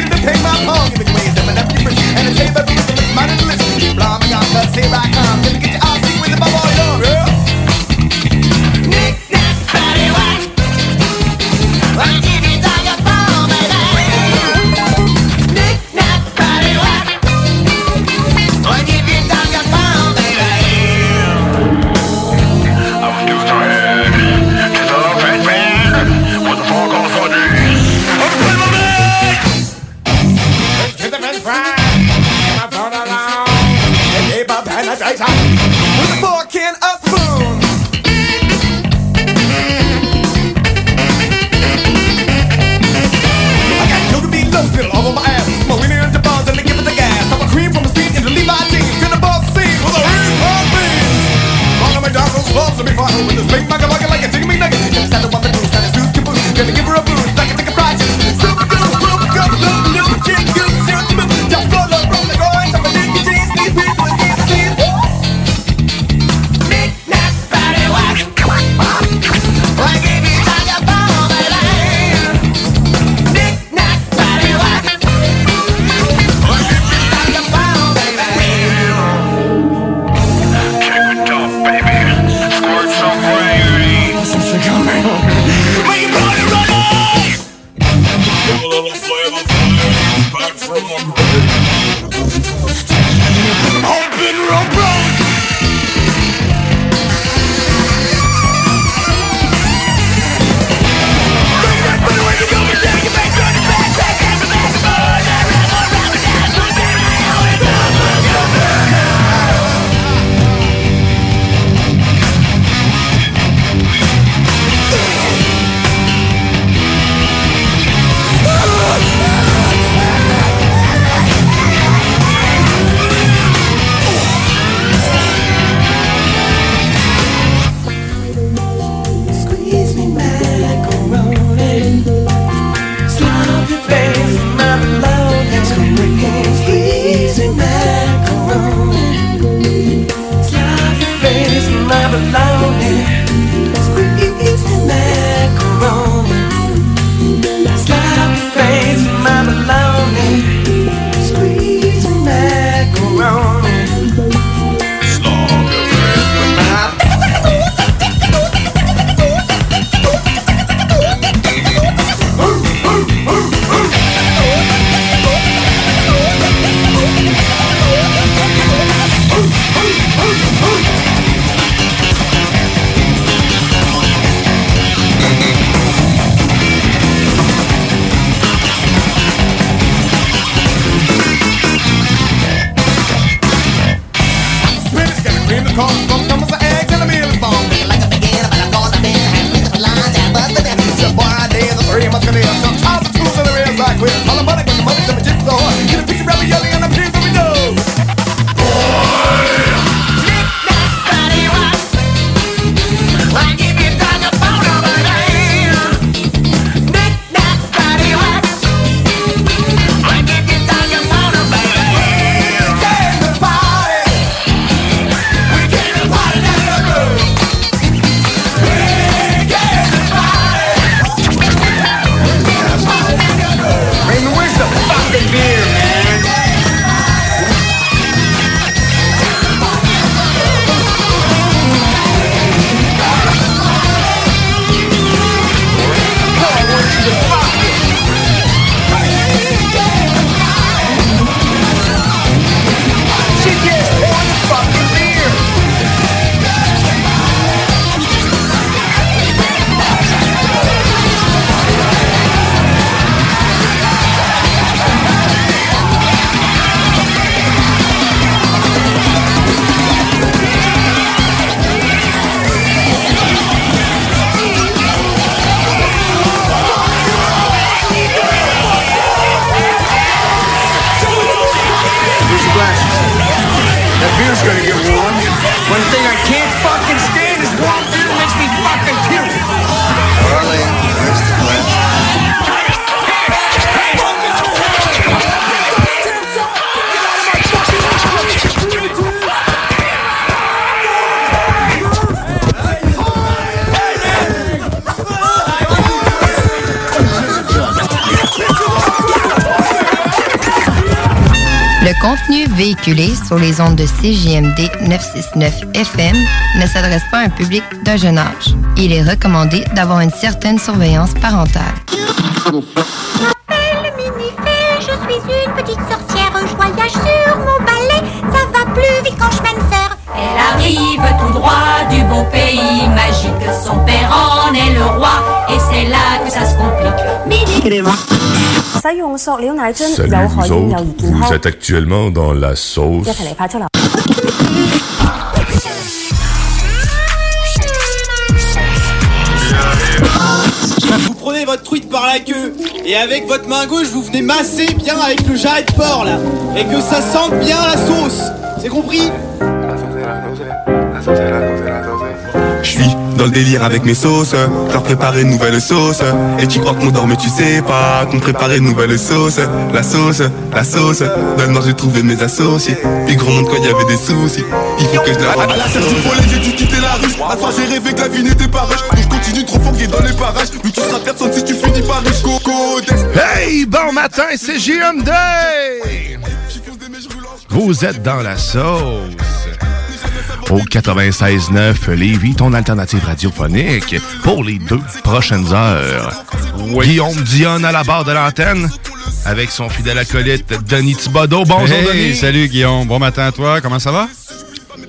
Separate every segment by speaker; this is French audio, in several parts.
Speaker 1: Didn't pay my pong in the glaze
Speaker 2: of an
Speaker 1: empty fridge. And the table of the mix, mine is delicious. Keep blomming on cuts, here I come. Gonna get your eyes seen with my boy, no, real. Nick, nack, patty, whack.
Speaker 2: Sur les ondes de CJMD 969 FM ne s'adresse pas à un public d'un jeune âge. Il est recommandé d'avoir une certaine surveillance parentale.
Speaker 3: m'appelle Minifée, je suis une petite sorcière, je voyage sur mon balai, ça va plus vite quand je fer.
Speaker 4: Elle arrive tout droit du beau pays magique, son père en est le roi, et c'est là que ça se complique. Mini
Speaker 5: 使用塑料奶樽
Speaker 6: Salut
Speaker 5: 有害
Speaker 6: vous
Speaker 5: 健又
Speaker 6: autres,
Speaker 5: 而健
Speaker 6: vous
Speaker 5: 康。
Speaker 6: êtes actuellement dans la sauce.
Speaker 5: 一齐嚟快速流。
Speaker 7: Vous prenez votre truite par la queue et avec votre main gauche vous venez masser bien avec le jarret de porc là et que ça sente bien la sauce. C'est compris
Speaker 8: Je suis Dans le délire avec mes sauces, leur préparer une nouvelle sauce. Et tu crois qu'on dort mais tu sais pas qu'on préparait une nouvelle sauce. La sauce, la sauce, dans le j'ai trouvé mes associés. Puis gros monde quand il y avait des soucis, il faut que je la. À la tête du volet j'ai dû quitter la rue. À toi j'ai rêvé que la vie n'était pas riche. Donc je continue trop fort dans les parages. Mais tu seras personne si tu finis par riche. Coco,
Speaker 9: Hey, bon matin, c'est JMD! Vous êtes dans la sauce. Au 96.9 Lévis, ton alternative radiophonique pour les deux prochaines heures. Guillaume Dionne à la barre de l'antenne avec son fidèle acolyte Denis Thibodeau. Bonjour
Speaker 10: Hey,
Speaker 9: Denis.
Speaker 10: Salut Guillaume, bon matin à toi, comment ça va?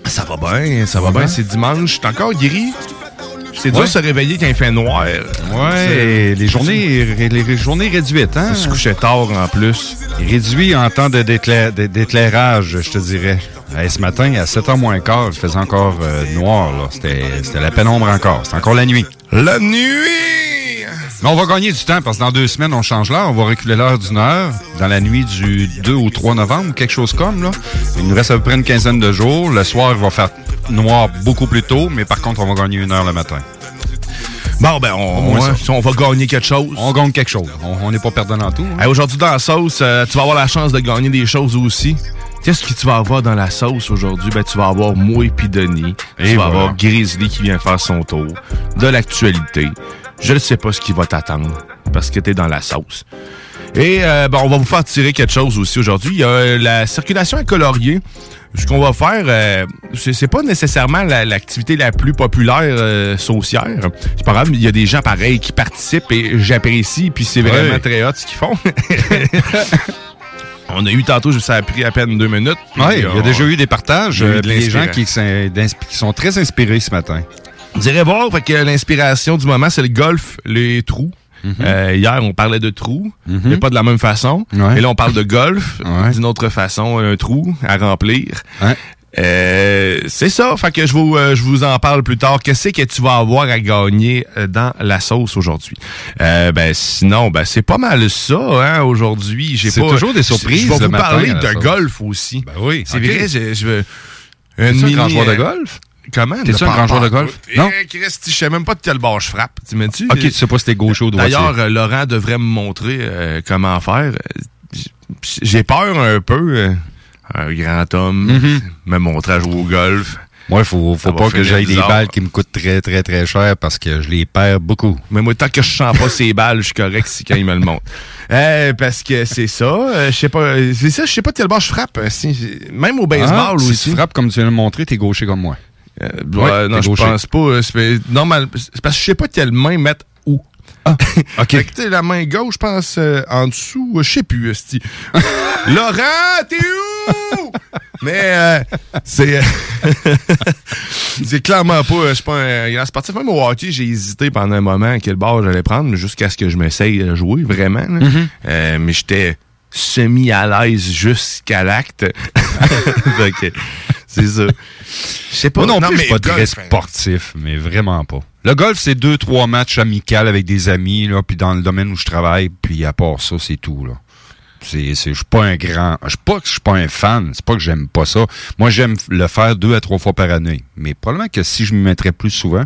Speaker 9: Ça va bien, ça va
Speaker 10: bien?
Speaker 9: C'est dimanche, c'est encore gris. C'est dur de se réveiller quand il fait noir.
Speaker 10: Ouais, les journées, les journées réduites, hein?
Speaker 9: Se couchait tard en plus.
Speaker 10: Réduit en temps de d'éclair- de- d'éclairage, je te dirais. Hey, ce matin, à 7h moins quart, il faisait encore euh, noir, là. C'était c'était la pénombre encore. C'est encore la nuit.
Speaker 9: La nuit!
Speaker 10: Mais on va gagner du temps parce que dans deux semaines, on change l'heure. On va reculer l'heure d'une heure dans la nuit du 2 au 3 novembre, quelque chose comme, là. Il nous reste à peu près une quinzaine de jours. Le soir, il va faire noir beaucoup plus tôt, mais par contre, on va gagner une heure le matin.
Speaker 9: Bon, ben, on, ouais, on va gagner quelque chose.
Speaker 10: On gagne quelque chose. On n'est pas perdant dans tout. hein.
Speaker 9: Hey, Aujourd'hui, dans la sauce, euh, tu vas avoir la chance de gagner des choses aussi. Qu'est-ce que tu vas avoir dans la sauce aujourd'hui? Ben, tu vas avoir moi et puis Denis.
Speaker 10: Et
Speaker 9: tu vas
Speaker 10: voilà.
Speaker 9: avoir Grizzly qui vient faire son tour. De l'actualité. Je ne sais pas ce qui va t'attendre parce que t'es dans la sauce. Et euh, ben, on va vous faire tirer quelque chose aussi aujourd'hui. Il y a euh, la circulation à colorier. Ce qu'on va faire, euh, c'est pas nécessairement la- l'activité la, plus populaire euh, saucière. C'est pas grave, il y a des gens pareils qui participent et j'apprécie, puis c'est vraiment
Speaker 10: Ouais.
Speaker 9: très hot ce qu'ils font. On a eu tantôt, ça a pris à peine deux minutes.
Speaker 10: Oui, il y
Speaker 9: on-
Speaker 10: a déjà eu des partages, euh,
Speaker 9: de
Speaker 10: des gens qui sont très inspirés ce matin.
Speaker 9: Vous irez voir, fait que l'inspiration du moment, c'est le golf, les trous. Euh, hier, on parlait de trous, mais pas de la même façon.
Speaker 10: Ouais.
Speaker 9: Et là, on parle de golf,
Speaker 10: Ouais.
Speaker 9: d'une autre façon, un trou à remplir.
Speaker 10: Ouais.
Speaker 9: Euh, c'est ça, fait que je vous, euh, je vous en parle plus tard. Qu'est-ce que tu vas avoir à gagner euh, dans la sauce aujourd'hui? Euh, ben sinon, ben c'est pas mal ça, hein, aujourd'hui. J'ai
Speaker 10: C'est
Speaker 9: pas-
Speaker 10: toujours des surprises
Speaker 9: Je vais vous
Speaker 10: matin
Speaker 9: parler de
Speaker 10: sauce.
Speaker 9: golf aussi.
Speaker 10: Ben oui,
Speaker 9: C'est vrai, je, je veux...
Speaker 10: T'es-tu un grand joueur de
Speaker 9: euh,
Speaker 10: golf?
Speaker 9: Comment?
Speaker 10: T'es-tu un grand joueur de golf?
Speaker 9: Eh,
Speaker 10: Non?
Speaker 9: Christy, je sais même pas de quel bord je frappe. Tu me dis?
Speaker 10: Ok, tu sais pas si t'es gaucher ou droitier.
Speaker 9: D'ailleurs, euh, Laurent devrait me montrer euh, comment faire. J'ai peur un peu. euh, un grand homme
Speaker 10: Mhm.
Speaker 9: me montrer à jouer au golf.
Speaker 10: Moi, faut, faut pas que j'aille des balles qui me coûtent très, très, très cher parce que je les perds beaucoup.
Speaker 9: Mais moi, tant que je sens pas ces balles, je suis correct si quand il me le montre. Euh, parce que c'est ça. euh, je sais pas. C'est ça, je sais pas de quel bord je frappe. si- même au baseball
Speaker 10: Ah, si
Speaker 9: aussi.
Speaker 10: tu frappes comme tu viens de le montrer, t'es gaucher comme moi.
Speaker 9: Euh,
Speaker 10: Ouais,
Speaker 9: non, je pense pas. euh, c'est- normal, c'est parce que je sais pas quelle main mettre où.
Speaker 10: OK.
Speaker 9: Fait que, tu sais, la main gauche, je pense, euh, en dessous, je sais plus. Laurent, t'es où? Mais euh, c'est c'est clairement pas, je suis pas un grand sportif. Même au hockey, j'ai hésité pendant un moment à quel bord j'allais prendre, jusqu'à ce que je m'essaye de jouer, vraiment.
Speaker 10: Mm-hmm.
Speaker 9: Euh, mais j'étais semi à l'aise jusqu'à l'acte. C'est ça. Je sais pas.
Speaker 10: Moi non, plus, je suis pas
Speaker 9: golf,
Speaker 10: très
Speaker 9: hein.
Speaker 10: sportif, mais vraiment pas. Le golf, c'est deux, trois matchs amicaux avec des amis, là, puis dans le domaine où je travaille, puis à part ça, c'est tout, là. C'est, c'est, je suis pas un grand, je suis pas que je suis pas un fan, c'est pas que j'aime pas ça. Moi, j'aime le faire deux à trois fois par année. Mais probablement que si je m'y mettrais plus souvent,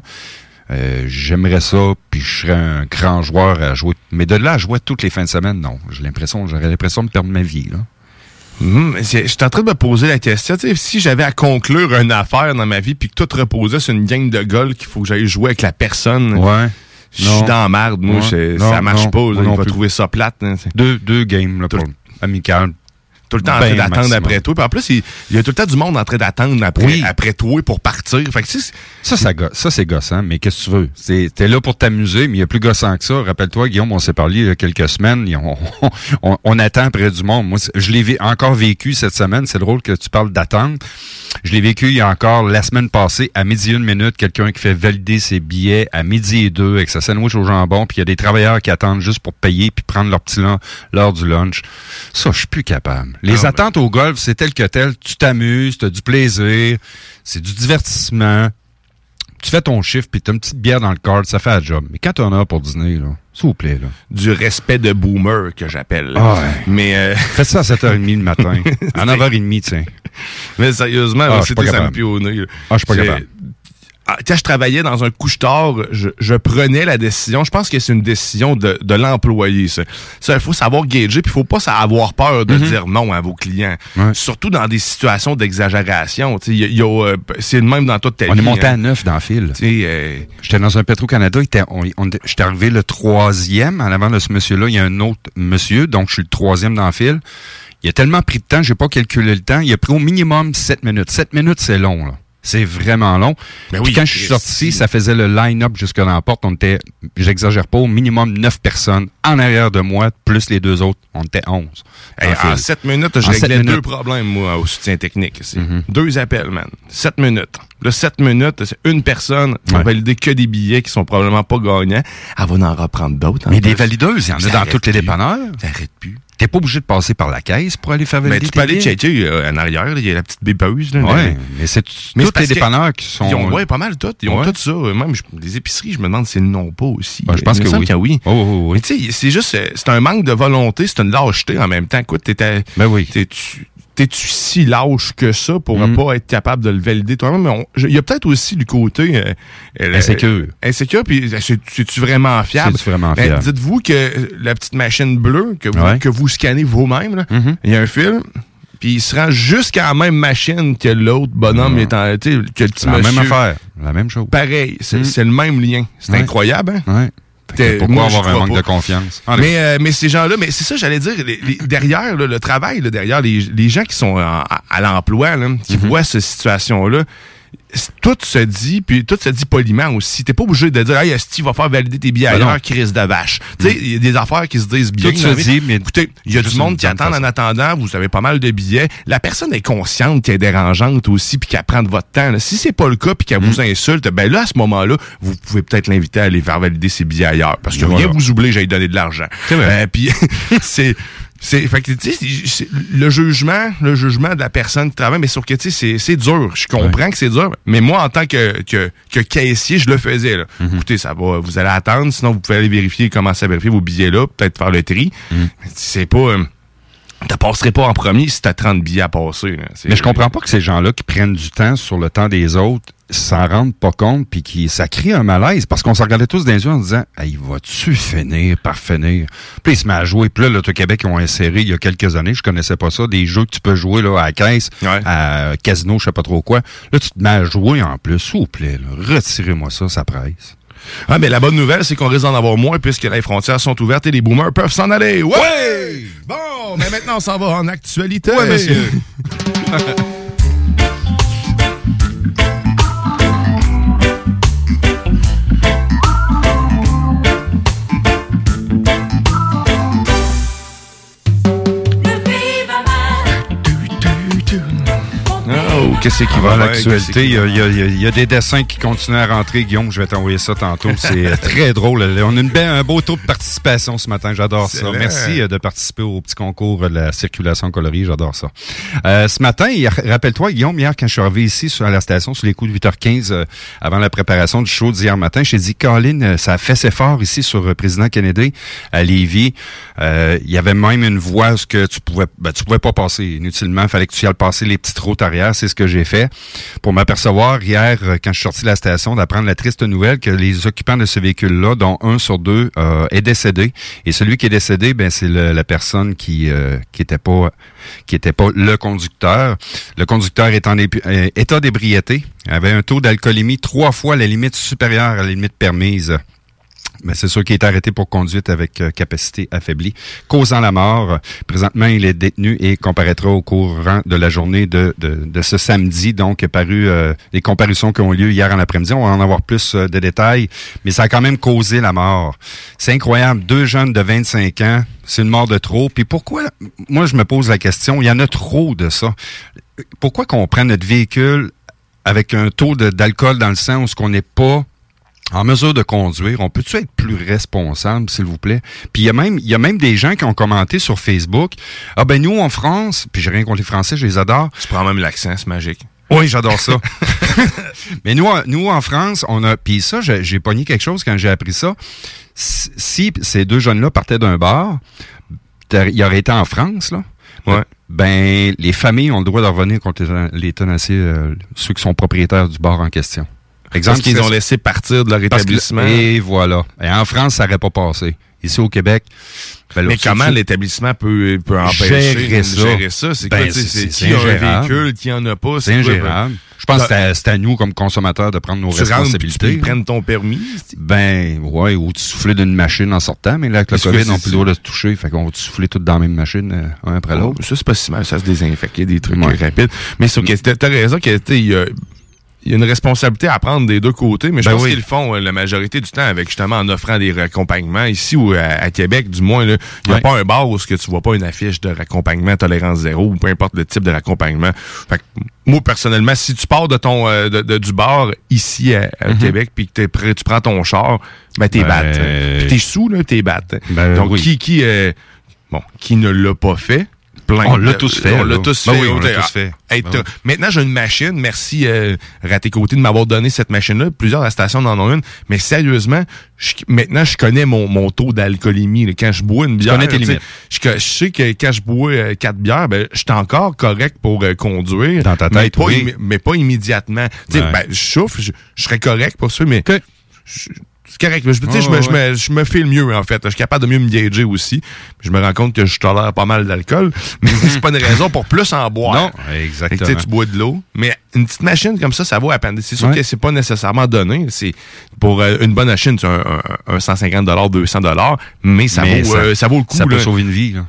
Speaker 10: euh, j'aimerais ça, puis je serais un grand joueur à jouer. Mais de là à jouer toutes les fins de semaine, non. J'ai l'impression, j'aurais l'impression de perdre ma vie, là.
Speaker 9: C'est- Je suis en train de me poser la question. si j'avais à conclure une affaire dans ma vie puis que tout reposait sur une game de golf qu'il faut que j'aille jouer avec la personne,
Speaker 10: Ouais.
Speaker 9: je suis dans la merde. Moi,
Speaker 10: Ouais.
Speaker 9: c'est-
Speaker 10: Non,
Speaker 9: ça marche
Speaker 10: non,
Speaker 9: pas. là, il va
Speaker 10: plus.
Speaker 9: trouver ça plate. hein,
Speaker 10: Deux, deux games, là, pour amical.
Speaker 9: Tout le temps en
Speaker 10: Ben,
Speaker 9: train d'attendre après toi. Puis en plus, il, il y a tout le temps du monde en train d'attendre après,
Speaker 10: Oui.
Speaker 9: après toi pour partir. Fait que,
Speaker 10: Ça, ça, ça c'est gossant, mais qu'est-ce que tu veux? T'es là pour t'amuser, mais il y a plus gossant que ça. Rappelle-toi, Guillaume, on s'est parlé il y a quelques semaines. On, on, on attend près du monde. Moi, je l'ai encore vécu cette semaine. C'est drôle que tu parles d'attendre. Je l'ai vécu il y a encore la semaine passée, à midi et une minute, quelqu'un qui fait valider ses billets à midi et deux avec sa sandwich au jambon, puis il y a des travailleurs qui attendent juste pour payer puis prendre leur petit l'heure du lunch. Ça, je suis plus capable. Les
Speaker 9: Ah, ben.
Speaker 10: attentes au golf, c'est tel que tel. Tu t'amuses, tu as du plaisir, c'est du divertissement tu fais ton chiffre puis t'as une petite bière dans le card, ça fait la job. Mais quand t'en as pour dîner, là, s'il vous plaît, là.
Speaker 9: du respect de boomer que j'appelle.
Speaker 10: Ah ouais.
Speaker 9: Mais, euh,
Speaker 10: Faites ça à 7h30 le matin. à 9h30, tiens.
Speaker 9: mais sérieusement,
Speaker 10: Ah,
Speaker 9: c'était ça me
Speaker 10: capable.
Speaker 9: pue au nez. là.
Speaker 10: Ah, je suis pas capable.
Speaker 9: Ah, Quand je travaillais dans un couche-tard, je, je prenais la décision. Je pense que c'est une décision de, de l'employé, ça. Ça, il faut savoir gager, puis il faut pas avoir peur de dire non à vos clients.
Speaker 10: Mhm. Ouais.
Speaker 9: Surtout dans des situations d'exagération. Euh, C'est le même dans toute ta
Speaker 10: On
Speaker 9: vie.
Speaker 10: est monté
Speaker 9: hein.
Speaker 10: à 9 dans le fil.
Speaker 9: Euh,
Speaker 10: J'étais dans un Petro-Canada, on, on- j'étais arrivé le troisième. En avant de ce monsieur-là, il y a un autre monsieur, donc je suis le troisième dans le fil. Il a tellement pris de temps, j'ai pas calculé le temps. Il a pris au minimum 7 minutes. 7 minutes, c'est long, là. C'est vraiment long.
Speaker 9: Ben oui,
Speaker 10: quand je suis sorti, ça faisait le line-up jusque dans la porte. On était, j'exagère pas, au minimum 9 personnes en arrière de moi, plus les deux autres. On était 11.
Speaker 9: hey,
Speaker 10: dans le
Speaker 9: en. 7 minutes, je
Speaker 10: sept
Speaker 9: réglais deux problèmes, moi, au soutien technique.
Speaker 10: Mhm.
Speaker 9: Deux appels, man. 7 minutes. Là, 7 minutes, c'est une personne qui va
Speaker 10: Ouais.
Speaker 9: valider que des billets qui sont probablement pas gagnants. Elle va en reprendre d'autres.
Speaker 10: Mais des valideuses, il y en a dans tous les dépanneurs.
Speaker 9: Ça arrête plus.
Speaker 10: T'es pas obligé de passer par la caisse pour aller faire
Speaker 9: Mais
Speaker 10: valider
Speaker 9: tu peux aller checker euh, en arrière, il y a la petite bépeuse. Là,
Speaker 10: Ouais, mais c'est
Speaker 9: Mais
Speaker 10: tous les dépanneurs qui sont.
Speaker 9: Ils ont ouais, pas mal tout. Ils ont tout ça. Même les épiceries, je me demande s'ils n'ont pas aussi.
Speaker 10: Ben, je pense que oui.
Speaker 9: oui.
Speaker 10: Oh, oh, oh, oui.
Speaker 9: Mais tu sais, c'est juste, euh, c'est un manque de volonté, c'est une lâcheté en même temps. Écoute, t'étais,
Speaker 10: Ben oui.
Speaker 9: T'es-tu si lâche que ça pour
Speaker 10: Mhm.
Speaker 9: pas être capable de le valider toi-même? Il y a peut-être aussi du côté euh, euh,
Speaker 10: Insécure.
Speaker 9: insécure, puis euh, c'est- c'est-tu vraiment fiable?
Speaker 10: C'est-tu vraiment fiable?
Speaker 9: dites-vous que euh, la petite machine bleue que vous,
Speaker 10: Ouais.
Speaker 9: que vous scannez vous-même,
Speaker 10: Mhm.
Speaker 9: il y a un film, puis il se rend jusqu'à la même machine que l'autre bonhomme, tu sais, que le petit
Speaker 10: La
Speaker 9: monsieur.
Speaker 10: même affaire. La même chose.
Speaker 9: Pareil, c'est c'est le même lien. C'est
Speaker 10: Ouais.
Speaker 9: incroyable, hein?
Speaker 10: Ouais. Pourquoi
Speaker 9: moi,
Speaker 10: avoir un manque
Speaker 9: pas.
Speaker 10: de confiance? Ah,
Speaker 9: Mais, euh, mais ces gens-là, mais c'est ça, j'allais dire, les- les- derrière là, le travail, là, derrière les, les gens qui sont en- à, à l'emploi, qui
Speaker 10: Mhm.
Speaker 9: voient cette situation-là, tout se dit, puis tout se dit poliment aussi. T'es pas obligé de dire, hey, Steve va faire valider tes billets
Speaker 10: Ben
Speaker 9: ailleurs, crise de vache. Tu sais, il y a des affaires qui se disent bien.
Speaker 10: Tout se dit, mais
Speaker 9: Écoutez, il y a du monde qui attend en attendant, vous avez pas mal de billets. La personne est consciente qu'elle est dérangeante aussi, puis qu'elle prend de votre temps. là. Si c'est pas le cas, puis qu'elle
Speaker 10: Mm.
Speaker 9: vous insulte, ben là, à ce moment-là, vous pouvez peut-être l'inviter à aller faire valider ses billets ailleurs. Parce que
Speaker 10: Voilà.
Speaker 9: rien vous oublie, j'ai donné de l'argent. Euh, puis c'est c'est fait que le jugement le jugement de la personne qui travaille mais sauf que tu sais c'est dur je comprends que c'est dur mais moi en tant que, que que caissier je le faisais là.
Speaker 10: Mhm.
Speaker 9: écoutez ça va vous allez attendre sinon vous pouvez aller vérifier commencer à vérifier vos billets là peut-être faire le tri c'est pas euh, tu passerais pas en premier si t'as 30 billets à passer là.
Speaker 10: Mais je comprends pas que ces gens-là qui prennent du temps sur le temps des autres s'en rendent pas compte puis qui ça crée un malaise parce qu'on se regardait tous dans les yeux en disant hey, va-tu finir par finir puis il se met à jouer puis là l'Auto-Québec ils ont inséré il y a quelques années je connaissais pas ça des jeux que tu peux jouer là à la caisse
Speaker 9: Ouais.
Speaker 10: à casino je sais pas trop quoi là tu te mets à jouer en plus s'il vous plaît retirez-moi ça ça presse
Speaker 9: Ah, mais la bonne nouvelle, c'est qu'on risque d'en avoir moins puisque les frontières sont ouvertes et les boomers peuvent s'en aller. Ouais! Bon, mais maintenant, on s'en va en actualité.
Speaker 10: Ouais, monsieur.
Speaker 9: qu'est-ce qui va bien, qu'est-ce
Speaker 10: l'actualité, il y, a- il y a- il y a- il y a des dessins qui continuent à rentrer. Guillaume, je vais t'envoyer ça tantôt. C'est euh, très drôle. On a une belle, un beau taux de participation ce matin. J'adore ça. Merci euh, de participer au petit concours de la circulation colorie. J'adore ça. Euh, ce matin, rappelle-toi, Guillaume, hier, quand je suis arrivé ici sur, à la station, sur les coups de 8h15, euh, avant la préparation du show d'hier matin, j'ai dit, Colin, euh, ça a fait ses fort ici sur euh, Président Kennedy à Lévis. Euh, Il y avait même une voie où que tu pouvais, ben, tu pouvais pas passer inutilement. Il fallait que tu y ailles passer les petites routes arrière. C'est ce que j'ai fait pour m'apercevoir hier, euh, quand je suis sorti de la station, d'apprendre la triste nouvelle que les occupants de ce véhicule-là, dont un sur deux, euh, est décédé. Et celui qui est décédé, ben c'est la personne qui euh, qui était pas pas le conducteur. Le conducteur est en euh, état d'ébriété, avait un taux d'alcoolémie trois fois la limite supérieure à la limite permise. Mais c'est sûr qu'il est arrêté pour conduite avec euh, capacité affaiblie, causant la mort. Présentement, il est détenu et comparaîtra au courant de la journée de, ce samedi. Donc, paru euh, les comparutions qui ont lieu hier en après-midi. On va en avoir plus euh, de détails, mais ça a quand même causé la mort. C'est incroyable. Deux jeunes de 25 ans, c'est une mort de trop. Puis pourquoi, moi, je me pose la question, il y en a trop de ça. Pourquoi qu'on prenne notre véhicule avec un taux d'alcool dans le sang où ce qu'on n'est pas en mesure de conduire, on peut-tu être plus responsable, s'il vous plaît? Puis il y a même, il y a même des gens qui ont commenté sur Facebook. Ah ben nous en France, puis j'ai rien contre les Français, je les adore.
Speaker 9: Tu prends même l'accent, c'est magique.
Speaker 10: Oui, j'adore ça. Mais nous, en- nous en France, on a, puis ça, j'ai pogné quelque chose quand j'ai appris ça. Si ces deux jeunes-là partaient d'un bar, ils auraient été en France là. Ben, les familles ont le droit de revenir contre les- les tenanciers, euh, ceux qui sont propriétaires du bar en question.
Speaker 9: Parce qu'ils ont laissé partir de leur
Speaker 10: que-
Speaker 9: établissement.
Speaker 10: Et voilà. Et en France, ça n'aurait pas passé. Ici au Québec. ben là,
Speaker 9: Mais comment l'établissement peut, peut empêcher
Speaker 10: Gérer ça.
Speaker 9: gérer ça? C'est
Speaker 10: Ben,
Speaker 9: tu qui a un véhicule, qui en a pas?
Speaker 10: C'est ingérable.
Speaker 9: ben,
Speaker 10: Je pense que
Speaker 9: t'as-
Speaker 10: c'est à- nous, comme consommateurs, de prendre nos
Speaker 9: Tu rentres, tu
Speaker 10: responsabilités.
Speaker 9: y prendre ton permis.
Speaker 10: Ben, ouais, ou tu souffler d'une machine en sortant, mais là, avec le COVID, on plus le droit de se toucher, fait qu'on va souffler tout dans la même machine, euh, un après
Speaker 9: Oh,
Speaker 10: l'autre.
Speaker 9: ça, c'est pas si mal. Ça se désinfecte. Il y a des trucs
Speaker 10: Ouais.
Speaker 9: rapides. Mais c'est ok, t'as t'as raison que, tu sais, il y a, une responsabilité à prendre des deux côtés, mais je
Speaker 10: Ben
Speaker 9: pense
Speaker 10: oui.
Speaker 9: qu'ils le font euh, la majorité du temps avec justement en offrant des raccompagnements. Ici ou à, à Québec, du moins, il n'y a pas un bar où ce que tu vois pas une affiche de raccompagnement tolérance zéro ou peu importe le type de raccompagnement. Fait que, moi, personnellement, si tu pars de ton euh, de, de- du bar ici à, à
Speaker 10: Mhm.
Speaker 9: Québec puis que t'es prêt, tu prends ton char, ben t'es
Speaker 10: Ben,
Speaker 9: batte. Puis t'es sous, là, t'es batte.
Speaker 10: Ben,
Speaker 9: Donc,
Speaker 10: oui.
Speaker 9: qui, qui, euh, bon, qui ne l'a pas fait? Plein
Speaker 10: On l'a tous fait,
Speaker 9: On l'a tous
Speaker 10: Ben
Speaker 9: fait.
Speaker 10: oui, on l'a tous fait.
Speaker 9: être-
Speaker 10: Ben oui.
Speaker 9: Maintenant, j'ai une machine. Merci, euh, Raté Côté, de m'avoir donné cette machine-là. Plusieurs stations en ont une. Mais sérieusement, je- maintenant, je connais mon, mon taux d'alcoolémie. Quand je bois une bière, je, je sais que quand je bois euh, quatre bières, ben, je suis encore correct pour euh, conduire.
Speaker 10: Dans ta
Speaker 9: mais
Speaker 10: tête,
Speaker 9: pas,
Speaker 10: oui.
Speaker 9: mais pas immédiatement.
Speaker 10: Ouais.
Speaker 9: ben, je souffle, je, je serais correct pour ça, mais c'est correct. Je,
Speaker 10: Ouais,
Speaker 9: je, me,
Speaker 10: ouais,
Speaker 9: je, me, je me fais le mieux, en fait. Je suis capable de mieux me gager aussi. Je me rends compte que je tolère pas mal d'alcool. Mais c'est pas une raison pour plus en boire.
Speaker 10: Non, exactement.
Speaker 9: tu bois de l'eau. Mais une petite machine comme ça, ça vaut à peine. C'est sûr
Speaker 10: Ouais.
Speaker 9: que c'est pas nécessairement donné. C'est pour euh, une bonne machine, c'est un, un, un 150 200 mais ça
Speaker 10: Mais
Speaker 9: vaut
Speaker 10: ça-
Speaker 9: euh, ça vaut le coup.
Speaker 10: Ça peut sauver une vie, là.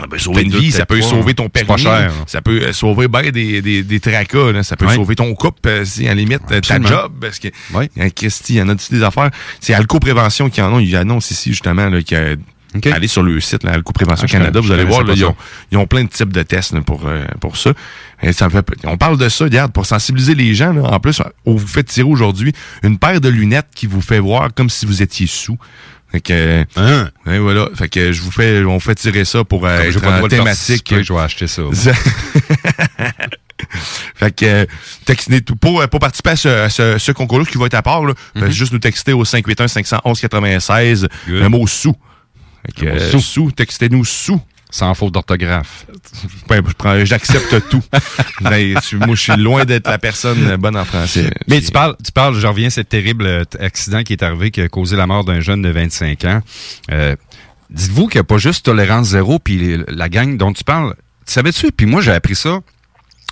Speaker 9: Ça peut sauver une vie, ça peut sauver ton permis,
Speaker 10: cher,
Speaker 9: ça peut sauver ben des, des, des tracas, là. ça peut sauver ton couple, euh, si à la limite, euh, ta job, parce que y a Christy, il y en a des affaires? C'est Alco Prévention qui en ont, ils annoncent ici justement là,
Speaker 10: OK.
Speaker 9: allez sur le site là, Alco Prévention
Speaker 10: Ah,
Speaker 9: Canada, vous allez voir, là, ils, ont, ils ont plein de types de tests là, pour euh, pour ça. Et ça me fait, on parle de ça, regarde, pour sensibiliser les gens. Là, en plus, on vous fait tirer aujourd'hui une paire de lunettes qui vous fait voir comme si vous étiez sous. Fait que,
Speaker 10: Hein?
Speaker 9: ouais, voilà. Fait que je vous fais, on fait tirer ça pour euh, être en thématique.
Speaker 10: participer, je vais acheter ça.
Speaker 9: fait que euh, textez tout pour, pour participer à ce, à ce, ce concours-là qui va être à part, là, ben, juste nous texter au 581 511 96
Speaker 10: Good.
Speaker 9: le mot sous. Fait que, euh,
Speaker 10: sous.
Speaker 9: sous, textez-nous sous.
Speaker 10: Sans faute d'orthographe.
Speaker 9: Ben, J'accepte tout. Ben, je- moi, je suis loin d'être la personne bonne en français.
Speaker 10: Mais tu parles, tu parles, je reviens à ce terrible euh, accident qui est arrivé, qui a causé la mort d'un jeune de 25 ans. Euh, Dites-vous qu'il n'y a pas juste tolérance zéro, puis la gang dont tu parles. Tu savais-tu? Puis moi, j'ai appris ça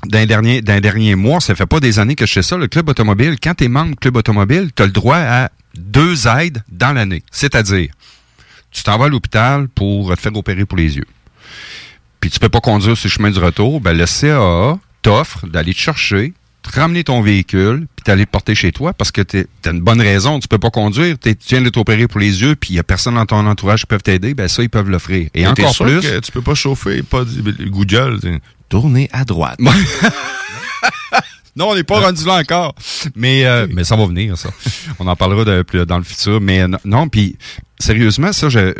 Speaker 10: d'un dernier, d'un dernier mois. Ça fait pas des années que je fais ça. Le club automobile, quand tu es membre du club automobile, tu as le droit à deux aides dans l'année. C'est-à-dire, tu t'en vas à l'hôpital pour te faire opérer pour les yeux. Puis tu peux pas conduire sur le chemin du retour, ben le CAA t'offre d'aller te chercher, te ramener ton véhicule, puis d'aller le porter chez toi parce que tu as une bonne raison, tu peux pas conduire, t'es- tu viens de t'opérer pour les yeux, puis il y a personne dans ton entourage qui peut t'aider, ben ça ils peuvent l'offrir. Et
Speaker 9: Mais
Speaker 10: encore
Speaker 9: sûr
Speaker 10: plus,
Speaker 9: que tu peux pas chauffer, pas Google. t'sais, Tournez à droite.
Speaker 10: Non, on n'est pas rendu là encore. Mais, euh, mais ça va venir, ça. On en parlera de, plus dans le futur. Mais non, non puis sérieusement, ça, je,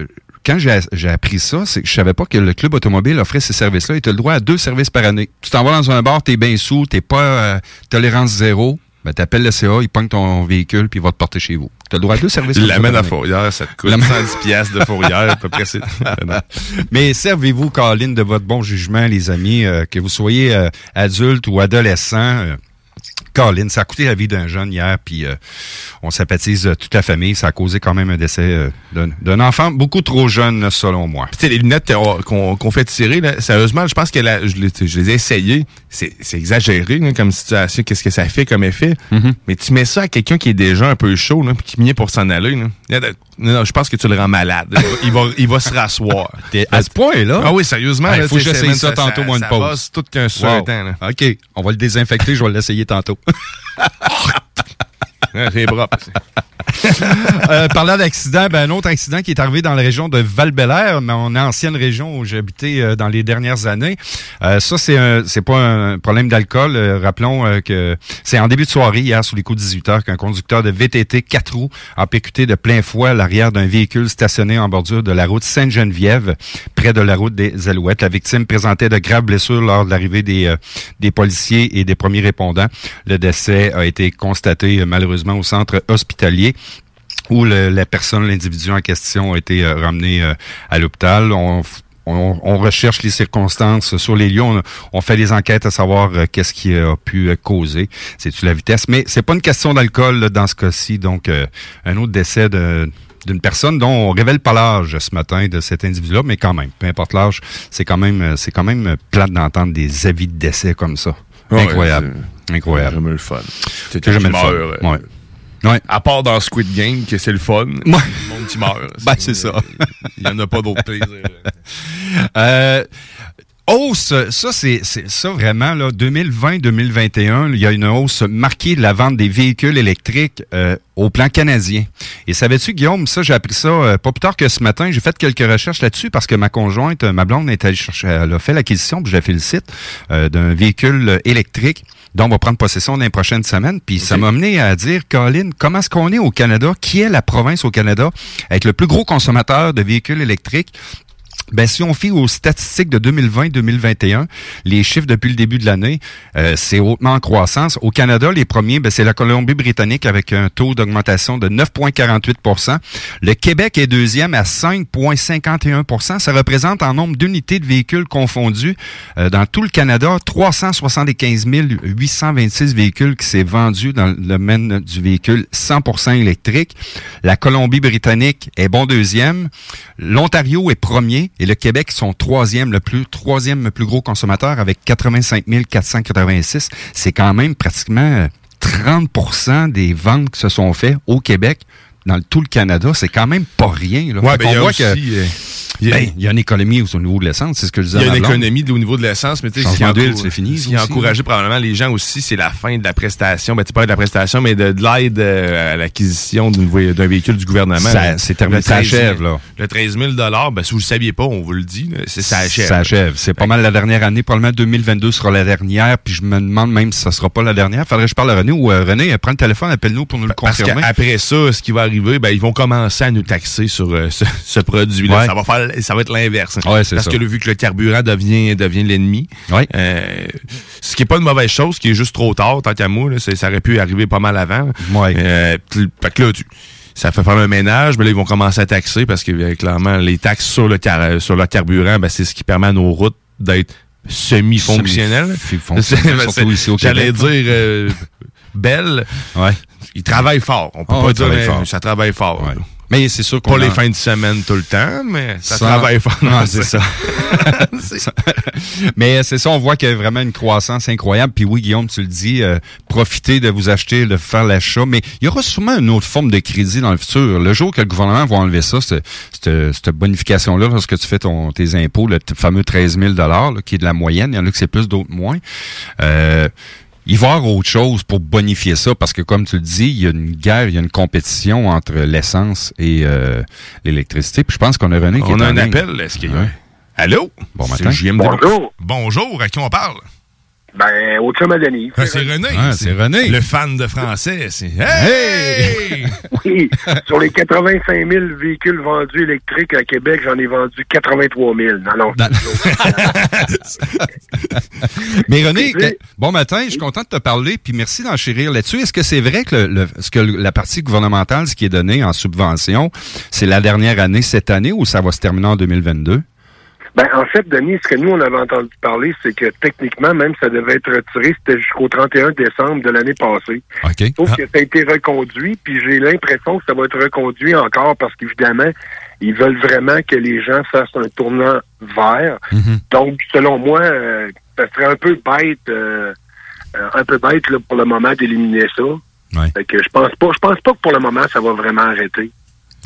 Speaker 10: quand j'ai appris ça, c'est que je savais pas que le club automobile offrait ces services-là. Il te le droit à deux services par année. Tu t'en vas dans un bar, t'es bien sous, t'es pas euh, tolérance zéro. Ben, t'appelles le CA, il pogne ton véhicule, puis il va te porter chez vous. T'as le droit à deux services.
Speaker 9: L'amène à. Fourrière, ça te coûte
Speaker 10: L'amène-
Speaker 9: 110 piastres de Fourrière, à peu près.
Speaker 10: Mais servez-vous, Colin, de votre bon jugement, les amis, euh, que vous soyez euh, adulte ou adolescent. Colin, ça a coûté la vie d'un jeune hier, puis euh, on sympathise euh, toute la famille. Ça a causé quand même un décès euh, d'un- enfant beaucoup trop jeune, selon moi.
Speaker 9: Puis, les lunettes qu'on fait tirer, là, sérieusement, je pense que je, je les ai essayées. C'est exagéré là, comme situation. Qu'est-ce que ça fait comme effet?
Speaker 10: Mm-hmm.
Speaker 9: Mais tu mets ça à quelqu'un qui est déjà un peu chaud, là, puis qui vient pour s'en aller. Là. Non, non, je pense que tu le rends malade. Il va, il va se rasseoir.
Speaker 10: À ce point-là?
Speaker 9: Ah oui, sérieusement.
Speaker 10: Il faut que j'essaye ça, tantôt, moi, une
Speaker 9: ça
Speaker 10: pause.
Speaker 9: bosse tout qu'un
Speaker 10: Wow.
Speaker 9: un temps. là.
Speaker 10: OK, on va le désinfecter, je vais l'essayer tantôt.
Speaker 9: Ouais, C'est propre.
Speaker 10: Euh, parlant d'accident, ben, un autre accident qui est arrivé dans la région de val mon ancienne région où j'ai habité euh, dans les dernières années. Euh, ça, c'est c'est pas un problème d'alcool. Rappelons que c'est en début de soirée, hier, sous les coups de 18 heures, qu'un conducteur de VTT 4 roues a percuté de plein fouet l'arrière d'un véhicule stationné en bordure de la route Sainte-Geneviève, près de la route des Alouettes. La victime présentait de graves blessures lors de l'arrivée des, policiers et des premiers répondants. Le décès a été constaté malheureusement au centre hospitalier où le- la personne, l'individu en question a été euh, ramené euh, à l'hôpital. On, f- on, on recherche les circonstances sur les lieux. On, on fait des enquêtes à savoir euh, qu'est-ce qui a pu causer. C'est-tu la vitesse? Mais c'est pas une question d'alcool dans ce cas-ci. Donc, un autre décès de d'une personne dont on révèle pas l'âge ce matin de cet individu-là, mais quand même, peu importe l'âge, c'est quand même c'est quand même plate d'entendre des avis de décès comme ça.
Speaker 9: Ouais,
Speaker 10: Incroyable. Incroyable.
Speaker 9: Jamais le fun.
Speaker 10: C'est jamais le fun. Ouais. Ouais.
Speaker 9: À part dans Squid Game, que c'est le fun. Le monde qui meurt.
Speaker 10: Ben, c'est ça.
Speaker 9: Il n'y en a pas d'autre plaisir.
Speaker 10: Euh, hausse, ça c'est ça vraiment là 2020-2021, il y a une hausse marquée de la vente des véhicules électriques euh, au plan canadien. Et savais-tu Guillaume, ça j'ai appris ça euh, pas plus tard que ce matin, j'ai fait quelques recherches là-dessus parce que ma conjointe, euh, ma blonde est allée chercher, elle a fait l'acquisition, puis je la félicite euh, d'un véhicule euh, électrique dont on va prendre possession dans les prochaines semaines. Puis ça m'a amené à dire, Colin, comment est-ce qu'on est au Canada? Qui est la province au Canada avec le plus gros consommateur de véhicules électriques? Ben, si on fie aux statistiques de 2020-2021, les chiffres depuis le début de l'année, euh, c'est hautement en croissance. Au Canada, les premiers, ben, c'est la Colombie-Britannique avec un taux d'augmentation de 9,48% Le Québec est deuxième à 5,51% Ça représente en nombre d'unités de véhicules confondus euh, dans tout le Canada 375 826 véhicules qui s'est vendus dans le domaine du véhicule 100% électrique. La Colombie-Britannique est bon deuxième. L'Ontario est premier et le Québec sont troisième, le plus troisième plus gros consommateur avec 85 486. C'est quand même pratiquement euh, 30% des ventes qui se sont faites au Québec dans tout le Canada. C'est quand même pas rien. Là.
Speaker 9: Ouais, ben, a
Speaker 10: voit
Speaker 9: aussi,
Speaker 10: que,
Speaker 9: euh, il y a-
Speaker 10: ben, il y a une économie au niveau de l'essence, c'est ce que je disais
Speaker 9: Il y a une économie au niveau de l'essence, mais tu sais, ce qui
Speaker 10: c'est fini,
Speaker 9: Ce qui a encouragé probablement les gens aussi, c'est la fin de la prestation. Ben, tu parles de la prestation, mais de, de l'aide euh, à l'acquisition d'un véhicule du gouvernement.
Speaker 10: Ça-
Speaker 9: Le-
Speaker 10: c'est terminé, ça
Speaker 9: 13 000
Speaker 10: achève, là.
Speaker 9: Le 13 000 ben, si vous le saviez pas, on vous le dit, ça achève.
Speaker 10: Ça achève. C'est pas mal la dernière année. Probablement 2022 sera la dernière. Puis je me demande même si ça sera pas la dernière. Faudrait que je parle à René ou euh, René, euh, prends le téléphone, appelle-nous pour nous le
Speaker 9: Parce
Speaker 10: confirmer.
Speaker 9: qu'après ça, ce qui va arriver, ben, ils vont commencer à nous taxer sur euh, ce, ce produit-là.
Speaker 10: Ouais.
Speaker 9: Ça va faire, ça va être l'inverse.
Speaker 10: Ouais,
Speaker 9: Parce
Speaker 10: ça.
Speaker 9: que vu que le carburant devient, devient l'ennemi,
Speaker 10: Ouais.
Speaker 9: euh, ce qui est pas une mauvaise chose, ce qui est juste trop tard, tant qu'à moi, là, ça aurait pu arriver pas mal avant.
Speaker 10: Ouais.
Speaker 9: Euh, fait que là, tu- ça fait faire un ménage, mais là, ils vont commencer à taxer parce que, euh, clairement, les taxes sur le, car- sur le carburant, ben, c'est ce qui permet à nos routes d'être semi-fonctionnelles.
Speaker 10: Ici au
Speaker 9: J'allais dire euh, belle.
Speaker 10: Ouais.
Speaker 9: Ils travaillent fort. On peut
Speaker 10: Ah,
Speaker 9: pas dire, mais ça travaille fort.
Speaker 10: Mais c'est sûr qu'on
Speaker 9: Pas les
Speaker 10: en-
Speaker 9: fins de semaine tout le temps, mais ça
Speaker 10: Sans-
Speaker 9: travaille fort.
Speaker 10: Ah, c'est ça. Mais euh, c'est ça, on voit qu'il y a vraiment une croissance incroyable. Puis oui, Guillaume, tu le dis, euh, profitez de vous acheter, de faire l'achat. Mais il y aura sûrement une autre forme de crédit dans le futur. Le jour que le gouvernement va enlever ça, cette, cette, cette bonification-là, lorsque tu fais ton, tes impôts, le fameux 13 000 là, qui est de la moyenne, il y en a que c'est plus, d'autres moins. Euh, il va y avoir autre chose pour bonifier ça, parce que comme tu le dis, il y a une guerre, il y a une compétition entre l'essence et euh, l'électricité. Puis je pense qu'on a René qui
Speaker 9: On
Speaker 10: est
Speaker 9: a
Speaker 10: en
Speaker 9: un
Speaker 10: ligne.
Speaker 9: appel. Est-ce qu'il y a...
Speaker 10: Ouais.
Speaker 9: Allô?
Speaker 10: Bon matin.
Speaker 9: JMD.
Speaker 11: Bonjour.
Speaker 9: Bonjour, à qui on parle?
Speaker 11: Ben, au chum à Denis.
Speaker 9: Ah, c'est René.
Speaker 10: Ah, c'est René.
Speaker 9: Le fan de français. C'est... Hey!
Speaker 11: Oui, sur les 85 000 véhicules vendus électriques à Québec, j'en ai vendu 83 000. Non, non.
Speaker 10: Mais René, que- bon matin, je suis content de te parler, puis merci d'enchérir là-dessus. Est-ce que c'est vrai que, le, le- ce que la partie gouvernementale, ce qui est donné en subvention, c'est la dernière année cette année ou ça va se terminer en 2022?
Speaker 11: Ben, en fait, Denis, ce que nous, on avait entendu parler, c'est que techniquement, même ça devait être retiré, c'était jusqu'au 31 décembre de l'année passée.
Speaker 10: OK.
Speaker 11: Sauf
Speaker 10: Ah.
Speaker 11: que ça a été reconduit, puis j'ai l'impression que ça va être reconduit encore parce qu'évidemment, ils veulent vraiment que les gens fassent un tournant vert.
Speaker 10: Mhm.
Speaker 11: Donc, selon moi, euh, ça serait un peu bête, euh, euh, un peu bête là, pour le moment d'éliminer ça.
Speaker 10: Ouais.
Speaker 11: Fait que je pense pas, je pense pas que pour le moment ça va vraiment arrêter.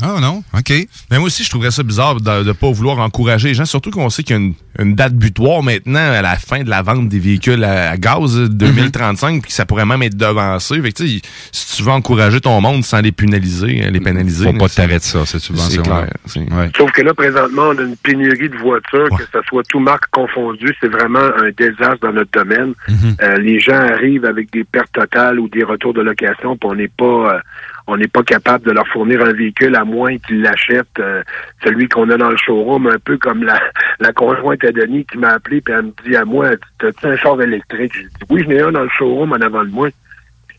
Speaker 9: Ah non, OK. Mais moi aussi, je trouverais ça bizarre de ne pas vouloir encourager les gens, surtout qu'on sait qu'il y a une, une date butoir maintenant à la fin de la vente des véhicules à, à gaz euh, 2035, puis que ça pourrait même être devancé. Fait que, tu sais, si tu veux encourager ton monde sans les pénaliser, euh, les pénaliser...
Speaker 10: Faut pas t'arrêter ça, cette subvention.
Speaker 9: C'est clair. c'est-
Speaker 11: Sauf que là, présentement, on a une pénurie de voitures, que ce soit tout marque confondu, c'est vraiment un désastre dans notre domaine. Euh, les gens arrivent avec des pertes totales ou des retours de location, puis on n'est pas euh, on n'est pas capable de leur fournir un véhicule à moins qu'ils l'achètent euh, celui qu'on a dans le showroom, un peu comme la, la conjointe à Denis qui m'a appelé puis elle me dit à moi, t'as-tu un char électrique? J'ai dit oui, j'en ai un dans le showroom en avant de moi.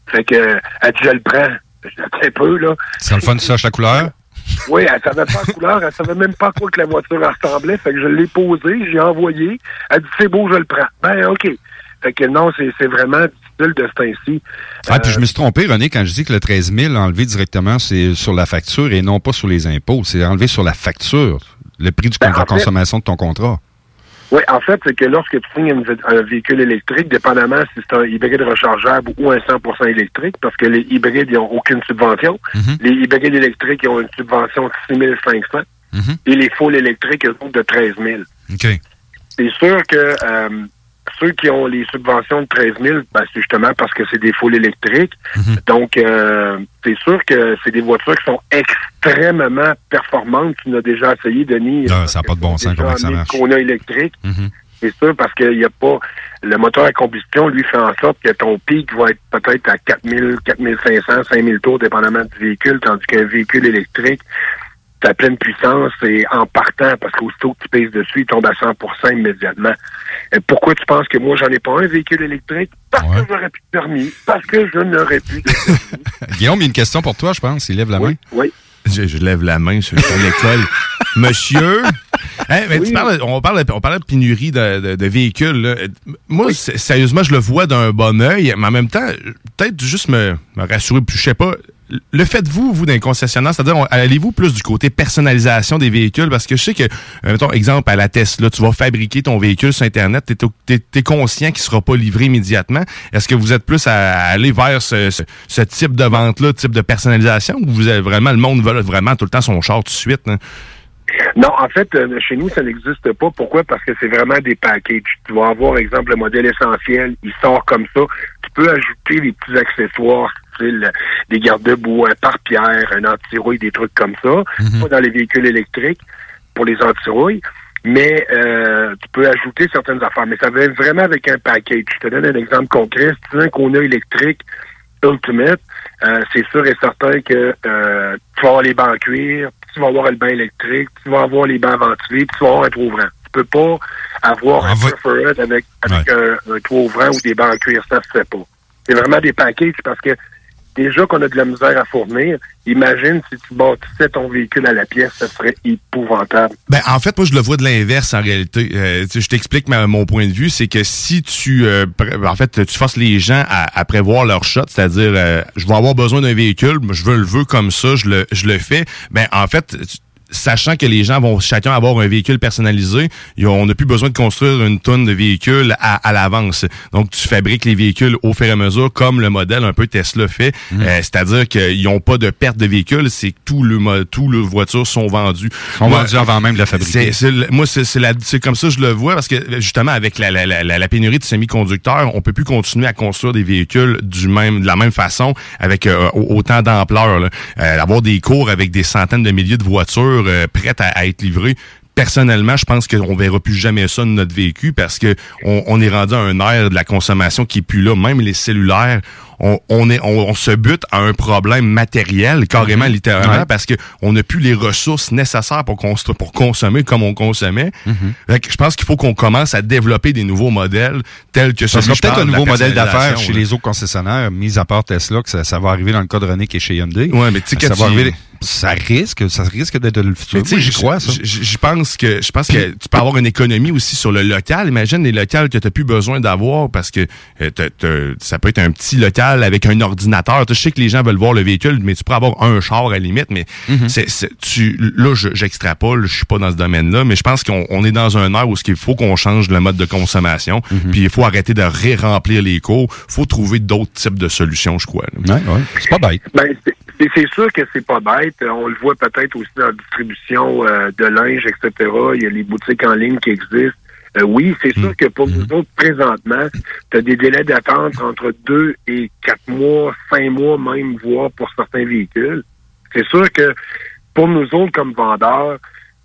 Speaker 11: Fait que elle dit je le prends. Je dis, un peu, là.
Speaker 10: C'est le fun, tu saches la couleur?
Speaker 11: Oui, elle savait pas la couleur, elle savait même pas à quoi que la voiture ressemblait. Fait que je l'ai posée, j'ai envoyé. Elle dit c'est beau, je le prends. Ben ok. Fait que non, c'est c'est vraiment difficile de ce temps-ci.
Speaker 10: Ah, puis je me suis trompé, René, quand je dis que le 13 000 enlevé directement, c'est sur la facture et non pas sur les impôts. C'est enlevé sur la facture, le prix du,
Speaker 11: Ben,
Speaker 10: de la consommation de ton contrat.
Speaker 11: Oui, en fait, c'est que lorsque tu signes un, véhicule électrique, dépendamment si c'est un hybride rechargeable ou un 100% électrique, parce que les hybrides, ils n'ont aucune subvention. Les hybrides électriques, ils ont une subvention de 6 500 et les full électriques, ils ont de 13 000.
Speaker 10: OK.
Speaker 11: C'est sûr que euh, ceux qui ont les subventions de 13 000, ben, c'est justement parce que c'est des full électriques. Donc, euh, c'est sûr que c'est des voitures qui sont extrêmement performantes. Tu n'as déjà essayé, Denis.
Speaker 10: Ah, ça n'a pas de bon sens comment ça marche?
Speaker 11: Kona électrique.
Speaker 10: Mhm.
Speaker 11: C'est sûr parce qu'il n'y a pas le moteur à combustion, lui, fait en sorte que ton pic va être peut-être à 4000, 4500, 5000 tours, dépendamment du véhicule, tandis qu'un véhicule électrique, ta pleine puissance et en partant, parce qu'aussitôt que tu pèses dessus, il tombe à 100% immédiatement. Et pourquoi tu penses que moi, j'en ai pas un véhicule électrique? Parce que j'aurais plus de permis. Parce que je n'aurais plus de
Speaker 10: Guillaume, il y a une question pour toi, je pense. Il lève la main.
Speaker 11: Oui.
Speaker 9: Je, je lève la main sur l'école. Monsieur, Hein, mais tu parles, on, parle, on parle de pénurie de, de- de véhicules. là. Moi, sérieusement, je le vois d'un bon œil, mais en même temps, peut-être juste me, me rassurer, puis je sais pas. Le faites-vous, vous, d'un concessionnaire? C'est-à-dire, allez-vous plus du côté personnalisation des véhicules? Parce que je sais que, euh, mettons, exemple, à la Tesla, tu vas fabriquer ton véhicule sur Internet, tu es, conscient qu'il sera pas livré immédiatement. Est-ce que vous êtes plus à, aller vers ce, type de vente-là, type de personnalisation, ou vous avez vraiment, le monde veut vraiment tout le temps son char tout de suite? hein?
Speaker 11: Non, en fait, euh, chez nous, ça n'existe pas. Pourquoi? Parce que c'est vraiment des packages. Tu vas avoir, exemple, le modèle essentiel, il sort comme ça. Tu peux ajouter des petits accessoires, des garde-boue, un pare-pierre, un anti-rouille, des trucs comme ça. Pas dans les véhicules électriques pour les anti-rouilles. Mais euh, tu peux ajouter certaines affaires. Mais ça vient vraiment avec un package. Je te donne un exemple concret. Si tu veux un Kona électrique Ultimate, euh, c'est sûr et certain que euh, tu vas avoir les bancs en cuir, tu vas avoir le bain électrique, tu vas avoir les bancs ventilés, puis tu vas avoir un toit ouvrant. Tu peux pas avoir un Preferred avec, avec un, un toit ouvrant ou des bancs en cuir, ça se fait pas. C'est vraiment des packages parce que déjà qu'on a de la misère à fournir, imagine si tu bâtissais ton véhicule à la pièce, ça serait épouvantable.
Speaker 9: Ben, en fait, moi, je le vois de l'inverse en réalité. Euh, je t'explique mon point de vue, c'est que si tu, euh, pr- en fait, tu forces les gens à, à prévoir leur shot, c'est-à-dire, euh, je vais avoir besoin d'un véhicule, je veux le veux comme ça, je le, je le fais. Ben, en fait, tu- sachant que les gens vont chacun avoir un véhicule personnalisé, on n'a plus besoin de construire une tonne de véhicules à, à l'avance. Donc, tu fabriques les véhicules au fur et à mesure, comme le modèle un peu Tesla fait. Euh, c'est-à-dire qu'ils n'ont pas de perte de véhicules, c'est que tout le, tout les voitures sont vendues.
Speaker 10: Sont
Speaker 9: Moi,
Speaker 10: vendus avant même de la fabriquer.
Speaker 9: le- moi, c'est comme ça que je le vois parce que justement avec la, la, la, pénurie de semi-conducteurs, on peut plus continuer à construire des véhicules du même de la même façon avec euh, au- autant d'ampleur. Euh, avoir des cours avec des centaines de milliers de voitures euh, prêtes à, être livrées. Personnellement, je pense qu'on verra plus jamais ça de notre vécu parce que on, on est rendu à un air de la consommation qui est plus là. Même les cellulaires, on, on est, on, on se bute à un problème matériel, carrément, littéralement,
Speaker 10: Ouais.
Speaker 9: parce que on n'a plus les ressources nécessaires pour, pour consommer comme on consommait.
Speaker 10: Mhm.
Speaker 9: Fait que je pense qu'il faut qu'on commence à développer des nouveaux modèles tels que
Speaker 10: Ça sera peut-être un nouveau modèle d'affaires chez
Speaker 9: là.
Speaker 10: les autres concessionnaires, mis à part Tesla, que ça, ça va arriver dans le cas de René qui est chez Hyundai.
Speaker 9: Ouais, mais tu sais,
Speaker 10: ça
Speaker 9: quand
Speaker 10: va arriver. Ça risque, ça risque d'être le futur. Moi, j'y
Speaker 9: je-
Speaker 10: crois, ça.
Speaker 9: je- pense que je pense que tu peux avoir une économie aussi sur le local. Imagine les locales que tu n'as plus besoin d'avoir parce que euh, ça peut être un petit local avec un ordinateur. Tu sais, Je sais que les gens veulent voir le véhicule, mais tu pourrais avoir un char à la limite. Mais c'est, c'est- tu, là, je- j'extrapole, je suis pas dans ce domaine-là, mais je pense qu'on on est dans un air où il faut qu'on change le mode de consommation.
Speaker 10: Mhm.
Speaker 9: Puis il faut arrêter de ré-remplir les cours. faut trouver d'autres types de solutions, je crois. là.
Speaker 10: Ouais, ouais. C'est pas bête.
Speaker 11: Ben, c'est- sûr que c'est pas bête. on le voit peut-être aussi dans la distribution euh, de linge, etc. Il y a les boutiques en ligne qui existent. Euh, oui, c'est sûr que pour nous autres, présentement, tu as des délais d'attente entre deux et quatre mois, cinq mois même, voire pour certains véhicules. C'est sûr que pour nous autres, comme vendeurs,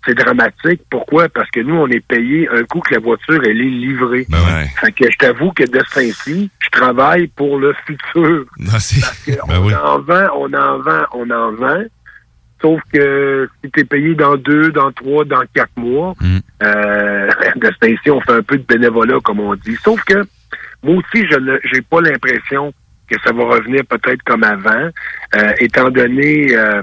Speaker 11: c'est dramatique. Pourquoi? Parce que nous, on est payé un coup que la voiture, elle est livrée. Fait que je t'avoue que de ce temps-ci, je travaille pour le futur. Parce que on en vend, on en vend, on en vend. Sauf que si t'es payé dans deux, dans trois, dans quatre mois, euh, de ce temps-ci, on fait un peu de bénévolat, comme on dit. Sauf que moi aussi, je ne j'ai pas l'impression que ça va revenir peut-être comme avant, euh, étant donné euh,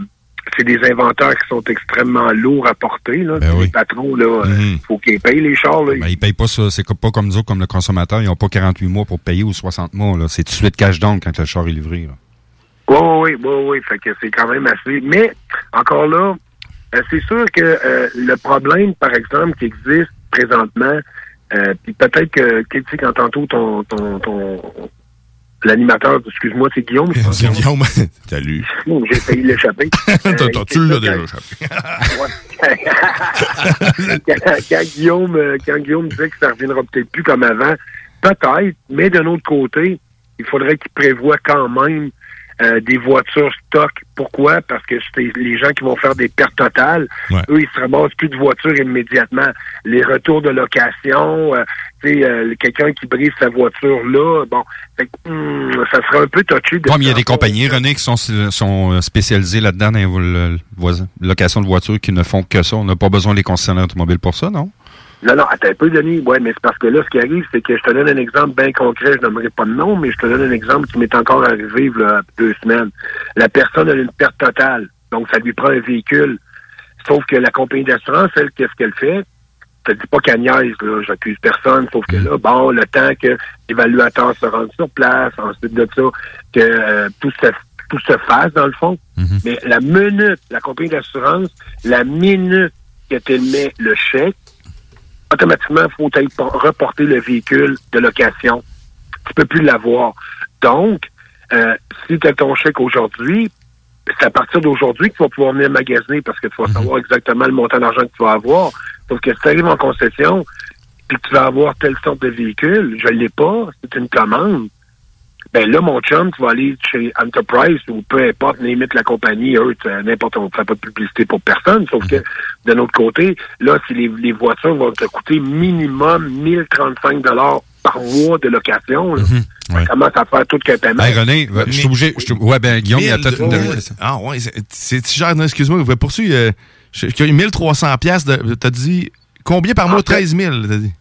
Speaker 11: c'est des inventaires qui sont extrêmement lourds à porter. Là. les patrons, là, euh, faut qu'ils payent les chars. Là.
Speaker 10: Ben, ils payent pas ça. C'est pas comme nous autres, comme le consommateur. Ils n'ont pas 48 mois pour payer ou 60 mois. C'est tout de suite cash down quand le char est livré. Là.
Speaker 11: Oui, oui, oui, oui. Fait que c'est quand même assez. Mais, encore là, euh, c'est sûr que euh, le problème, par exemple, qui existe présentement, euh, puis peut-être que, tu sais, quand tantôt ton, ton, ton l'animateur, excuse-moi, c'est Guillaume.
Speaker 9: C'est Guillaume. Salut.
Speaker 11: Oh, J'ai failli l'échapper.
Speaker 9: T'as-
Speaker 11: Euh,
Speaker 9: tu l'as
Speaker 11: c'est
Speaker 9: déjà
Speaker 11: quand, quand Guillaume, euh, quand Guillaume disait que ça reviendra peut-être plus comme avant, peut-être, mais d'un autre côté, il faudrait qu'il prévoie quand même euh, des voitures stock. Pourquoi? Parce que c'est les gens qui vont faire des pertes totales. Eux, ils se ramassent plus de voitures immédiatement. Les retours de location, euh, euh, quelqu'un qui brise sa voiture là, bon, fait hum, ça serait un peu touché de
Speaker 10: Comme il y a des compagnies, René, qui sont, sont euh, spécialisées là-dedans dans voisin- location de voitures qui ne font que ça. On n'a pas besoin des concessionnaires automobiles pour ça, non?
Speaker 11: Non, non, attends un peu, Denis. Ouais, mais c'est parce que là, ce qui arrive, c'est que je te donne un exemple bien concret. Je n'aimerais pas de nom, mais je te donne un exemple qui m'est encore arrivé a deux semaines. La personne a une perte totale. Donc, ça lui prend un véhicule. Sauf que la compagnie d'assurance, elle, qu'est-ce qu'elle fait? Je te dis pas qu'elle niaise, là. J'accuse personne. Sauf que là, bon, le temps que l'évaluateur se rende sur place, ensuite de ça, que euh, tout se tout se fasse, dans le fond. Mais la minute, la compagnie d'assurance, la minute que tu mets le chèque, automatiquement, il faut aller reporter le véhicule de location? Tu peux plus l'avoir. Donc, euh, si tu as ton chèque aujourd'hui, c'est à partir d'aujourd'hui que tu vas pouvoir venir magasiner parce que tu vas savoir exactement le montant d'argent que tu vas avoir. Sauf que si tu arrives en concession puis que tu vas avoir telle sorte de véhicule, je l'ai pas, c'est une commande. Ben là, mon chum, tu vas aller chez Enterprise ou peu importe, limite la compagnie, eux, tu- n'importe on ne fait pas de publicité pour personne. Sauf que d'un autre côté, là, si les, les voitures vont te coûter minimum 1035 dollars par mois de location, là, ça commence à faire tout qu'un paiement.
Speaker 10: Hey, René, je suis obligé. je suis- Ouais, ben, Guillaume, il y a peut-être une
Speaker 9: ouais. Ah ouais, c'est- cher. Non, excuse-moi, vous pouvez poursuivre. Euh, je- qu'il y a eu 1300 pièces de T'as dit combien par mois? 13 000, t'as dit.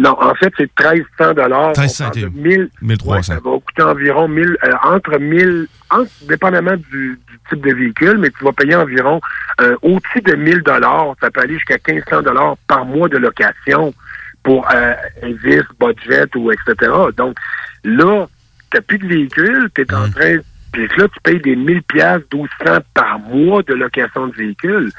Speaker 11: Non, en fait, c'est 1300 dollars.
Speaker 9: 1300,
Speaker 11: On parle de
Speaker 9: ok.
Speaker 11: 1000
Speaker 9: 1300.
Speaker 11: Ouais, ça va coûter environ 1000, euh, entre 1000, entre, dépendamment du, du type de véhicule, mais tu vas payer environ euh, au-dessus de 1000 dollars. Ça peut aller jusqu'à 1500 dollars par mois de location pour euh, Invis, budget ou etc. Donc là, t'as plus de véhicule, tu es en train, puis là tu payes des 1000 pièces, 1200 par mois de location de véhicule.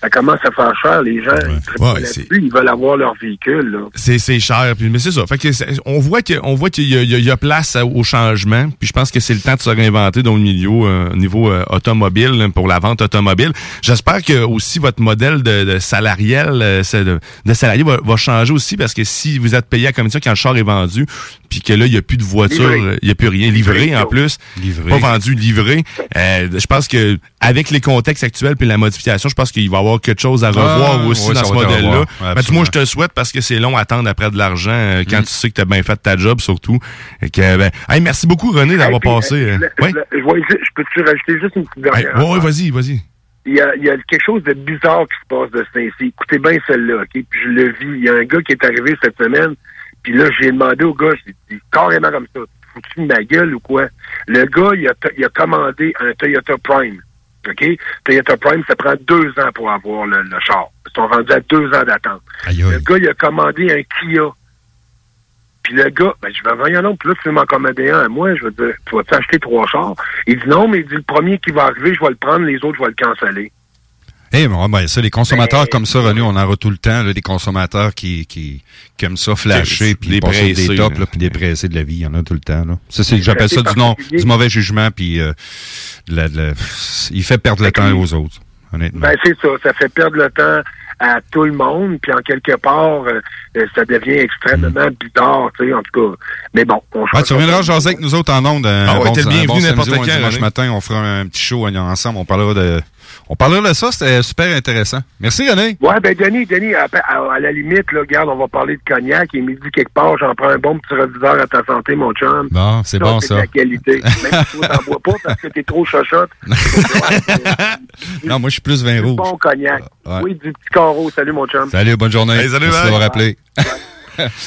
Speaker 11: Ça commence à faire cher. Les gens,
Speaker 9: Ouais,
Speaker 11: ils veulent avoir leur véhicule.
Speaker 9: C'est c'est cher, puis, mais c'est ça. Fait que on voit que on voit qu'il y, a- il y a- il y a place au changement. Puis je pense que c'est le temps de se réinventer dans le milieu euh, au niveau euh, automobile là, pour la vente automobile. J'espère que aussi votre modèle de, de salarial euh, de, de salarié va, va changer aussi parce que si vous êtes payé à la commission quand le char est vendu, puis que là il y a plus de voiture, il y a plus rien livré en plus,
Speaker 10: Livré.
Speaker 9: pas vendu livré. Euh, je pense que avec les contextes actuels puis la modification, je pense qu'il va y avoir quelque chose à revoir
Speaker 10: Ah,
Speaker 9: aussi
Speaker 10: ouais,
Speaker 9: dans ce modèle-là.
Speaker 10: revoir. Ouais,
Speaker 9: Ben, moins, je te souhaite parce que c'est long à attendre après de l'argent euh, quand
Speaker 10: Mm.
Speaker 9: tu sais que tu as bien fait ta job, surtout. Et que, ben, hey, merci beaucoup, René, d'avoir
Speaker 11: Hey,
Speaker 9: passé.
Speaker 11: euh,
Speaker 9: euh,
Speaker 11: je-
Speaker 9: oui?
Speaker 11: je- je vois- je peux-tu rajouter juste une petite
Speaker 9: Hey,
Speaker 11: dernière?
Speaker 9: ouais, ouais, vas-y, vas-y.
Speaker 11: il y, a, il y a quelque chose de bizarre qui se passe de ce temps-ci. Écoutez bien celle-là, OK? Puis je le vis. Il y a un gars qui est arrivé cette semaine, puis là, j'ai demandé au gars, j'ai dit carrément comme ça, fous-tu de ma gueule ou quoi? Le gars, il a, il a commandé un Toyota Prime. OK? Toyota Prime, ça prend deux ans pour avoir le, le char. Ils sont rendus à deux ans d'attente. Le gars, il a commandé un Kia. Puis le gars, ben, je vais voyons donc, puis là, tu veux m'en commander un à moi, je veux dire, tu vas t'acheter trois chars? Il dit non, mais il dit le premier qui va arriver, je vais le prendre, les autres, je vais le canceller.
Speaker 10: Eh bon, ben ça, les consommateurs comme ça, René, on en aura tout le temps, là, des consommateurs qui, qui, qui aiment ça flasher, puis passer des tops, puis des pressés de la vie, il y en a tout le temps. Là. Ça, c'est j'appelle ça du non, du mauvais jugement, puis euh, de la- de la- il fait perdre le temps aux autres, honnêtement.
Speaker 11: Ben, c'est ça. Ça fait perdre le temps à tout le monde, puis en quelque part, euh, euh, ça devient extrêmement bizarre, tu sais, en tout cas. Mais bon, on
Speaker 10: Ouais,
Speaker 11: change
Speaker 10: tu reviendras jaser avec nous autres en ondes. un
Speaker 9: Ah ouais,
Speaker 10: bon-
Speaker 9: bienvenu
Speaker 10: bon
Speaker 9: n'importe quand,
Speaker 10: dimanche matin, on fera un petit show ensemble. On parlera de, on parlera de ça. C'était super intéressant. Merci, René.
Speaker 11: Ouais, ben Denis, Denis, à, à- à la limite, là, regarde, on va parler de cognac. Il est midi quelque part, j'en prends un bon petit reviseur à ta santé, mon chum.
Speaker 10: Bon, c'est bon,
Speaker 11: c'est
Speaker 10: ça.
Speaker 11: de la qualité. Même si toi, t'en bois pas parce que t'es trop chochotte.
Speaker 10: Non, moi, je suis plus vin rouge.
Speaker 11: bon cognac.
Speaker 10: Ouais.
Speaker 11: Oui, du petit carreau. Salut, mon chum.
Speaker 10: Salut, bonne journée.
Speaker 9: Hey, salut,
Speaker 10: Merci d'avoir appelé.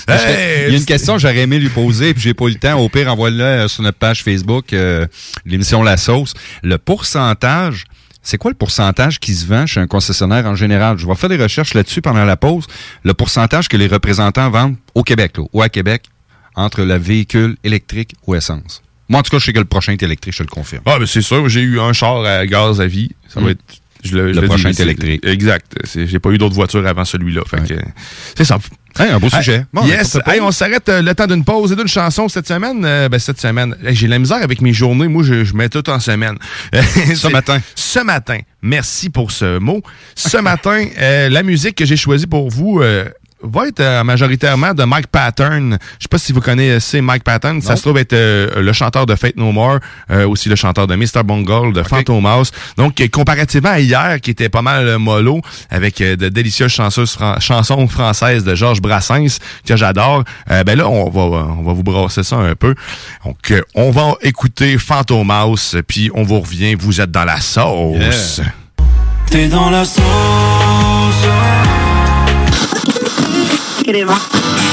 Speaker 9: Hey,
Speaker 10: Il y a une question que j'aurais aimé lui poser, puis j'ai pas eu le temps. Au pire, envoie-le euh, sur notre page Facebook, euh, l'émission La Sauce. Le pourcentage, c'est quoi le pourcentage qui se vend chez un concessionnaire en général? Je vais faire des recherches là-dessus pendant la pause. Le pourcentage que les représentants vendent au Québec, là, ou à Québec, entre le véhicule électrique ou essence. Moi, en tout cas, je sais que le prochain est électrique, je te le confirme.
Speaker 9: Ah, ben c'est sûr, j'ai eu un char à gaz à vie. Ça va
Speaker 10: Mm.
Speaker 9: être. Je le,
Speaker 10: Le
Speaker 9: je dis,
Speaker 10: prochain
Speaker 9: mais
Speaker 10: est électrique.
Speaker 9: Exact. J'ai pas eu d'autres voitures avant celui-là. C'est ça.
Speaker 10: Hey, un beau sujet. Bon,
Speaker 9: yes.
Speaker 10: on
Speaker 9: Hey, s'arrête euh, le temps d'une pause et d'une chanson cette semaine. Euh, ben, cette semaine. Hey, J'ai la misère avec mes journées. Moi, je, je mets tout en semaine.
Speaker 10: Ce matin.
Speaker 9: Ce matin. Merci pour ce mot. Ce matin, euh, la musique que j'ai choisie pour vous va être euh, majoritairement de Mike Pattern. Je sais pas si vous connaissez Mike Pattern. Ça se trouve être euh, le chanteur de Fate No More, euh, aussi le chanteur de Mr. Bungle, de Phantom House. Donc, comparativement à hier, qui était pas mal mollo, avec euh, de délicieuses chansons, fran- chansons françaises de Georges Brassens, que j'adore, euh, ben là, on va, on va vous brasser ça un peu. Donc, euh, on va écouter Phantom House, puis on vous revient. Vous êtes dans la sauce.
Speaker 10: Yeah.
Speaker 12: T'es dans la sauce.
Speaker 13: La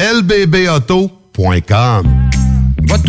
Speaker 14: lbbauto.com.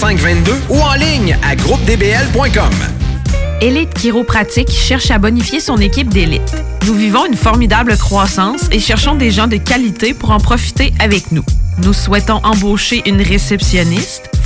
Speaker 15: 2522 ou en ligne à groupedbl.com.
Speaker 16: Élite Chiropratique cherche à bonifier son équipe d'élite. Nous vivons une formidable croissance et cherchons des gens de qualité pour en profiter avec nous. Nous souhaitons embaucher une réceptionniste,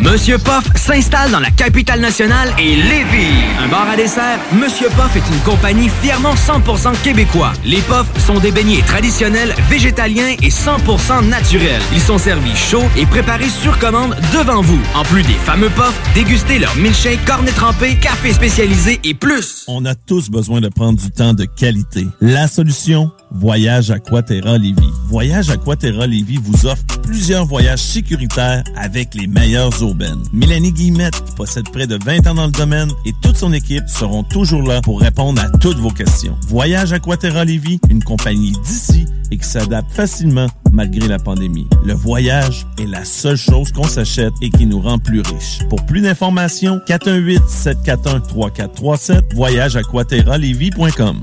Speaker 17: Monsieur Poff s'installe dans la capitale nationale et Lévis. Un bar à dessert, Monsieur Poff est une compagnie fièrement 100% québécois. Les Poffs sont des beignets traditionnels, végétaliens et 100% naturels. Ils sont servis chauds et préparés sur commande devant vous. En plus des fameux Poffs, dégustez leur milkshake, cornet trempé, café spécialisé et plus.
Speaker 18: On a tous besoin de prendre du temps de qualité. La solution Voyage Aquaterra Lévis. Voyage Aquaterra Lévis vous offre plusieurs voyages sécuritaires avec les meilleures aubaines. Mélanie Guillemette, possède près de 20 ans dans le domaine, et toute son équipe seront toujours là pour répondre à toutes vos questions. Voyage Aquaterra Lévis, une compagnie d'ici et qui s'adapte facilement malgré la pandémie. Le voyage est la seule chose qu'on s'achète et qui nous rend plus riches. Pour plus d'informations, 418-741-3437, voyageaquaterralévis.com.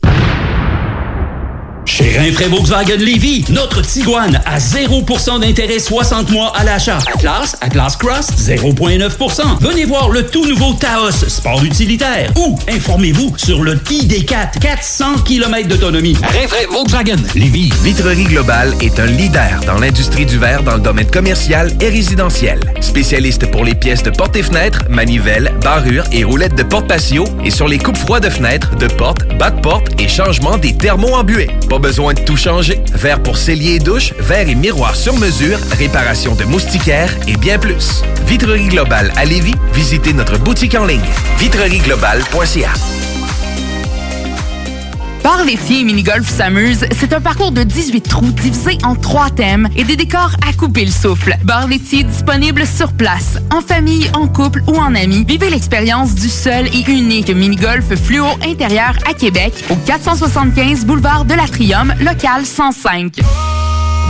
Speaker 19: Chez Rinfraie Volkswagen Lévy, notre Tiguan à 0% d'intérêt 60 mois à l'achat. Atlas, Atlas Cross, 0,9%. Venez voir le tout nouveau Taos, sport utilitaire. Ou informez-vous sur le ID4, 400 km d'autonomie. Rinfraie Volkswagen Lévy.
Speaker 20: Vitrerie Globale est un leader dans l'industrie du verre dans le domaine commercial et résidentiel. Spécialiste pour les pièces de portes et fenêtres, manivelles, barrures et roulettes de porte patio et sur les coupes froides de fenêtres, de portes, bas de porte et changement des thermos en buée. Pas besoin de tout changer. Verre pour cellier et douche, verre et miroir sur mesure, réparation de moustiquaires et bien plus. Vitrerie Globale à Lévis, visitez notre boutique en ligne vitrerieglobale.ca.
Speaker 21: Bar laitier et mini-golf s'amuse, c'est un parcours de 18 trous divisé en trois thèmes et des décors à couper le souffle. Bar laitier disponible sur place, en famille, en couple ou en amis. Vivez l'expérience du seul et unique mini-golf fluo intérieur à Québec au 475 boulevard de l'Atrium, local 105.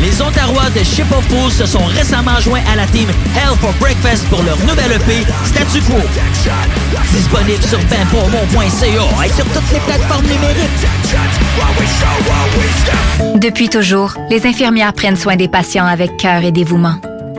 Speaker 22: Les Ontarois de Ship of Fools se sont récemment joints à la team Hell for Breakfast pour leur nouvelle EP Statu Quo. Disponible sur benpourmont.ca et sur toutes les plateformes numériques.
Speaker 23: Depuis toujours, les infirmières prennent soin des patients avec cœur et dévouement.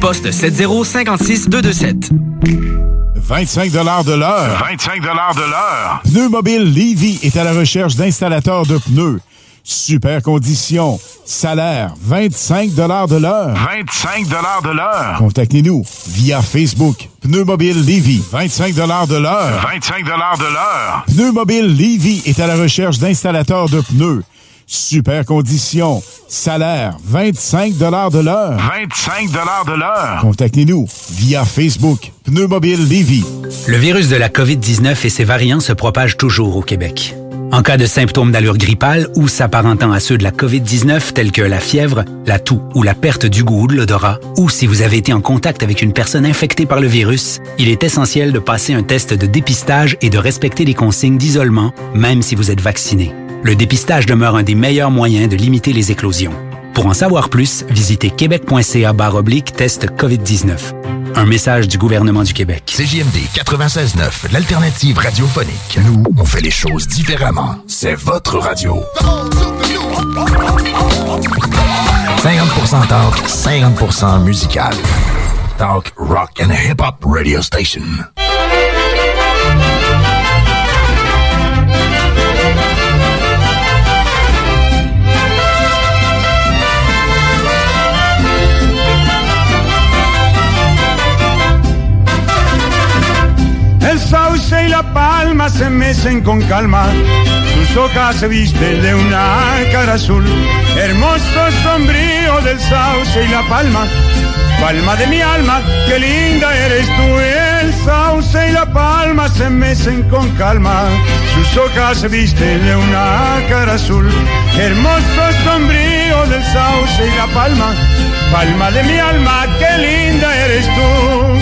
Speaker 17: poste 7056 227.
Speaker 24: 25 de l'heure.
Speaker 25: 25 de l'heure.
Speaker 24: Pneu Mobile Levy est à la recherche d'installateurs de pneus. Super conditions. Salaire 25 de l'heure.
Speaker 25: 25 de l'heure.
Speaker 24: Contactez-nous via Facebook. Pneu Mobile Levy. 25 de l'heure.
Speaker 25: 25 de l'heure.
Speaker 24: Pneu Mobile Levy est à la recherche d'installateurs de pneus. Super conditions. Salaire 25 de l'heure.
Speaker 25: 25 de l'heure.
Speaker 24: Contactez-nous via Facebook. Pneu Mobile Levy.
Speaker 26: Le virus de la COVID-19 et ses variants se propagent toujours au Québec. En cas de symptômes d'allure grippale ou s'apparentant à ceux de la COVID-19 tels que la fièvre, la toux ou la perte du goût ou de l'odorat, ou si vous avez été en contact avec une personne infectée par le virus, il est essentiel de passer un test de dépistage et de respecter les consignes d'isolement, même si vous êtes vacciné. Le dépistage demeure un des meilleurs moyens de limiter les éclosions. Pour en savoir plus, visitez québec.ca oblique test COVID-19. Un message du gouvernement du Québec.
Speaker 27: CJMD 96.9, l'alternative radiophonique. Nous, on fait les choses différemment. C'est votre radio. 50% talk, 50% musical. Talk, rock and hip-hop radio station.
Speaker 28: La palma se mecen con calma, sus hojas se visten de una cara azul, hermoso sombrío del sauce y la palma, palma de mi alma, qué linda eres tú, el sauce y la palma se mecen con calma, sus hojas se visten de una cara azul, hermoso sombrío del sauce y la palma, palma de mi alma, qué linda eres tú.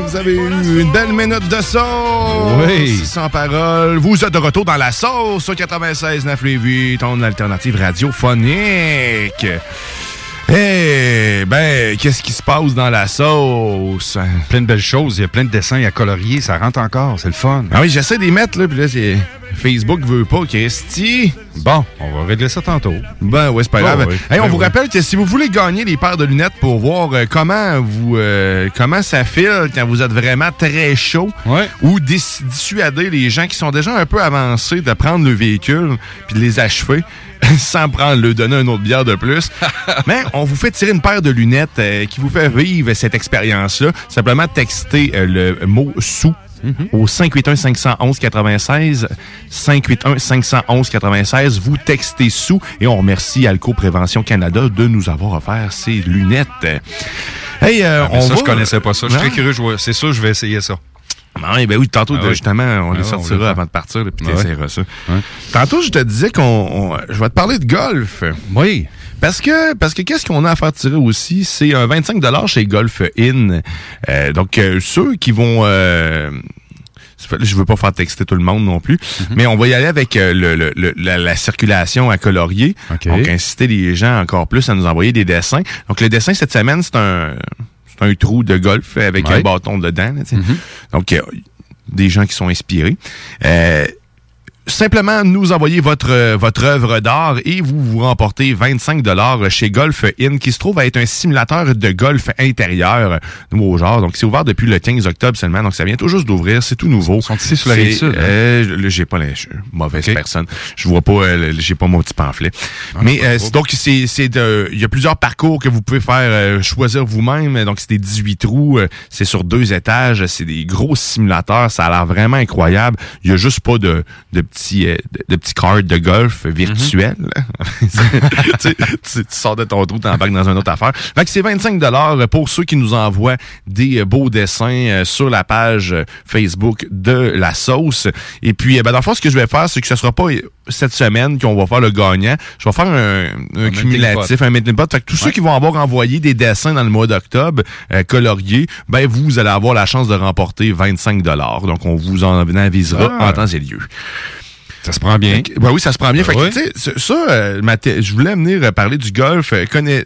Speaker 9: Vous avez eu une belle minute de sauce.
Speaker 10: Oui.
Speaker 9: Sans parole. Vous êtes de retour dans la sauce au 96.9 Lévis, ton alternative radiophonique. Eh ben, qu'est-ce qui se passe dans la sauce?
Speaker 10: Plein de belles choses. Il y a plein de dessins à colorier. Ça rentre encore. C'est le fun.
Speaker 9: Ah oui, j'essaie d'y mettre, là, puis là, c'est... Facebook veut pas, Christy.
Speaker 10: Bon, on va régler ça tantôt.
Speaker 9: Ben ouais, c'est pas
Speaker 10: Oh,
Speaker 9: grave.
Speaker 10: oui.
Speaker 9: Hey, on
Speaker 10: Ben
Speaker 9: vous
Speaker 10: oui.
Speaker 9: rappelle que si vous voulez gagner les paires de lunettes pour voir euh, comment vous euh, comment ça file quand vous êtes vraiment très chaud ou dis- dissuader les gens qui sont déjà un peu avancés de prendre le véhicule puis de les achever sans prendre le donner une autre bière de plus. Mais on vous fait tirer une paire de lunettes euh, qui vous fait vivre cette expérience-là. Simplement texter euh, le mot sous au 581-511-96. 581-511-96. Vous textez sous et on remercie Alco Prévention Canada de nous avoir offert ces lunettes. Hey, euh,
Speaker 10: Ah,
Speaker 9: on
Speaker 10: ça,
Speaker 9: va-
Speaker 10: je connaissais pas ça. Je suis très curieux. je C'est sûr, je vais essayer ça.
Speaker 9: Ah oui, ben oui, tantôt,
Speaker 10: Ah oui.
Speaker 9: justement, on
Speaker 10: Ah
Speaker 9: les
Speaker 10: on
Speaker 9: sortira avant de partir, puis
Speaker 10: Ah
Speaker 9: t'essaieras ça. Tantôt, je te disais qu'on, on- je vais te parler de golf.
Speaker 10: Oui.
Speaker 9: Parce que, parce que qu'est-ce qu'on a à faire tirer aussi, c'est un 25 chez Golf In. Euh, donc, euh, ceux qui vont, euh, je veux pas faire texter tout le monde non plus, mais on va y aller avec euh, le, le- le- la, la circulation à colorier. Donc, inciter les gens encore plus à nous envoyer des dessins. Donc, le dessin cette semaine, c'est un, c'est un trou de golf avec
Speaker 10: Ouais.
Speaker 9: un bâton dedans. là, sais. Donc, euh, des gens qui sont inspirés. Euh, Simplement nous envoyer votre euh, votre œuvre d'art et vous vous remportez 25 dollars chez Golf In qui se trouve à être un simulateur de golf intérieur nouveau genre. Donc c'est ouvert depuis le 15 octobre seulement. Donc ça vient tout juste d'ouvrir, c'est tout nouveau. Ils sont
Speaker 10: ici sur la rive sud, hein?
Speaker 9: Euh, là, j'ai pas une mauvaise personne. Je vois pas euh, j'ai pas mon petit pamphlet. Mais euh, donc c'est c'est il y a plusieurs parcours que vous pouvez faire euh, choisir vous-même. Donc c'est des 18 trous, c'est sur deux étages, c'est des gros simulateurs, ça a l'air vraiment incroyable. Il y a juste pas de de petits euh, de, petits cards de golf virtuels. tu, sais, tu- tu sors de ton trou, t'embarques dans une autre affaire. Fait que c'est 25 dollars pour ceux qui nous envoient des euh, beaux dessins euh, sur la page euh, Facebook de la sauce. Et puis, ben, dans le fond, ce que je vais faire, c'est que ce sera pas cette semaine qu'on va faire le gagnant. Je vais faire un, un cumulatif, un melting pot. Fait que tous ceux qui vont avoir envoyé des dessins dans le mois d'octobre euh, coloriés, ben vous allez avoir la chance de remporter 25 dollars. Donc, on vous en avisera
Speaker 10: Ah.
Speaker 9: en temps et lieu.
Speaker 10: Ça se prend bien.
Speaker 9: Fait que- ben oui, ça se prend bien.
Speaker 10: Ben
Speaker 9: Fait que,
Speaker 10: oui.
Speaker 9: tu sais, ça, euh, je voulais venir euh, parler du golf. Euh, connais,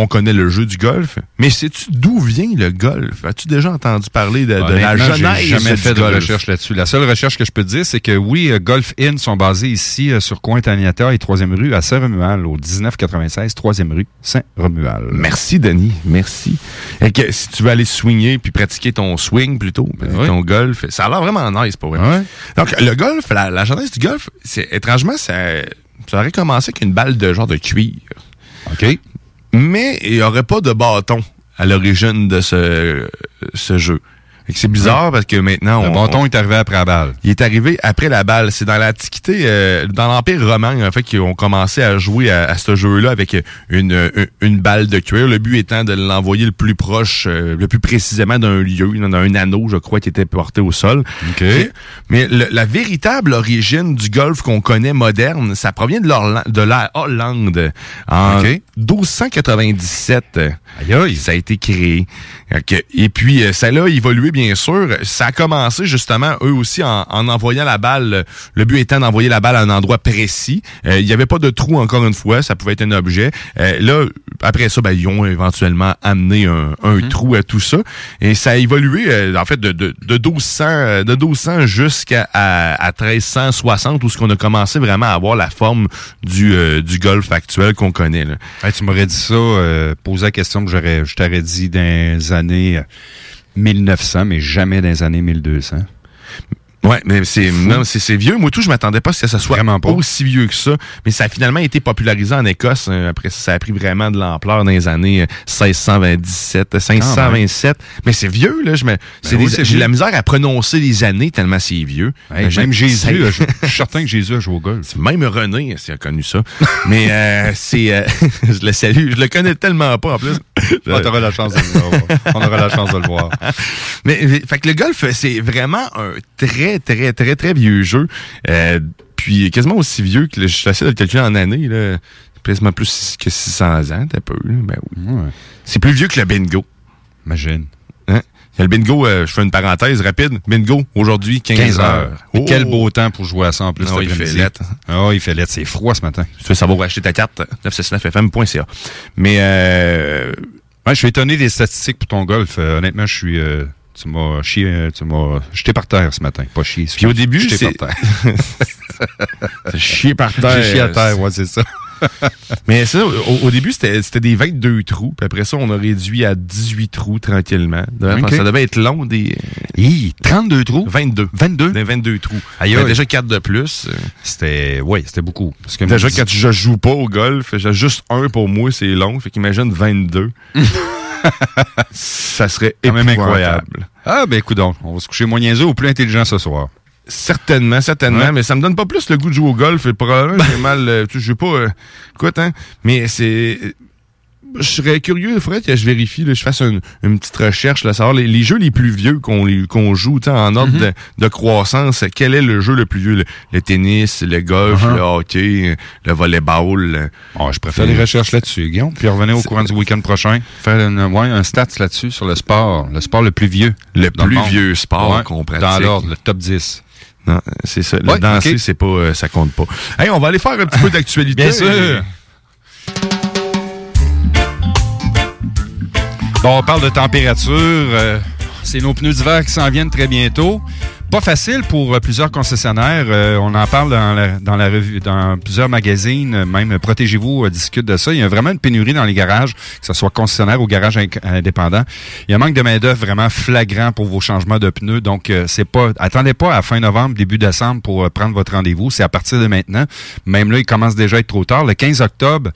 Speaker 9: on, on connaît le jeu du golf, mais sais-tu d'où vient le golf? As-tu déjà entendu parler de, de la
Speaker 10: j'ai jamais fait de
Speaker 9: golf?
Speaker 10: recherche là-dessus. La seule recherche que je peux te dire, c'est que oui, euh, Golf Inn sont basés ici euh, sur Coin-Taniata et 3e rue à Saint-Romuald, au 1996, 3e rue Saint-Romuald.
Speaker 9: Merci, Denis. Merci. Et que si tu veux aller swinger puis pratiquer ton swing plutôt, ton golf, ça a l'air vraiment nice pour vrai. Donc, le golf, la, la genèse du golf, c'est étrangement, ça, ça aurait commencé avec une balle de genre de cuir.
Speaker 10: OK.
Speaker 9: Mais il n'y aurait pas de bâton à l'origine de ce, ce jeu. C'est bizarre parce que maintenant...
Speaker 10: Le
Speaker 9: on-
Speaker 10: bâton
Speaker 9: on-
Speaker 10: est arrivé après la balle.
Speaker 9: il est arrivé après la balle. C'est dans l'Antiquité, euh, dans l'Empire romain, en fait, qu'ils ont commencé à jouer à, à ce jeu-là avec une, une, une balle de cuir. Le but étant de l'envoyer le plus proche, euh, le plus précisément d'un lieu, dans un anneau, je crois, qui était porté au sol. Mais, mais le- la véritable origine du golf qu'on connaît moderne, ça provient de, la Hollande. En
Speaker 10: OK.
Speaker 9: 1297, ça a été créé. Ok. Et puis, euh, ça a évolué, bien sûr. Ça a commencé justement, eux aussi, en, en envoyant la balle. Le but étant d'envoyer la balle à un endroit précis. Euh, Il n'y avait pas de trou, encore une fois. Ça pouvait être un objet. Euh, là, après ça, ben, ils ont éventuellement amené un, un trou à tout ça. Et ça a évolué, euh, en fait, de, de, de 1200, euh, de 1200 jusqu'à à, à 1360, où ce qu'on a commencé vraiment à avoir la forme du, euh, du golf actuel qu'on connaît. Là.
Speaker 10: Hey, tu m'aurais dit ça, euh, posé la question que j'aurais, je t'aurais dit dans les années euh, 1900, mais jamais dans les années 1200.
Speaker 9: Ouais, mais c'est c'est c'est vieux. Moi tout, je m'attendais pas à ce que ça soit aussi vieux que ça. Mais ça a finalement été popularisé en Écosse. hein. Après ça, a pris vraiment de l'ampleur dans les années euh, 1627, 1527. Mais c'est vieux là. Je me,
Speaker 10: oui, c'est
Speaker 9: j'ai la misère à prononcer les années tellement c'est vieux.
Speaker 10: Hey, même Jésus, je je suis certain que Jésus a joué au golf.
Speaker 9: Même René, s'il a connu ça. Mais euh, c'est, euh, je le salue. Je le connais tellement pas en plus.
Speaker 10: Ah, t'auras la chance de le voir. On aura la chance de le voir.
Speaker 9: Mais mais, fait que le golf, c'est vraiment un très très très très vieux jeu. Euh, puis quasiment aussi vieux que le- je suis assez de le calculer en années là. Quasiment plus que 600 ans, t'as peu. Ben oui. C'est plus vieux que le bingo.
Speaker 10: Imagine.
Speaker 9: Hein? Le bingo, euh, je fais une parenthèse rapide. Bingo, aujourd'hui, 15,
Speaker 10: 15
Speaker 9: heures.
Speaker 10: Et Quel beau temps pour jouer à ça en plus.
Speaker 9: Ah il fait lettre.
Speaker 10: Oui, il fait lettre. C'est froid ce matin.
Speaker 9: Tu veux savoir acheter ta carte? 969fm.ca. Mais euh,
Speaker 10: Ouais, je suis étonné des statistiques pour ton golf. Honnêtement, je suis. euh, Tu m'as chié, tu m'as jeté par terre ce matin. Pas chié.
Speaker 9: Puis au début,
Speaker 10: jeté par terre.
Speaker 9: Chié par terre.
Speaker 10: J'ai chié à terre, ouais, c'est ça.
Speaker 9: Mais ça, au, au début, c'était c'était des 22 trous. Puis après ça, on a réduit à 18 trous tranquillement. Ça devait être long, des...
Speaker 10: Hi, 32 trous?
Speaker 9: 22.
Speaker 10: 22?
Speaker 9: Des 22 trous.
Speaker 10: Aïe,
Speaker 9: Il y avait
Speaker 10: aïe.
Speaker 9: déjà 4 de plus.
Speaker 10: C'était, oui, c'était beaucoup. Parce que
Speaker 9: Déjà, quand je joue pas au golf, j'ai juste un pour moi, c'est long. Fait qu'imagine 22. ça serait
Speaker 10: quand même incroyable. Ah, ben, écoute donc, on va se coucher moins niaiseux ou plus intelligent ce soir.
Speaker 9: Certainement, certainement,
Speaker 10: Ouais.
Speaker 9: mais ça me donne pas plus le goût de jouer au golf. Et probablement, j'ai mal. euh, je sais pas. euh, écoute, hein, mais c'est. Je serais curieux, il faudrait que je vérifie, là, je fasse une, une petite recherche, là, savoir les, les jeux les plus vieux qu'on qu'on joue tu sais, en ordre
Speaker 10: Mhm.
Speaker 9: de, de croissance. Quel est le jeu le plus vieux? Le, le tennis, le golf,
Speaker 10: Uh-huh.
Speaker 9: le hockey, le volleyball.
Speaker 10: je préfère les recherches là-dessus, Guillaume. Puis revenez au courant du week-end prochain. Faire une, ouais, un stats là-dessus sur le sport. Le sport le plus vieux.
Speaker 9: Le plus vieux sport
Speaker 10: Ouais,
Speaker 9: qu'on pratique.
Speaker 10: Dans l'ordre, le top 10.
Speaker 9: Non, c'est ça. Le danser,
Speaker 10: ok.
Speaker 9: c'est pas, euh, ça compte pas. Hey, on va aller faire un petit peu d'actualité.
Speaker 10: Bien sûr. Bon, on parle de température. euh, c'est nos pneus d'hiver qui s'en viennent très bientôt. Pas facile pour euh, plusieurs concessionnaires. Euh, on en parle dans la, dans la revue, dans plusieurs magazines. euh, Même Protégez-vous discute de ça. Il y a vraiment une pénurie dans les garages, que ce soit concessionnaire ou garage indépendant. Il y a un manque de main d'œuvre vraiment flagrant pour vos changements de pneus. Donc, c'est pas, attendez pas à fin novembre, début décembre pour prendre votre rendez-vous. C'est à partir de maintenant. Même là, il commence déjà à être trop tard. Le 15 octobre.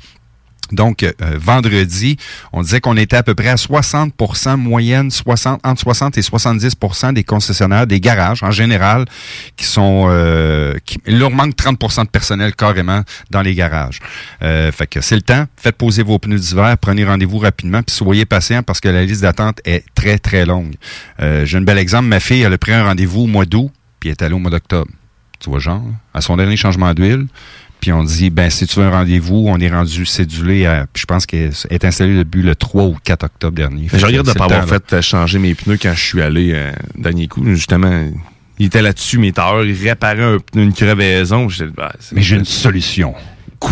Speaker 10: Donc, euh, vendredi, on disait qu'on était à peu près à 60% moyenne, 60, entre 60 et 70% des concessionnaires, des garages en général, qui sont... Euh, il leur manque 30% de personnel carrément dans les garages. Euh, fait que c'est le temps. Faites poser vos pneus d'hiver, prenez rendez-vous rapidement, puis soyez patient parce que la liste d'attente est très, très longue. J'ai un bel exemple. Ma fille, elle a pris un rendez-vous au mois d'août, puis elle est allée au mois d'octobre. Tu vois, genre, à son dernier changement d'huile. Puis on dit, ben si tu veux un rendez-vous, on est rendu cédulé à, puis je pense qu'elle est installée depuis le 3 ou 4 octobre dernier. Fait
Speaker 9: Je regrette de
Speaker 10: c'est
Speaker 9: pas avoir
Speaker 10: temps,
Speaker 9: fait euh, changer mes pneus quand je suis allé euh, dernier coup. Justement, il était là-dessus, mes tailleurs, il réparait un pneu, une crevaison. Bah,
Speaker 10: Mais j'ai une solution.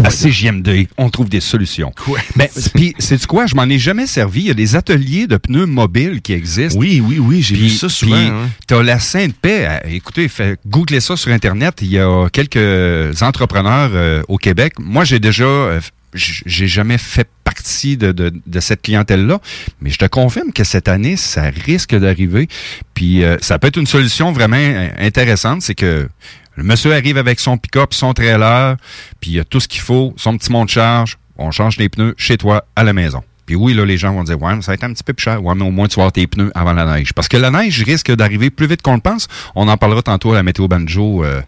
Speaker 10: À CGM2, on trouve des solutions. Ben, puis, c'est quoi? Je m'en ai jamais servi. Il y a des ateliers de pneus mobiles qui existent.
Speaker 9: Oui, oui, oui, j'ai vu ça souvent.
Speaker 10: puis,
Speaker 9: hein.
Speaker 10: T'as la Sainte-Paix. Euh, Écoutez, fait, googlez ça sur Internet. Il y a quelques entrepreneurs euh, au Québec. Moi, j'ai déjà... euh, j'ai jamais fait de, cette clientèle-là, mais je te confirme que cette année, ça risque d'arriver. Puis euh, ça peut être une solution vraiment intéressante, c'est que le monsieur arrive avec son pick-up, son trailer, puis il y a tout ce qu'il faut, son petit mont de charge, on change les pneus chez toi, à la maison. Puis oui, là, les gens vont dire, ouais, mais ça va être un petit peu plus cher. Ouais, mais au moins, tu vas avoir tes pneus avant la neige. Parce que la neige risque d'arriver plus vite qu'on le pense. On en parlera tantôt à la météo banjo euh,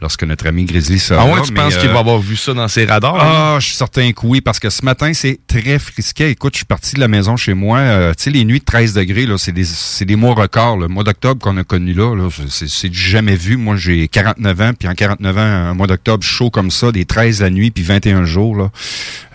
Speaker 10: lorsque notre ami Grizzly sera
Speaker 9: Ah ouais, tu
Speaker 10: mais,
Speaker 9: penses qu'il
Speaker 10: euh,
Speaker 9: va avoir vu ça dans ses radars? hein?
Speaker 10: ah, je suis certain que oui, parce que ce matin, c'est très frisquet. Écoute, je suis parti de la maison chez moi. euh, tu sais, les nuits de 13 degrés, là, c'est des, c'est des mois records. Le mois d'octobre qu'on a connu là, là c'est, c'est jamais vu. Moi, j'ai 49 ans, puis en 49 ans, un mois d'octobre chaud comme ça, des 13 la nuit, puis 21 jours, là.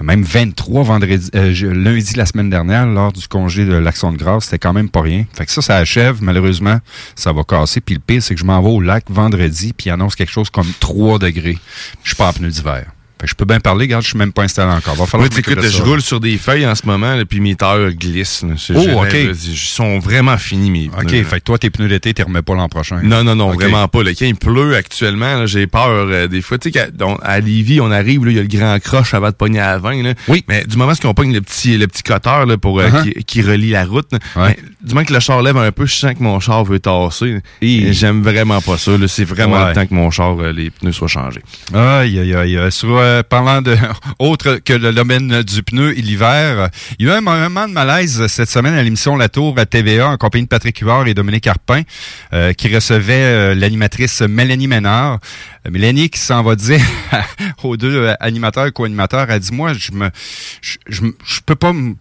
Speaker 10: Même 23 vendredi, euh, lundi la semaine dernière, lors du congé de l'Action de grâce, c'était quand même pas rien. Fait que ça, ça achève. Malheureusement, ça va casser. Puis le pire, c'est que je m'en vais au lac vendredi, puis annonce quelque chose comme 3 degrés. Je suis pas en pneus d'hiver. Fait que je peux bien parler, regarde, je suis même pas installé encore. Va falloir
Speaker 9: Oui,
Speaker 10: que je
Speaker 9: roule sur des feuilles en ce moment, là, puis mes tailleurs glissent.
Speaker 10: Oh, ok.
Speaker 9: Ils sont vraiment finis, mes
Speaker 10: OK,
Speaker 9: pneus,
Speaker 10: fait que toi, tes pneus d'été, tu remets pas l'an prochain.
Speaker 9: Non, non, non, vraiment pas. Là. Quand il pleut actuellement, j'ai peur euh, des fois. Tu sais, à Lévis, on arrive, il y a le grand croche avant de pogner à 20. Là.
Speaker 10: Oui.
Speaker 9: Mais du moment qu'on pogne le petit, le petit cutter là, pour, euh,
Speaker 10: Uh-huh.
Speaker 9: qui, qui relie la route,
Speaker 10: Ouais.
Speaker 9: ben, du moment que le char lève un peu, je sens que mon char veut tasser. Et J'aime vraiment pas ça. C'est vraiment
Speaker 10: Ouais.
Speaker 9: le temps que mon char, euh, les pneus soient changés.
Speaker 10: Aïe, aïe, aïe. Sur, euh, parlant de autre que le domaine du pneu et l'hiver, il y a eu un moment de malaise cette semaine à l'émission La Tour à TVA en compagnie de Patrick Huard et Dominique Arpin, euh, qui recevait euh, l'animatrice Mélanie Ménard. Euh, Mélanie qui s'en va dire aux deux animateurs et co-animateurs, elle dit, moi, je me, je, je, je peux pas me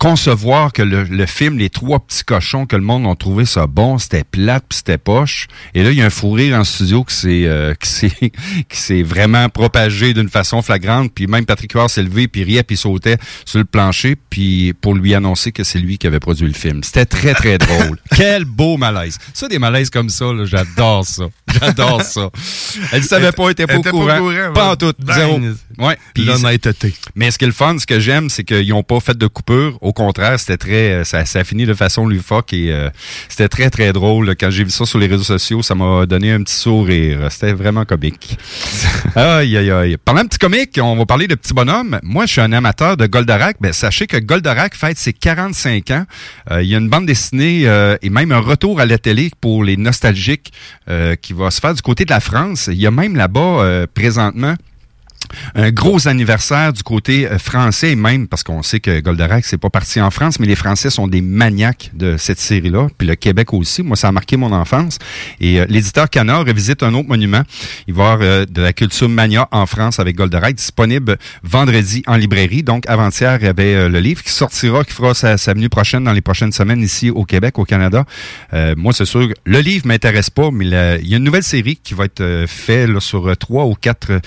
Speaker 10: concevoir que le, le film Les Trois Petits Cochons, que le monde a trouvé ça bon, c'était plate puis c'était poche. Et là, il y a un fou rire en studio qui s'est euh, qui s'est qui s'est vraiment propagé d'une façon flagrante. Puis même Patrick Huard s'est levé puis riait puis sautait sur le plancher puis pour lui annoncer que c'est lui qui avait produit le film. C'était très très drôle. Quel beau malaise. Ça des malaises comme ça, là, j'adore ça. J'adore ça. Elle ne savait pas, elle était pas au
Speaker 9: pas
Speaker 10: courant. Pas en tout. Zéro. Ouais.
Speaker 9: L'honnêteté.
Speaker 10: mais ce qui est le fun, ce que j'aime, c'est qu'ils n'ont pas fait de coupure. Au au contraire, c'était très, euh, ça, ça a fini de façon loufoque et euh, c'était très très drôle. Quand j'ai vu ça sur les réseaux sociaux, ça m'a donné un petit sourire. C'était vraiment comique. aïe aïe aïe. Parlant de petit comique, on va parler de petits bonhommes. Moi, je suis un amateur de Goldorak. Ben, sachez que Goldorak fête ses 45 ans. Euh, il y a une bande dessinée euh, et même un retour à la télé pour les nostalgiques euh, qui va se faire du côté de la France. Il y a même là-bas euh, présentement un gros anniversaire du côté euh, français, même parce qu'on sait que Goldorak, c'est pas parti en France, mais les Français sont des maniaques de cette série-là, puis le Québec aussi. Moi, ça a marqué mon enfance. Et euh, l'éditeur Canard revisite un autre monument. Il va y avoir euh, de la culture mania en France avec Goldorak, disponible vendredi en librairie. Donc, avant-hier, il y avait le livre qui sortira, qui fera sa, venue prochaine dans les prochaines semaines ici au Québec, au Canada. Moi, c'est sûr, le livre m'intéresse pas, mais il y a une nouvelle série qui va être faite sur trois ou quatre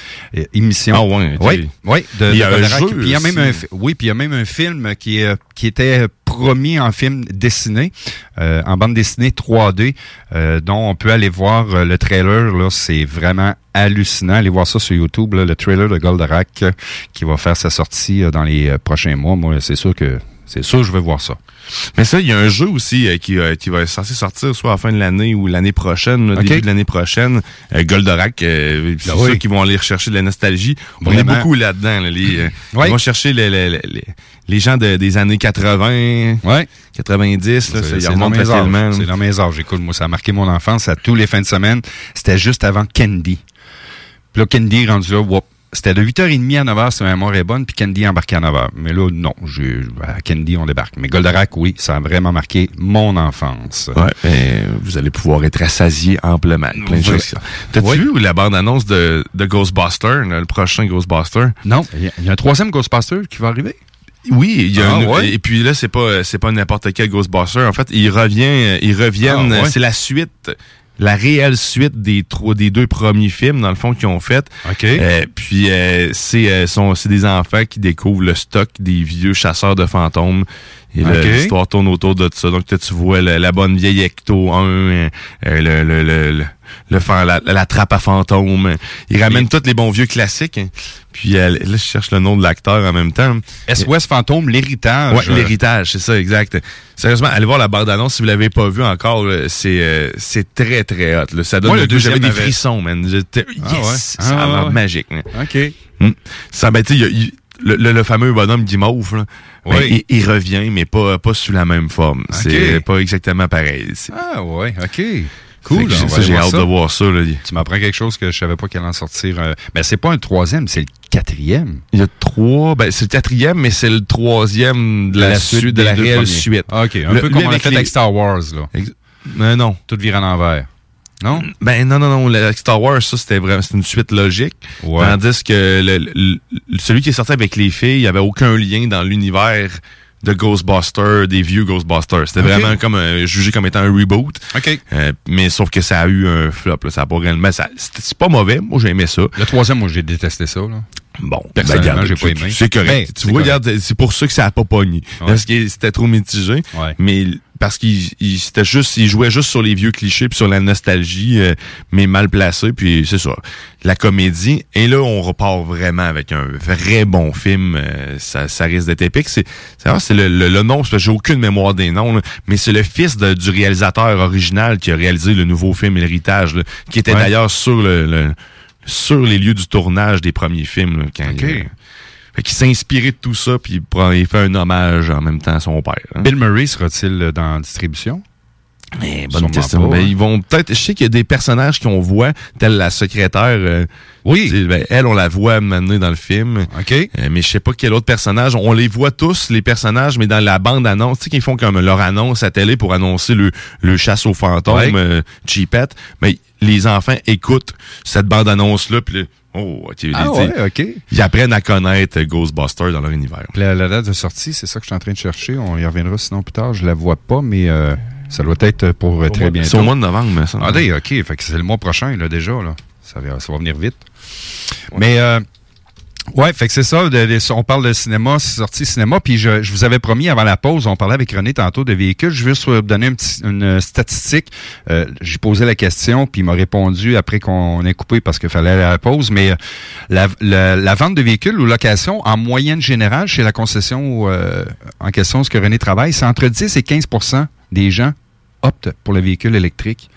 Speaker 10: émissions.
Speaker 9: Ah ouais.
Speaker 10: Oui, oui, de,
Speaker 9: Il y
Speaker 10: de
Speaker 9: a un
Speaker 10: Goldorak.
Speaker 9: jeu
Speaker 10: Puis il y a même un, oui, puis il y a même un film qui est qui était promis en film dessiné, euh, en bande dessinée 3D, euh, dont on peut aller voir euh, le trailer. Là, c'est vraiment hallucinant. Allez voir ça sur YouTube, là, le trailer de Goldorak euh, qui va faire sa sortie euh, dans les euh, prochains mois. Moi, c'est sûr que c'est sûr je vais voir ça.
Speaker 9: Mais ça, il y a un jeu aussi euh, qui, euh, qui va être censé sortir soit à la fin de l'année ou l'année prochaine, début de l'année prochaine. Euh, Goldorak, euh, c'est
Speaker 10: oui.
Speaker 9: ceux qui vont aller rechercher de la nostalgie. On est beaucoup là-dedans. là, les. Ils vont chercher les, les, les, les gens de- des années 80, 90. Là, ça, ils
Speaker 10: C'est
Speaker 9: remontent
Speaker 10: dans mes
Speaker 9: facilement.
Speaker 10: C'est dans mes âges. Écoute, moi, ça a marqué mon enfance à tous les fins de semaine. C'était juste avant Candy. Puis là, Candy est rendu là, whoop. C'était de 8h30 à 9h, si ma mémoire est bonne, puis Candy embarqué à 9h. Mais là, non, à Candy, on débarque. Mais Goldorak, oui, ça a vraiment marqué mon enfance.
Speaker 9: Ouais, vous allez pouvoir être rassasié amplement. Plein de choses. T'as-tu vu la bande-annonce de, de Ghostbuster, le prochain Ghostbuster?
Speaker 10: Non, il y, a- il y a un troisième Ghostbuster qui va arriver.
Speaker 9: Oui, il y a
Speaker 10: Ah,
Speaker 9: un-
Speaker 10: ouais?
Speaker 9: et puis là c'est pas c'est pas n'importe quel Ghostbuster. En fait, ils reviennent ils reviennent
Speaker 10: Ah, ouais?
Speaker 9: c'est la suite la réelle suite des trois des deux premiers films dans le fond qu'ils ont fait. Euh, puis euh, c'est euh, sont c'est des enfants qui découvrent le stock des vieux chasseurs de fantômes. Et le-
Speaker 10: OK.
Speaker 9: l'histoire tourne autour de ça. Donc, tu vois la bonne vieille Ecto 1, euh, le, le, le, le, le fan- la, la trappe à fantômes. Ils ramènent tous les bons vieux classiques. hein. Puis euh, là, je cherche le nom de l'acteur en même temps.
Speaker 10: SOS Fantôme, l'héritage?
Speaker 9: Ouais, l'héritage, c'est ça, exact. Sérieusement, allez voir la bande-annonce si vous l'avez pas vu encore. C'est euh, c'est très, très hot. là. Ça donne
Speaker 10: Moi, le.
Speaker 9: J'avais des frissons, man. Yes!
Speaker 10: Ah ouais?
Speaker 9: Ça
Speaker 10: Ah
Speaker 9: a l'air
Speaker 10: ouais.
Speaker 9: magique. là.
Speaker 10: OK.
Speaker 9: Hmm. Ça, ben, tu sais, il y a- il- le, le- le fameux bonhomme guimauve, là, ben, il, il revient, mais pas, pas sous la même forme. C'est pas exactement pareil. C'est-
Speaker 10: Ah ouais, OK. Cool.
Speaker 9: que ça, j'ai hâte
Speaker 10: ça.
Speaker 9: de voir ça. Là.
Speaker 10: Tu m'apprends quelque chose que je savais pas qu'elle allait en sortir. euh, Ben, c'est pas un troisième, c'est le quatrième.
Speaker 9: Il y a trois, ben, c'est le quatrième, mais c'est le troisième de la, suite, de la réelle
Speaker 10: premiers.
Speaker 9: suite.
Speaker 10: Ah, OK, un
Speaker 9: Le-
Speaker 10: peu comme on a
Speaker 9: avec
Speaker 10: fait
Speaker 9: les-
Speaker 10: avec Star Wars, là.
Speaker 9: Ex- Euh, non.
Speaker 10: Tout vire à l'envers. Non?
Speaker 9: Ben non, non, non. Le Star Wars, ça, c'était vraiment une suite logique.
Speaker 10: Ouais.
Speaker 9: Tandis que le, le- celui qui est sorti avec les filles, il n'y avait aucun lien dans l'univers de Ghostbusters, des vieux Ghostbusters. C'était vraiment comme euh, jugé comme étant un reboot. Euh, mais sauf que ça a eu un flop. Là. Ça a pas réellement. ça- C'est c'est pas mauvais. Moi, j'ai aimé ça.
Speaker 10: Le troisième, moi, j'ai détesté ça, là.
Speaker 9: Bon,
Speaker 10: Personnellement,
Speaker 9: ben,
Speaker 10: j'ai pas aimé.
Speaker 9: C'est correct. Tu
Speaker 10: c'est
Speaker 9: vois,
Speaker 10: correct.
Speaker 9: regarde, c'est pour ça que ça a pas pogné.
Speaker 10: Ouais.
Speaker 9: Parce que c'était trop mitigé.
Speaker 10: Ouais.
Speaker 9: Mais parce qu'il il- c'était juste, il jouait juste sur les vieux clichés puis sur la nostalgie, euh, mais mal placé. Puis c'est ça, la comédie. Et là, on repart vraiment avec un vrai bon film. euh, ça, ça risque d'être épique. C'est, c'est c'est le, le, le nom, parce que j'ai aucune mémoire des noms, là, mais c'est le fils de- du réalisateur original qui a réalisé le nouveau film Héritage, là, qui était
Speaker 10: Ouais.
Speaker 9: d'ailleurs sur le, le- sur les lieux du tournage des premiers films. Là, quand il, fait qu'il s'est inspiré de tout ça, puis il, prend- il fait un hommage en même temps à son père. hein.
Speaker 10: Bill Murray sera-t-il euh, dans la distribution?
Speaker 9: Mais bonne
Speaker 10: Sûrement
Speaker 9: question.
Speaker 10: pas,
Speaker 9: Ben,
Speaker 10: hein.
Speaker 9: ils vont peut-être. Je sais qu'il y a des personnages qu'on voit, telle la secrétaire. euh,
Speaker 10: Oui.
Speaker 9: ben, elle, on la voit mener dans le film.
Speaker 10: OK.
Speaker 9: Euh, mais je sais pas quel autre personnage. On les voit tous, les personnages, mais dans la bande-annonce, tu sais, qu'ils font comme leur annonce à télé pour annoncer le, le chasse aux fantômes,
Speaker 10: Ouais.
Speaker 9: euh, Cheapette. Mais les enfants écoutent cette bande-annonce-là, puis là, oh, ok,
Speaker 10: Ah ouais, OK.
Speaker 9: ils apprennent à connaître Ghostbusters dans leur univers.
Speaker 10: Puis La, la date de sortie, c'est ça que je suis en train de chercher. On y reviendra sinon plus tard. Je la vois pas, mais euh, ça doit être pour euh, très bientôt.
Speaker 9: C'est au mois de novembre, mais ça.
Speaker 10: Ah, OK. Fait que c'est le mois prochain, là, déjà, là. Ça va, ça va venir vite. Mais, euh, Ouais, fait que c'est ça. on parle de cinéma, c'est sorti cinéma. Puis je, vous avais promis avant la pause, on parlait avec René tantôt de véhicules. Je veux juste vous donner une euh, statistique. Euh, J'ai posé la question, puis il m'a répondu après qu'on ait coupé parce qu'il fallait aller à la pause. Mais euh, la, vente de véhicules ou location, en moyenne générale, chez la concession en question, ce que René travaille, c'est entre 10 et 15% des gens optent pour le véhicule électrique.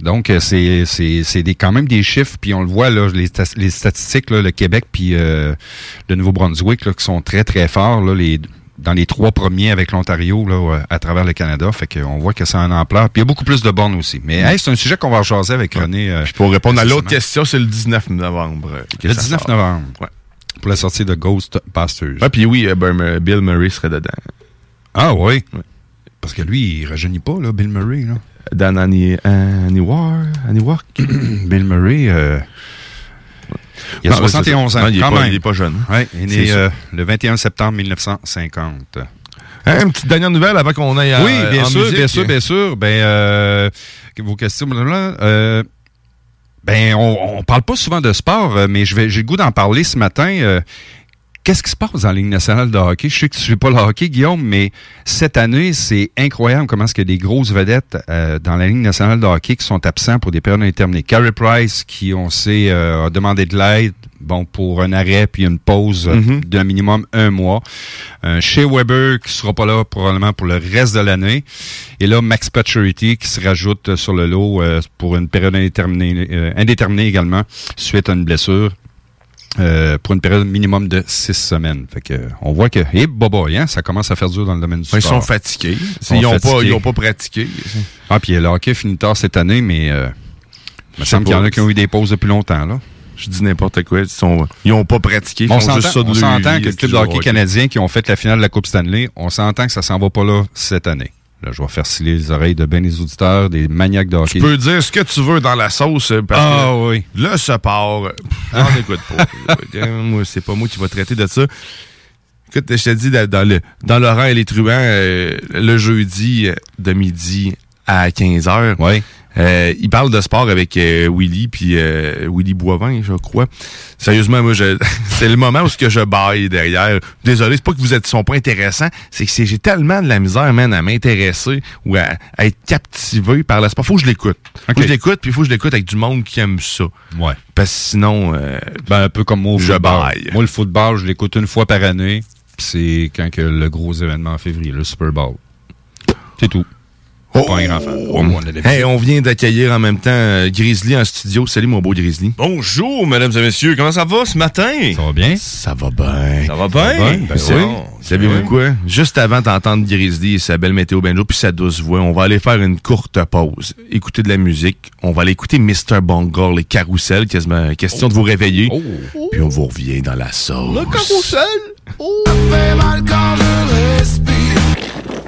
Speaker 10: Donc, euh, c'est des quand même des chiffres, puis on le voit là, les, sta- les statistiques, là, le Québec puis euh, le Nouveau-Brunswick, qui sont très très forts, là, les dans les trois premiers avec l'Ontario là, euh, à travers le Canada. Fait qu'on voit que c'est un ampleur. Puis il y a beaucoup plus de bornes aussi. Mais hey, c'est un sujet qu'on va jaser avec René. euh,
Speaker 9: Pour répondre à l'autre question, c'est le 19 novembre.
Speaker 10: Le
Speaker 9: ça
Speaker 10: 19
Speaker 9: sort.
Speaker 10: novembre.
Speaker 9: Ouais.
Speaker 10: Pour la sortie de Ghostbusters.
Speaker 9: Ouais, puis oui, euh, ben, euh, Bill Murray serait dedans.
Speaker 10: Ah oui. Parce que lui, il rajeunit pas, là, Bill Murray. Là.
Speaker 9: Dans Annie, Annie-War, Annie-War.
Speaker 10: Bill Murray, euh, il a
Speaker 9: Non, mais
Speaker 10: 71
Speaker 9: c'est
Speaker 10: ans.
Speaker 9: Non, il est
Speaker 10: quand
Speaker 9: pas-
Speaker 10: même.
Speaker 9: il est pas jeune.
Speaker 10: Ouais, il est né euh, le 21 septembre 1950.
Speaker 9: Hein, une petite dernière nouvelle avant qu'on aille à,
Speaker 10: oui, bien
Speaker 9: en
Speaker 10: sûr,
Speaker 9: musique.
Speaker 10: bien sûr, bien sûr. Ben, euh, vos questions, euh, ben, on, on parle pas souvent de sport, euh, mais j'ai le goût d'en parler ce matin. Euh, Qu'est-ce qui se passe dans la Ligue nationale de hockey? Je sais que tu ne suis pas le hockey, Guillaume, mais cette année, c'est incroyable comment est-ce qu'il y a des grosses vedettes euh, dans la Ligue nationale de hockey qui sont absents pour des périodes indéterminées. Carey Price, qui, on sait, euh, a demandé de l'aide bon, pour un arrêt puis une pause euh,
Speaker 9: Mhm.
Speaker 10: d'un minimum un mois. Euh, Shea Weber, qui sera pas là probablement pour le reste de l'année. Et là, Max Pacioretty, qui se rajoute euh, sur le lot euh, pour une période indéterminée, euh, indéterminée également, suite à une blessure. Euh, pour une période minimum de six semaines. Fait que, on voit que, eh, boboy, hein, ça commence à faire dur dans le domaine du
Speaker 9: Ils
Speaker 10: sport.
Speaker 9: sont fatigués. Ils n'ont pas, ils ont pas pratiqué.
Speaker 10: Ah, puis le hockey finit tard cette année, mais euh, il me semble qu'il y en a qui ont eu des pauses depuis longtemps, là.
Speaker 9: Je dis n'importe quoi. Ils sont, ils ont pas pratiqué. Ils
Speaker 10: on s'entend que le club de
Speaker 9: du
Speaker 10: hockey canadien qui ont fait la finale de la Coupe Stanley, on s'entend que ça s'en va pas là cette année. Là, je vais faire sciller les oreilles de bien des auditeurs, des maniaques de hockey.
Speaker 9: Tu peux dire ce que tu veux dans la sauce euh, parce
Speaker 10: Ah,
Speaker 9: que
Speaker 10: oui.
Speaker 9: ça part. euh, J'en écoute pas. Euh, moi, c'est pas moi qui va traiter de ça. Écoute, je te dis, dans le dans Laurent et les truands, euh, le jeudi de midi à 15h,
Speaker 10: ouais.
Speaker 9: Euh, il parle de sport avec euh, Willy puis euh, Willy Boivin, je crois. Sérieusement, moi, je, c'est le moment où ce que je baille derrière. Désolé, c'est pas que vous êtes sont pas intéressants, c'est que c'est- j'ai tellement de la misère, man, à m'intéresser ou à, à être captivé par le sport. Faut que je l'écoute. Faut que je l'écoute, puis faut que je l'écoute avec du monde qui aime ça.
Speaker 10: Ouais.
Speaker 9: Parce que sinon, euh,
Speaker 10: Ben, un peu comme moi
Speaker 9: Je
Speaker 10: football.
Speaker 9: baille.
Speaker 10: Moi, le football, je l'écoute une fois par année. C'est quand que le gros événement en février, le Super Bowl. C'est tout. Pas un grand fan.
Speaker 9: Oh, Hey, on vient d'accueillir en même temps euh, Grizzly en studio. Salut mon beau Grizzly.
Speaker 29: Bonjour, mesdames et messieurs. Comment ça va ce matin?
Speaker 10: Ça va bien?
Speaker 9: Ça va bien.
Speaker 29: Ça va bien?
Speaker 9: Ben
Speaker 29: Ben
Speaker 9: oui. Savez-vous quoi? Juste avant d'entendre Grizzly et sa belle météo banjo puis sa douce voix, on va aller faire une courte pause. Écouter de la musique. On va aller écouter Mr. Bungle, les carousels, quasiment question de vous réveiller. Puis on vous revient dans la sauce.
Speaker 29: Le carousel?
Speaker 30: Ça fait mal quand je respire.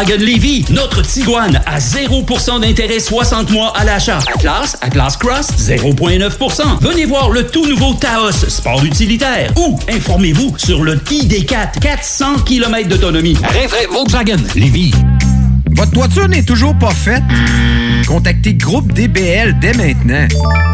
Speaker 19: Volkswagen Lévy, notre Tiguan à 0% d'intérêt 60 mois à l'achat. Atlas, Atlas Cross, 0,9%. Venez voir le tout nouveau Taos, sport utilitaire. Ou informez-vous sur le ID4, 400 km d'autonomie. Rinfraie Volkswagen Lévy.
Speaker 15: Votre toiture n'est toujours pas faite? Contactez Groupe DBL dès maintenant.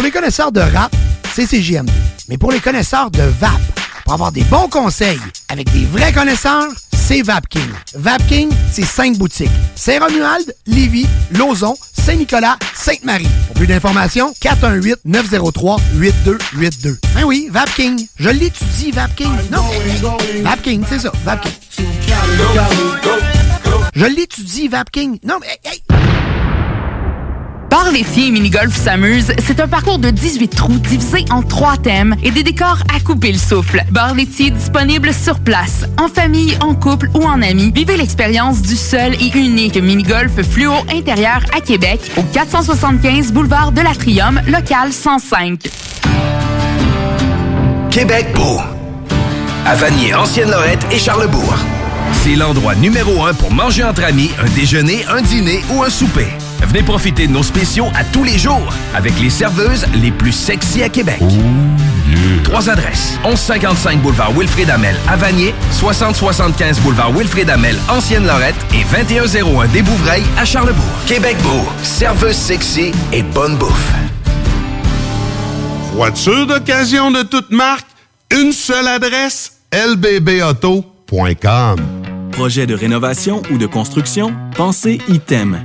Speaker 1: Pour les connaisseurs de rap, c'est CJMD. Mais pour les connaisseurs de VAP, pour avoir des bons conseils avec des vrais connaisseurs, c'est VapKing. VapKing, c'est cinq boutiques. Saint-Romuald, Lévis, Lauson, Saint-Nicolas, Sainte-Marie. Pour plus d'informations, 418-903-8282. Ben oui, VapKing. Je l'étudie, VapKing. Non, VapKing, c'est ça, VapKing. Je l'étudie, VapKing. Non, mais... hey,
Speaker 21: Bar laitier mini-golf s'amuse, c'est un parcours de 18 trous divisé en trois thèmes et des décors à couper le souffle. Bar laitier disponible sur place, en famille, en couple ou en amis. Vivez l'expérience du seul et unique mini-golf fluo intérieur à Québec au 475 boulevard de l'Atrium, local 105.
Speaker 20: Québec beau. À Vanier, Ancienne-Lorette et Charlebourg. C'est l'endroit numéro un pour manger entre amis, un déjeuner, un dîner ou un souper. Venez profiter de nos spéciaux à tous les jours avec les serveuses les plus sexy à Québec. Trois adresses. 1155 boulevard Wilfrid Amel à Vanier, 6075 boulevard Wilfrid Amel, Ancienne-Lorette et 2101 des Bouvrailles à Charlebourg. Québec beau, serveuse sexy et bonne bouffe.
Speaker 31: Voiture d'occasion de toute marque, une seule adresse, lbbauto.com.
Speaker 32: Projet de rénovation ou de construction? Pensez ITEM,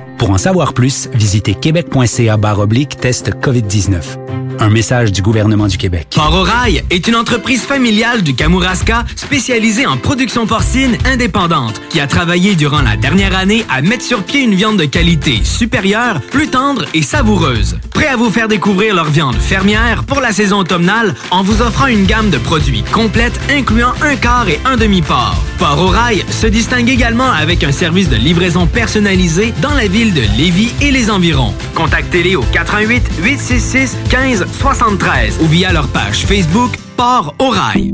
Speaker 26: Pour en savoir plus, visitez québec.ca oblique test COVID-19. Un message du gouvernement du Québec.
Speaker 17: Port-Orail est une entreprise familiale du Kamouraska spécialisée en production porcine indépendante qui a travaillé durant la dernière année à mettre sur pied une viande de qualité supérieure, plus tendre et savoureuse. Prêt à vous faire découvrir leur viande fermière pour la saison automnale en vous offrant une gamme de produits complète incluant un quart et un demi-port. Port-Orail se distingue également avec un service de livraison personnalisé dans la ville de Lévis et les environs. Contactez-les au 88 866 15 73 ou via leur page Facebook Port au rail.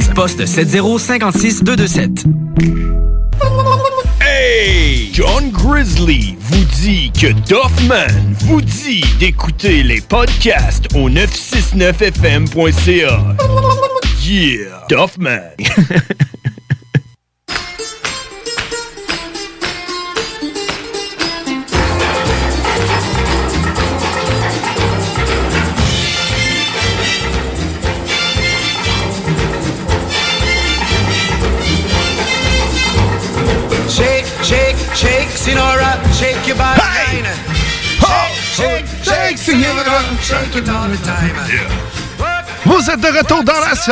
Speaker 17: poste 7056 227.
Speaker 33: Hey! John Grizzly vous dit que Doffman vous dit d'écouter les podcasts au 969fm.ca. Yeah! Doffman!
Speaker 30: Sinora, shake your body. Hey! Shake, shake, shake, Sinora, shake it all the time.
Speaker 9: Vous êtes de retour dans la sauce!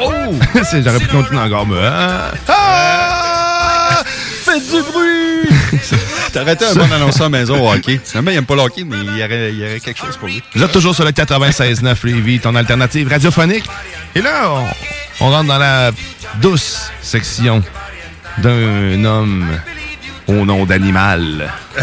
Speaker 9: Oh! C'est- J'aurais pu continuer encore, mais... hein? Ah!
Speaker 10: Faites du bruit! T'arrêtais un bon annonceur à maison au hockey. Finalement, il aime pas le hockey, mais il y aurait, il y aurait quelque chose pour lui.
Speaker 9: Vous êtes toujours sur le 96.9 Lévis, ton alternative radiophonique. Et là, on, on rentre dans la douce section d'un homme au nom d'animal.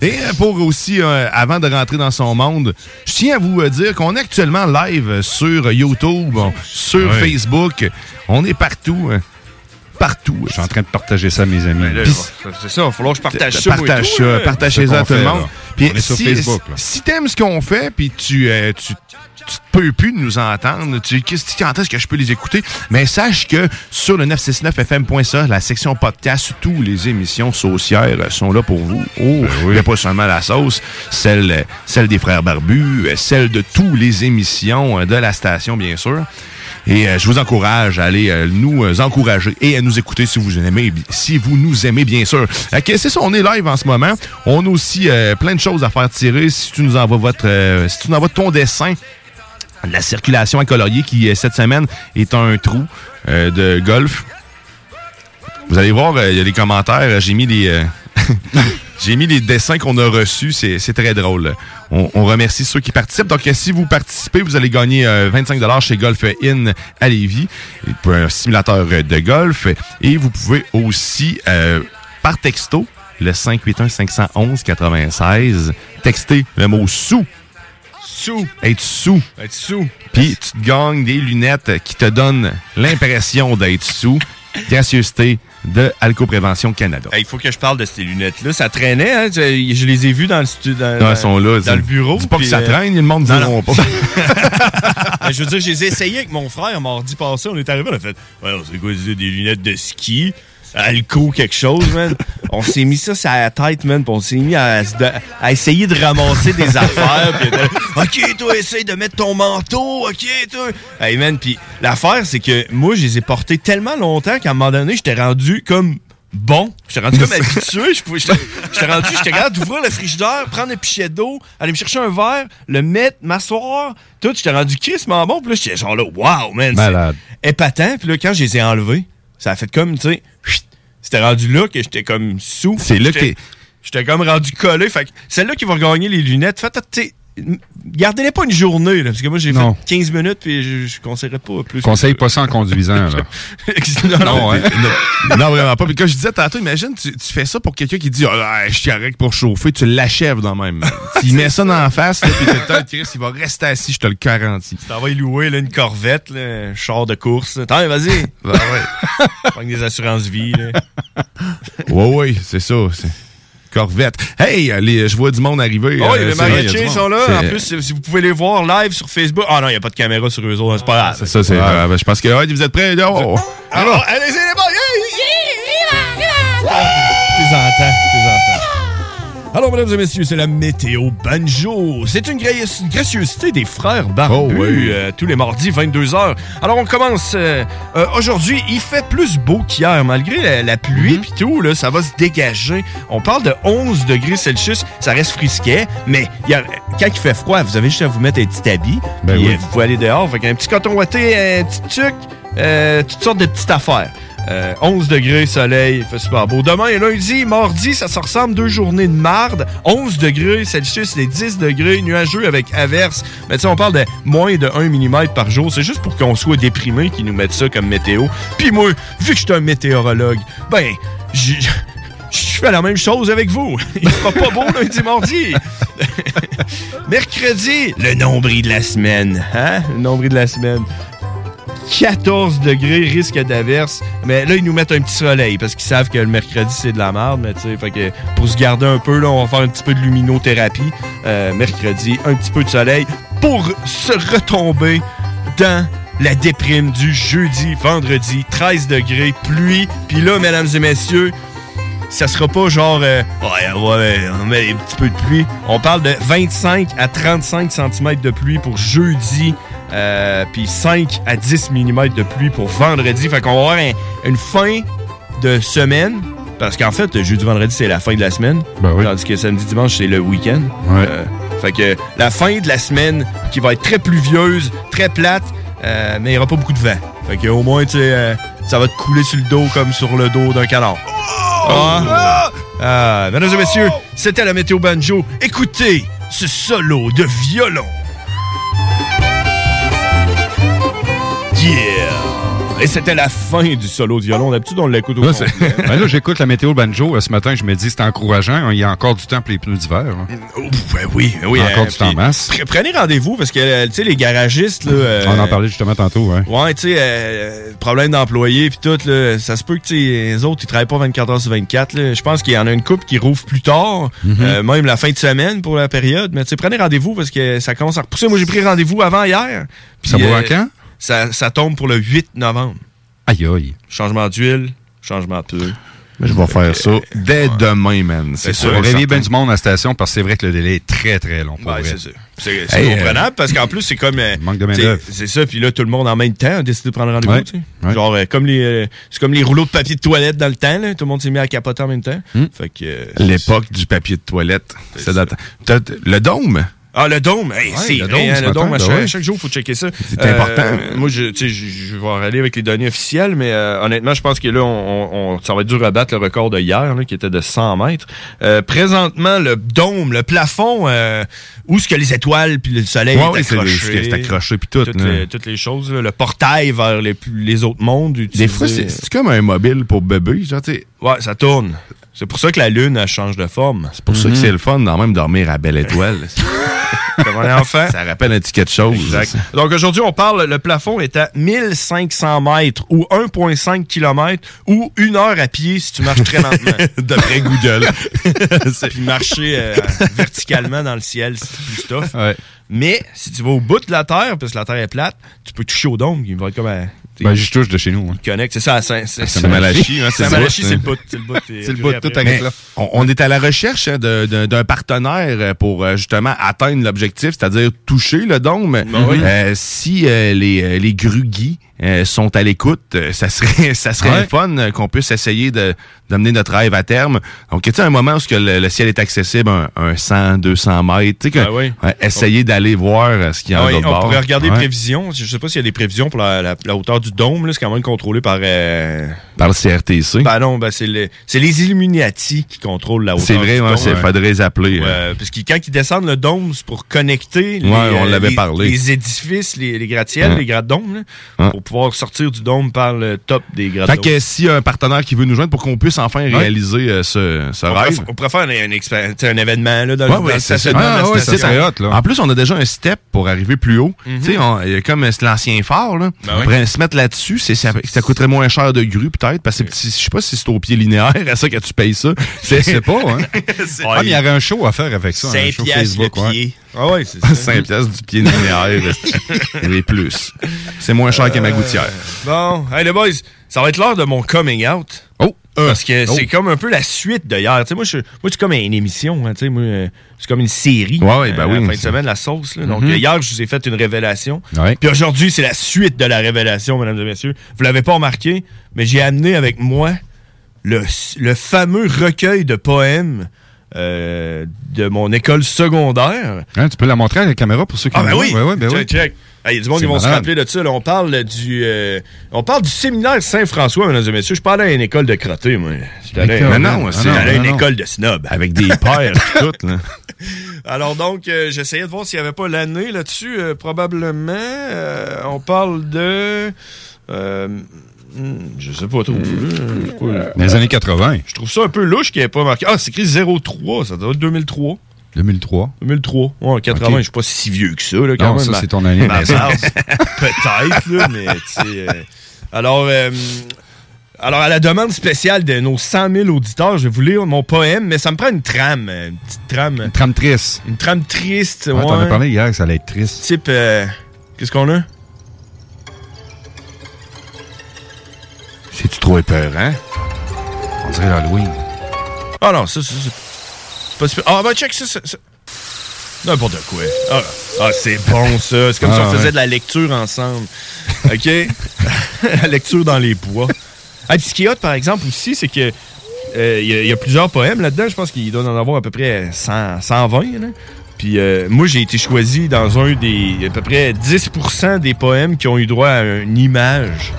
Speaker 9: Et pour aussi, euh, avant de rentrer dans son monde, je tiens à vous euh, dire qu'on est actuellement live sur YouTube, sur. Facebook. On est partout. hein. Partout.
Speaker 10: Je suis en train de partager ça à mes amis.
Speaker 29: C'est ça, il va falloir que je partage ça.
Speaker 9: Partage ça, partagez ça à tout le monde. Puis
Speaker 10: On est sur
Speaker 9: si,
Speaker 10: Facebook, là.
Speaker 9: si t'aimes ce qu'on fait, puis tu, euh, tu, tu te peux plus nous entendre, tu quand est-ce que je peux les écouter? Mais sache que sur le 969fm.ca, la section podcast, toutes les émissions saucières sont là pour vous. Oh, il n'y a pas seulement la sauce, celle, celle des frères barbus, euh, celle de toutes les émissions euh, de la station, bien sûr. Et euh, je vous encourage à aller euh, nous euh, encourager et à nous écouter si vous aimez, si vous nous aimez bien sûr. Euh, que c'est ça, on est live en ce moment. On a aussi euh, plein de choses à faire tirer. Si tu nous envoies votre, euh, si tu nous envoies ton dessin, la circulation à colorier qui euh, cette semaine est un trou euh, de golf. Vous allez voir, euh, il y a les commentaires. euh, J'ai mis les. euh, J'ai mis les dessins qu'on a reçus, c'est très drôle. On, on remercie ceux qui participent. Donc, si vous participez, vous allez gagner euh, 25 chez Golf In à Lévis, pour un simulateur de golf. Et vous pouvez aussi, par texto, le 581-511-96, texter le mot sous.
Speaker 29: Sous.
Speaker 9: Être sous.
Speaker 29: Être sous.
Speaker 9: Puis tu te gagnes des lunettes qui te donnent l'impression d'être sous. Gracieuseté de Alco-Prévention Canada.
Speaker 29: Il faut que je parle de ces lunettes-là. Ça traînait, hein? Je, je les ai vues dans le studio. Dans,
Speaker 9: Non, elles sont là.
Speaker 29: dans le bureau.
Speaker 9: Dis pas que ça
Speaker 29: euh,
Speaker 9: traîne, le monde ne
Speaker 29: non,
Speaker 9: diront
Speaker 29: non.
Speaker 9: pas.
Speaker 29: Je veux dire, je les ai essayées avec mon frère mardi passé. On est arrivé, on a fait Ouais, c'est quoi des lunettes de ski? Alco, quelque chose, man. on s'est mis ça sur la tête, man. Puis on s'est mis à, à essayer de ramasser des affaires. Était là, OK, toi, essaye de mettre ton manteau. OK, toi. Hey, man. Puis l'affaire, c'est que moi, je les ai portés tellement longtemps qu'à un moment donné, j'étais rendu comme bon. J'étais rendu comme habitué. J'étais rendu, j'étais capable d'ouvrir le frigidaire, prendre un pichet d'eau, aller me chercher un verre, le mettre, m'asseoir. Tout, j'étais rendu crissement bon. Puis là, j'étais genre là, wow, man. c'est
Speaker 10: Malade.
Speaker 29: Épatant. Puis là, quand je les ai enlevés, ça a fait comme, tu sais, c'était rendu là que j'étais comme sous.
Speaker 9: C'est là que
Speaker 29: J'étais- comme rendu collé. Fait que celle-là qui va regagner les lunettes, sais, gardez-les pas une journée, là, parce que moi, j'ai fait
Speaker 10: Non.
Speaker 29: 15 minutes, puis je, je conseillerais pas plus.
Speaker 10: Conseille pas ça en conduisant, là.
Speaker 29: non,
Speaker 9: Non,
Speaker 29: non,
Speaker 9: hein. non, non, vraiment pas. Puis comme je disais tantôt, imagine, tu, tu fais ça pour quelqu'un qui dit Ah, Je suis correct pour chauffer, tu l'achèves dans le même. tu mets ça dans la face, là, puis le temps, Chris, il va rester assis, je te le garantis.
Speaker 29: Tu t'en vas y louer là, une corvette, là, un char de course. Attends, vas-y.
Speaker 9: Ben ouais.
Speaker 29: Prends des assurances vie. Là.
Speaker 9: Ouais, ouais, c'est ça. Corvette. Hey, les, je vois du monde arriver.
Speaker 29: Oh,
Speaker 9: euh,
Speaker 29: les mariachis sont là. En plus, si si vous pouvez les voir live sur Facebook. Ah non, il n'y a pas de caméra sur eux autres. C'est pas grave.
Speaker 9: C'est ça, c'est.
Speaker 29: Ah.
Speaker 9: ben, je pense que ouais, vous êtes prêts? Oh.
Speaker 29: Alors, allez-y les boys! Entends, tes entends. Alors, mesdames et messieurs, c'est la météo banjo. C'est une, gra- une gracieuseté des frères barbus
Speaker 9: Oh, oui.
Speaker 29: euh, tous les mardis, 22h. Alors, on commence euh, euh, aujourd'hui. Il fait plus beau qu'hier, malgré la, la pluie puis tout. Là, ça va se dégager. On parle de 11 degrés Celsius. Ça reste frisquet, mais il y a, quand il fait froid, vous avez juste à vous mettre un petit habit.
Speaker 10: Ben oui.
Speaker 29: vous pouvez aller dehors. Fait un petit coton ouaté, un petit tuc, euh, toutes sortes de petites affaires. Euh, 11 degrés, soleil, il fait super beau. Demain et lundi, mardi, ça se ressemble deux journées de marde. 11 degrés Celsius, les 10 degrés, nuageux avec averse. Mais tu on parle de moins de 1 mm par jour. C'est juste pour qu'on soit déprimé qu'ils nous mettent ça comme météo. Puis moi, vu que je suis un météorologue, ben, je fais la même chose avec vous. Il sera pas beau lundi, mardi. Mercredi, le nombril de la semaine. Hein? Le nombril de la semaine. 14 degrés, risque d'averse. Mais là, ils nous mettent un petit soleil parce qu'ils savent que le mercredi, c'est de la merde. Mais tu sais, que pour se garder un peu, là, on va faire un petit peu de luminothérapie. Euh, mercredi, un petit peu de soleil pour se retomber dans la déprime du jeudi, vendredi, 13 degrés, pluie. Puis là, mesdames et messieurs, ça sera pas genre euh, ouais ouais on met un petit peu de pluie on parle de 25 à 35 cm de pluie pour jeudi euh, puis 5 à 10 mm de pluie pour vendredi. Fait qu'on va avoir un- une fin de semaine. Parce qu'en fait, le jeudi, vendredi, c'est la fin de la semaine. Tandis que samedi, dimanche, c'est le week-end. Euh, fait que la fin de la semaine qui va être très pluvieuse, très plate, euh, mais il n'y aura pas beaucoup de vent. Fait que au moins, tu sais, ça va te couler sur le dos comme sur le dos d'un canard. Ah. Ah, mesdames et messieurs, c'était la météo banjo. Écoutez ce solo de violon. Et c'était la fin du solo de violon. D'habitude, on l'écoute au
Speaker 10: Là, Ben là, j'écoute la météo banjo. euh, Ce matin, je me dis, c'est encourageant. Il y a encore du temps pour les pneus d'hiver. hein.
Speaker 29: Ben oui, ben oui.
Speaker 10: Encore
Speaker 29: euh,
Speaker 10: du temps masse.
Speaker 29: pre- Prenez rendez-vous parce que, euh, tu sais, les garagistes, là. euh,
Speaker 10: On en parlait justement tantôt. Ouais.
Speaker 29: Ouais, tu sais, euh, problème d'employés puis tout, là, ça se peut que les autres, ils travaillent pas 24 heures sur 24. là. Je pense qu'il y en a une coupe qui rouvre plus tard,
Speaker 10: Mhm.
Speaker 29: même la fin de semaine pour la période. Mais tu sais, prenez rendez-vous parce que ça commence à repousser. Moi, j'ai pris rendez-vous avant hier. puis,
Speaker 10: Ça va à
Speaker 29: euh,
Speaker 10: quand?
Speaker 29: Ça, ça tombe pour le 8 novembre.
Speaker 10: Aïe, aïe.
Speaker 29: Changement d'huile, changement de pneus.
Speaker 9: Mais je vais faire ça dès demain, man. C'est
Speaker 10: Ça
Speaker 9: sûr.
Speaker 10: réveiller
Speaker 9: certain.
Speaker 10: bien du monde à la station parce que c'est vrai que le délai est très, très long. Pour
Speaker 29: Ouais,
Speaker 10: vrai.
Speaker 29: c'est ça. C'est
Speaker 10: Hey,
Speaker 29: comprenable parce qu'en plus, c'est comme. euh,
Speaker 10: Manque de.
Speaker 29: C'est ça, puis là, tout le monde en même temps a décidé de prendre rendez-vous.
Speaker 10: Ouais.
Speaker 29: tu sais. Genre, euh, comme les, euh, c'est comme les rouleaux de papier de toilette dans le temps, là. Tout le monde s'est mis à capoter en même temps.
Speaker 10: Hmm.
Speaker 29: Fait que. euh,
Speaker 9: L'époque du papier de toilette. C'est Le dôme?
Speaker 29: Ah, le dôme, hey,
Speaker 9: Ouais,
Speaker 29: c'est
Speaker 9: le dôme,
Speaker 29: hein, le
Speaker 9: matin,
Speaker 29: dôme, à
Speaker 9: ben
Speaker 29: chaque,
Speaker 9: ouais.
Speaker 29: chaque jour, il faut checker ça.
Speaker 9: C'est important.
Speaker 29: Moi, je, tu sais, je, vais aller avec les données officielles, mais euh, honnêtement, je pense que là, on, on- ça va être dur à battre le record de hier, là, qui était de 100 mètres. Euh, présentement, le dôme, le plafond, euh, où est-ce que les étoiles puis le soleil
Speaker 9: Ouais,
Speaker 29: est accroché.
Speaker 9: puis tout,
Speaker 29: Toutes, les, toutes les choses, là, le portail vers les, les autres mondes.
Speaker 9: Des fois, c'est c'est comme un mobile pour bébé. Genre, tu sais.
Speaker 29: Ouais, ça tourne. C'est pour ça que la Lune, elle change de forme.
Speaker 9: C'est pour ça que c'est le fun d'en même dormir à Belle Étoile.
Speaker 29: Comme on est enfant.
Speaker 9: Ça rappelle un petit quelque chose.
Speaker 29: Exact. Donc aujourd'hui, on parle, le plafond est à 1500 mètres ou 1,5 km ou une heure à pied si tu marches très lentement.
Speaker 9: D'après Google.
Speaker 29: Puis marcher euh, verticalement dans le ciel, c'est plus tough.
Speaker 10: Ouais.
Speaker 29: Mais si tu vas au bout de la Terre, parce que la Terre est plate, tu peux toucher au dôme, il va être comme un...
Speaker 10: Ben, j'y touche de chez nous. hein.
Speaker 29: Connect, c'est ça, Saint- c'est
Speaker 9: Saint-Malachie, hein, c'est le
Speaker 29: c'est
Speaker 9: hein.
Speaker 29: le bout. C'est le bout,
Speaker 10: C'est le bout, tout avec là.
Speaker 9: on, on est à la recherche hein, de- de- d'un partenaire pour euh, justement atteindre l'objectif, c'est-à-dire toucher le dôme.
Speaker 29: Ben oui.
Speaker 9: Euh, si euh, les, euh, les grugis euh, sont à l'écoute, euh, ça serait ça serait
Speaker 10: Ouais.
Speaker 9: fun euh, qu'on puisse essayer de d'amener notre rêve à terme. Donc, tu sais, un moment où ce que le, le ciel est accessible, un, un 100, 200 mètres, tu sais, que-
Speaker 29: Ben oui.
Speaker 9: essayer d'aller voir ce qu'il y a
Speaker 29: Ah oui, on
Speaker 9: bord.
Speaker 29: pourrait regarder
Speaker 9: Ouais.
Speaker 29: les prévisions. Je sais pas s'il y a des prévisions pour la, la- la hauteur du dôme. là. C'est quand même contrôlé par... euh,
Speaker 9: Par le CRTC.
Speaker 29: Ben non, ben c'est le- c'est les Illuminati qui contrôlent la hauteur
Speaker 9: c'est vrai, ouais, c'est faudrait les appeler. Euh.
Speaker 29: parce que quand ils descendent le dôme, c'est pour connecter les,
Speaker 9: on
Speaker 29: les-
Speaker 9: parlé.
Speaker 29: les édifices, les, les gratte-ciels, les gratte-dômes, pour pouvoir sortir du dôme par le top des
Speaker 9: Fait
Speaker 29: gratte-dômes.
Speaker 9: que s'il y a un partenaire qui veut nous joindre pour qu'on puisse enfin réaliser euh, ce, ce
Speaker 29: On
Speaker 9: rêve.
Speaker 29: pourrait, on pourrait faire un, événement là, dans,
Speaker 9: Ouais,
Speaker 29: le-
Speaker 9: ouais,
Speaker 29: stationnement de la
Speaker 9: Ah, ouais, c'est là. En plus, on a déjà un step pour arriver plus haut. Tu sais, y a comme euh, c'est l'ancien phare, là.
Speaker 29: Ben
Speaker 9: on
Speaker 29: oui.
Speaker 9: pourrait se mettre là-dessus. c'est- Ça, ça coûterait moins cher de grue, peut-être, parce que je sais pas si c'est au pied linéaire, à ça que tu payes ça.
Speaker 10: Je sais pas, hein. Ah, mais il y aurait un show à faire avec ça. un
Speaker 29: Cinq
Speaker 10: show
Speaker 29: piastres le pied. Ah ouais, c'est ça.
Speaker 9: 5 piastres du pied linéaire. et plus. C'est moins cher que gouttière.
Speaker 29: Bon, hey les boys, ça va être l'heure de mon coming out.
Speaker 9: Oh!
Speaker 29: Parce que
Speaker 9: Oh.
Speaker 29: c'est comme un peu la suite de hier. Tu sais, moi, je, moi, c'est comme une émission. hein, moi, euh, c'est comme une série.
Speaker 9: Ouais, ouais, ben
Speaker 29: euh,
Speaker 9: oui,
Speaker 29: la fin de semaine, la sauce. là. Donc,
Speaker 9: Mhm.
Speaker 29: euh, hier, je vous ai fait une révélation.
Speaker 10: Ouais.
Speaker 29: Puis aujourd'hui, c'est la suite de la révélation, mesdames et messieurs. Vous l'avez pas remarqué, mais j'ai amené avec moi le, le fameux recueil de poèmes euh, de mon école secondaire.
Speaker 10: Hein, tu peux la montrer à la caméra pour ceux qui
Speaker 29: Ah ben oui?
Speaker 10: Ouais, ouais, ben
Speaker 29: check,
Speaker 10: oui.
Speaker 29: check. Il y a du monde qui vont se rappeler de ça. là. On parle du euh, on parle du séminaire Saint-François, mesdames et messieurs. Je parlais à une école de crottés, moi. J'étais
Speaker 9: non,
Speaker 29: à une école de snob.
Speaker 9: Avec des pères et tout, là.
Speaker 29: Alors donc, euh, j'essayais de voir s'il n'y avait pas l'année là-dessus. euh, probablement, on parle de... hmm, je sais pas trop.
Speaker 10: Dans les années 80.
Speaker 29: Je trouve ça un peu louche qu'il n'y ait pas marqué. Ah, c'est écrit 03, ça doit être 2003.
Speaker 10: 2003.
Speaker 29: 2003. Ouais, 80,
Speaker 10: Ok.
Speaker 29: je suis pas si vieux que ça, là, quand
Speaker 10: Non,
Speaker 29: même.
Speaker 10: ça, c'est ton année
Speaker 29: Peut-être, là, mais tu sais. euh, alors, euh, alors, à la demande spéciale de nos 100 000 auditeurs, je vais vous lire mon poème, mais ça me prend une trame. euh, Une petite trame.
Speaker 10: Une trame triste.
Speaker 29: Une trame triste,
Speaker 10: Ouais,
Speaker 29: ouais.
Speaker 10: T'en as parlé hier que ça allait être triste.
Speaker 29: Type, euh, qu'est-ce qu'on a?
Speaker 9: C'est-tu trop épeurant?
Speaker 10: On dirait Halloween.
Speaker 29: Ah non, ça, ça, c'est pas super. Ah, ben, check ça, ça, ça. N'importe quoi. Ah, ah, c'est bon, ça. C'est comme
Speaker 9: Ah,
Speaker 29: si on faisait
Speaker 9: ouais.
Speaker 29: de la lecture ensemble. OK? la lecture dans les bois. Ah, puis ce qui est hot, par exemple, aussi, c'est que euh, il y, a- il y a plusieurs poèmes là-dedans. Je pense qu'il doit en avoir à peu près 100, 120. là. Puis euh, moi, j'ai été choisi dans un des à peu près 10% des poèmes qui ont eu droit à une image.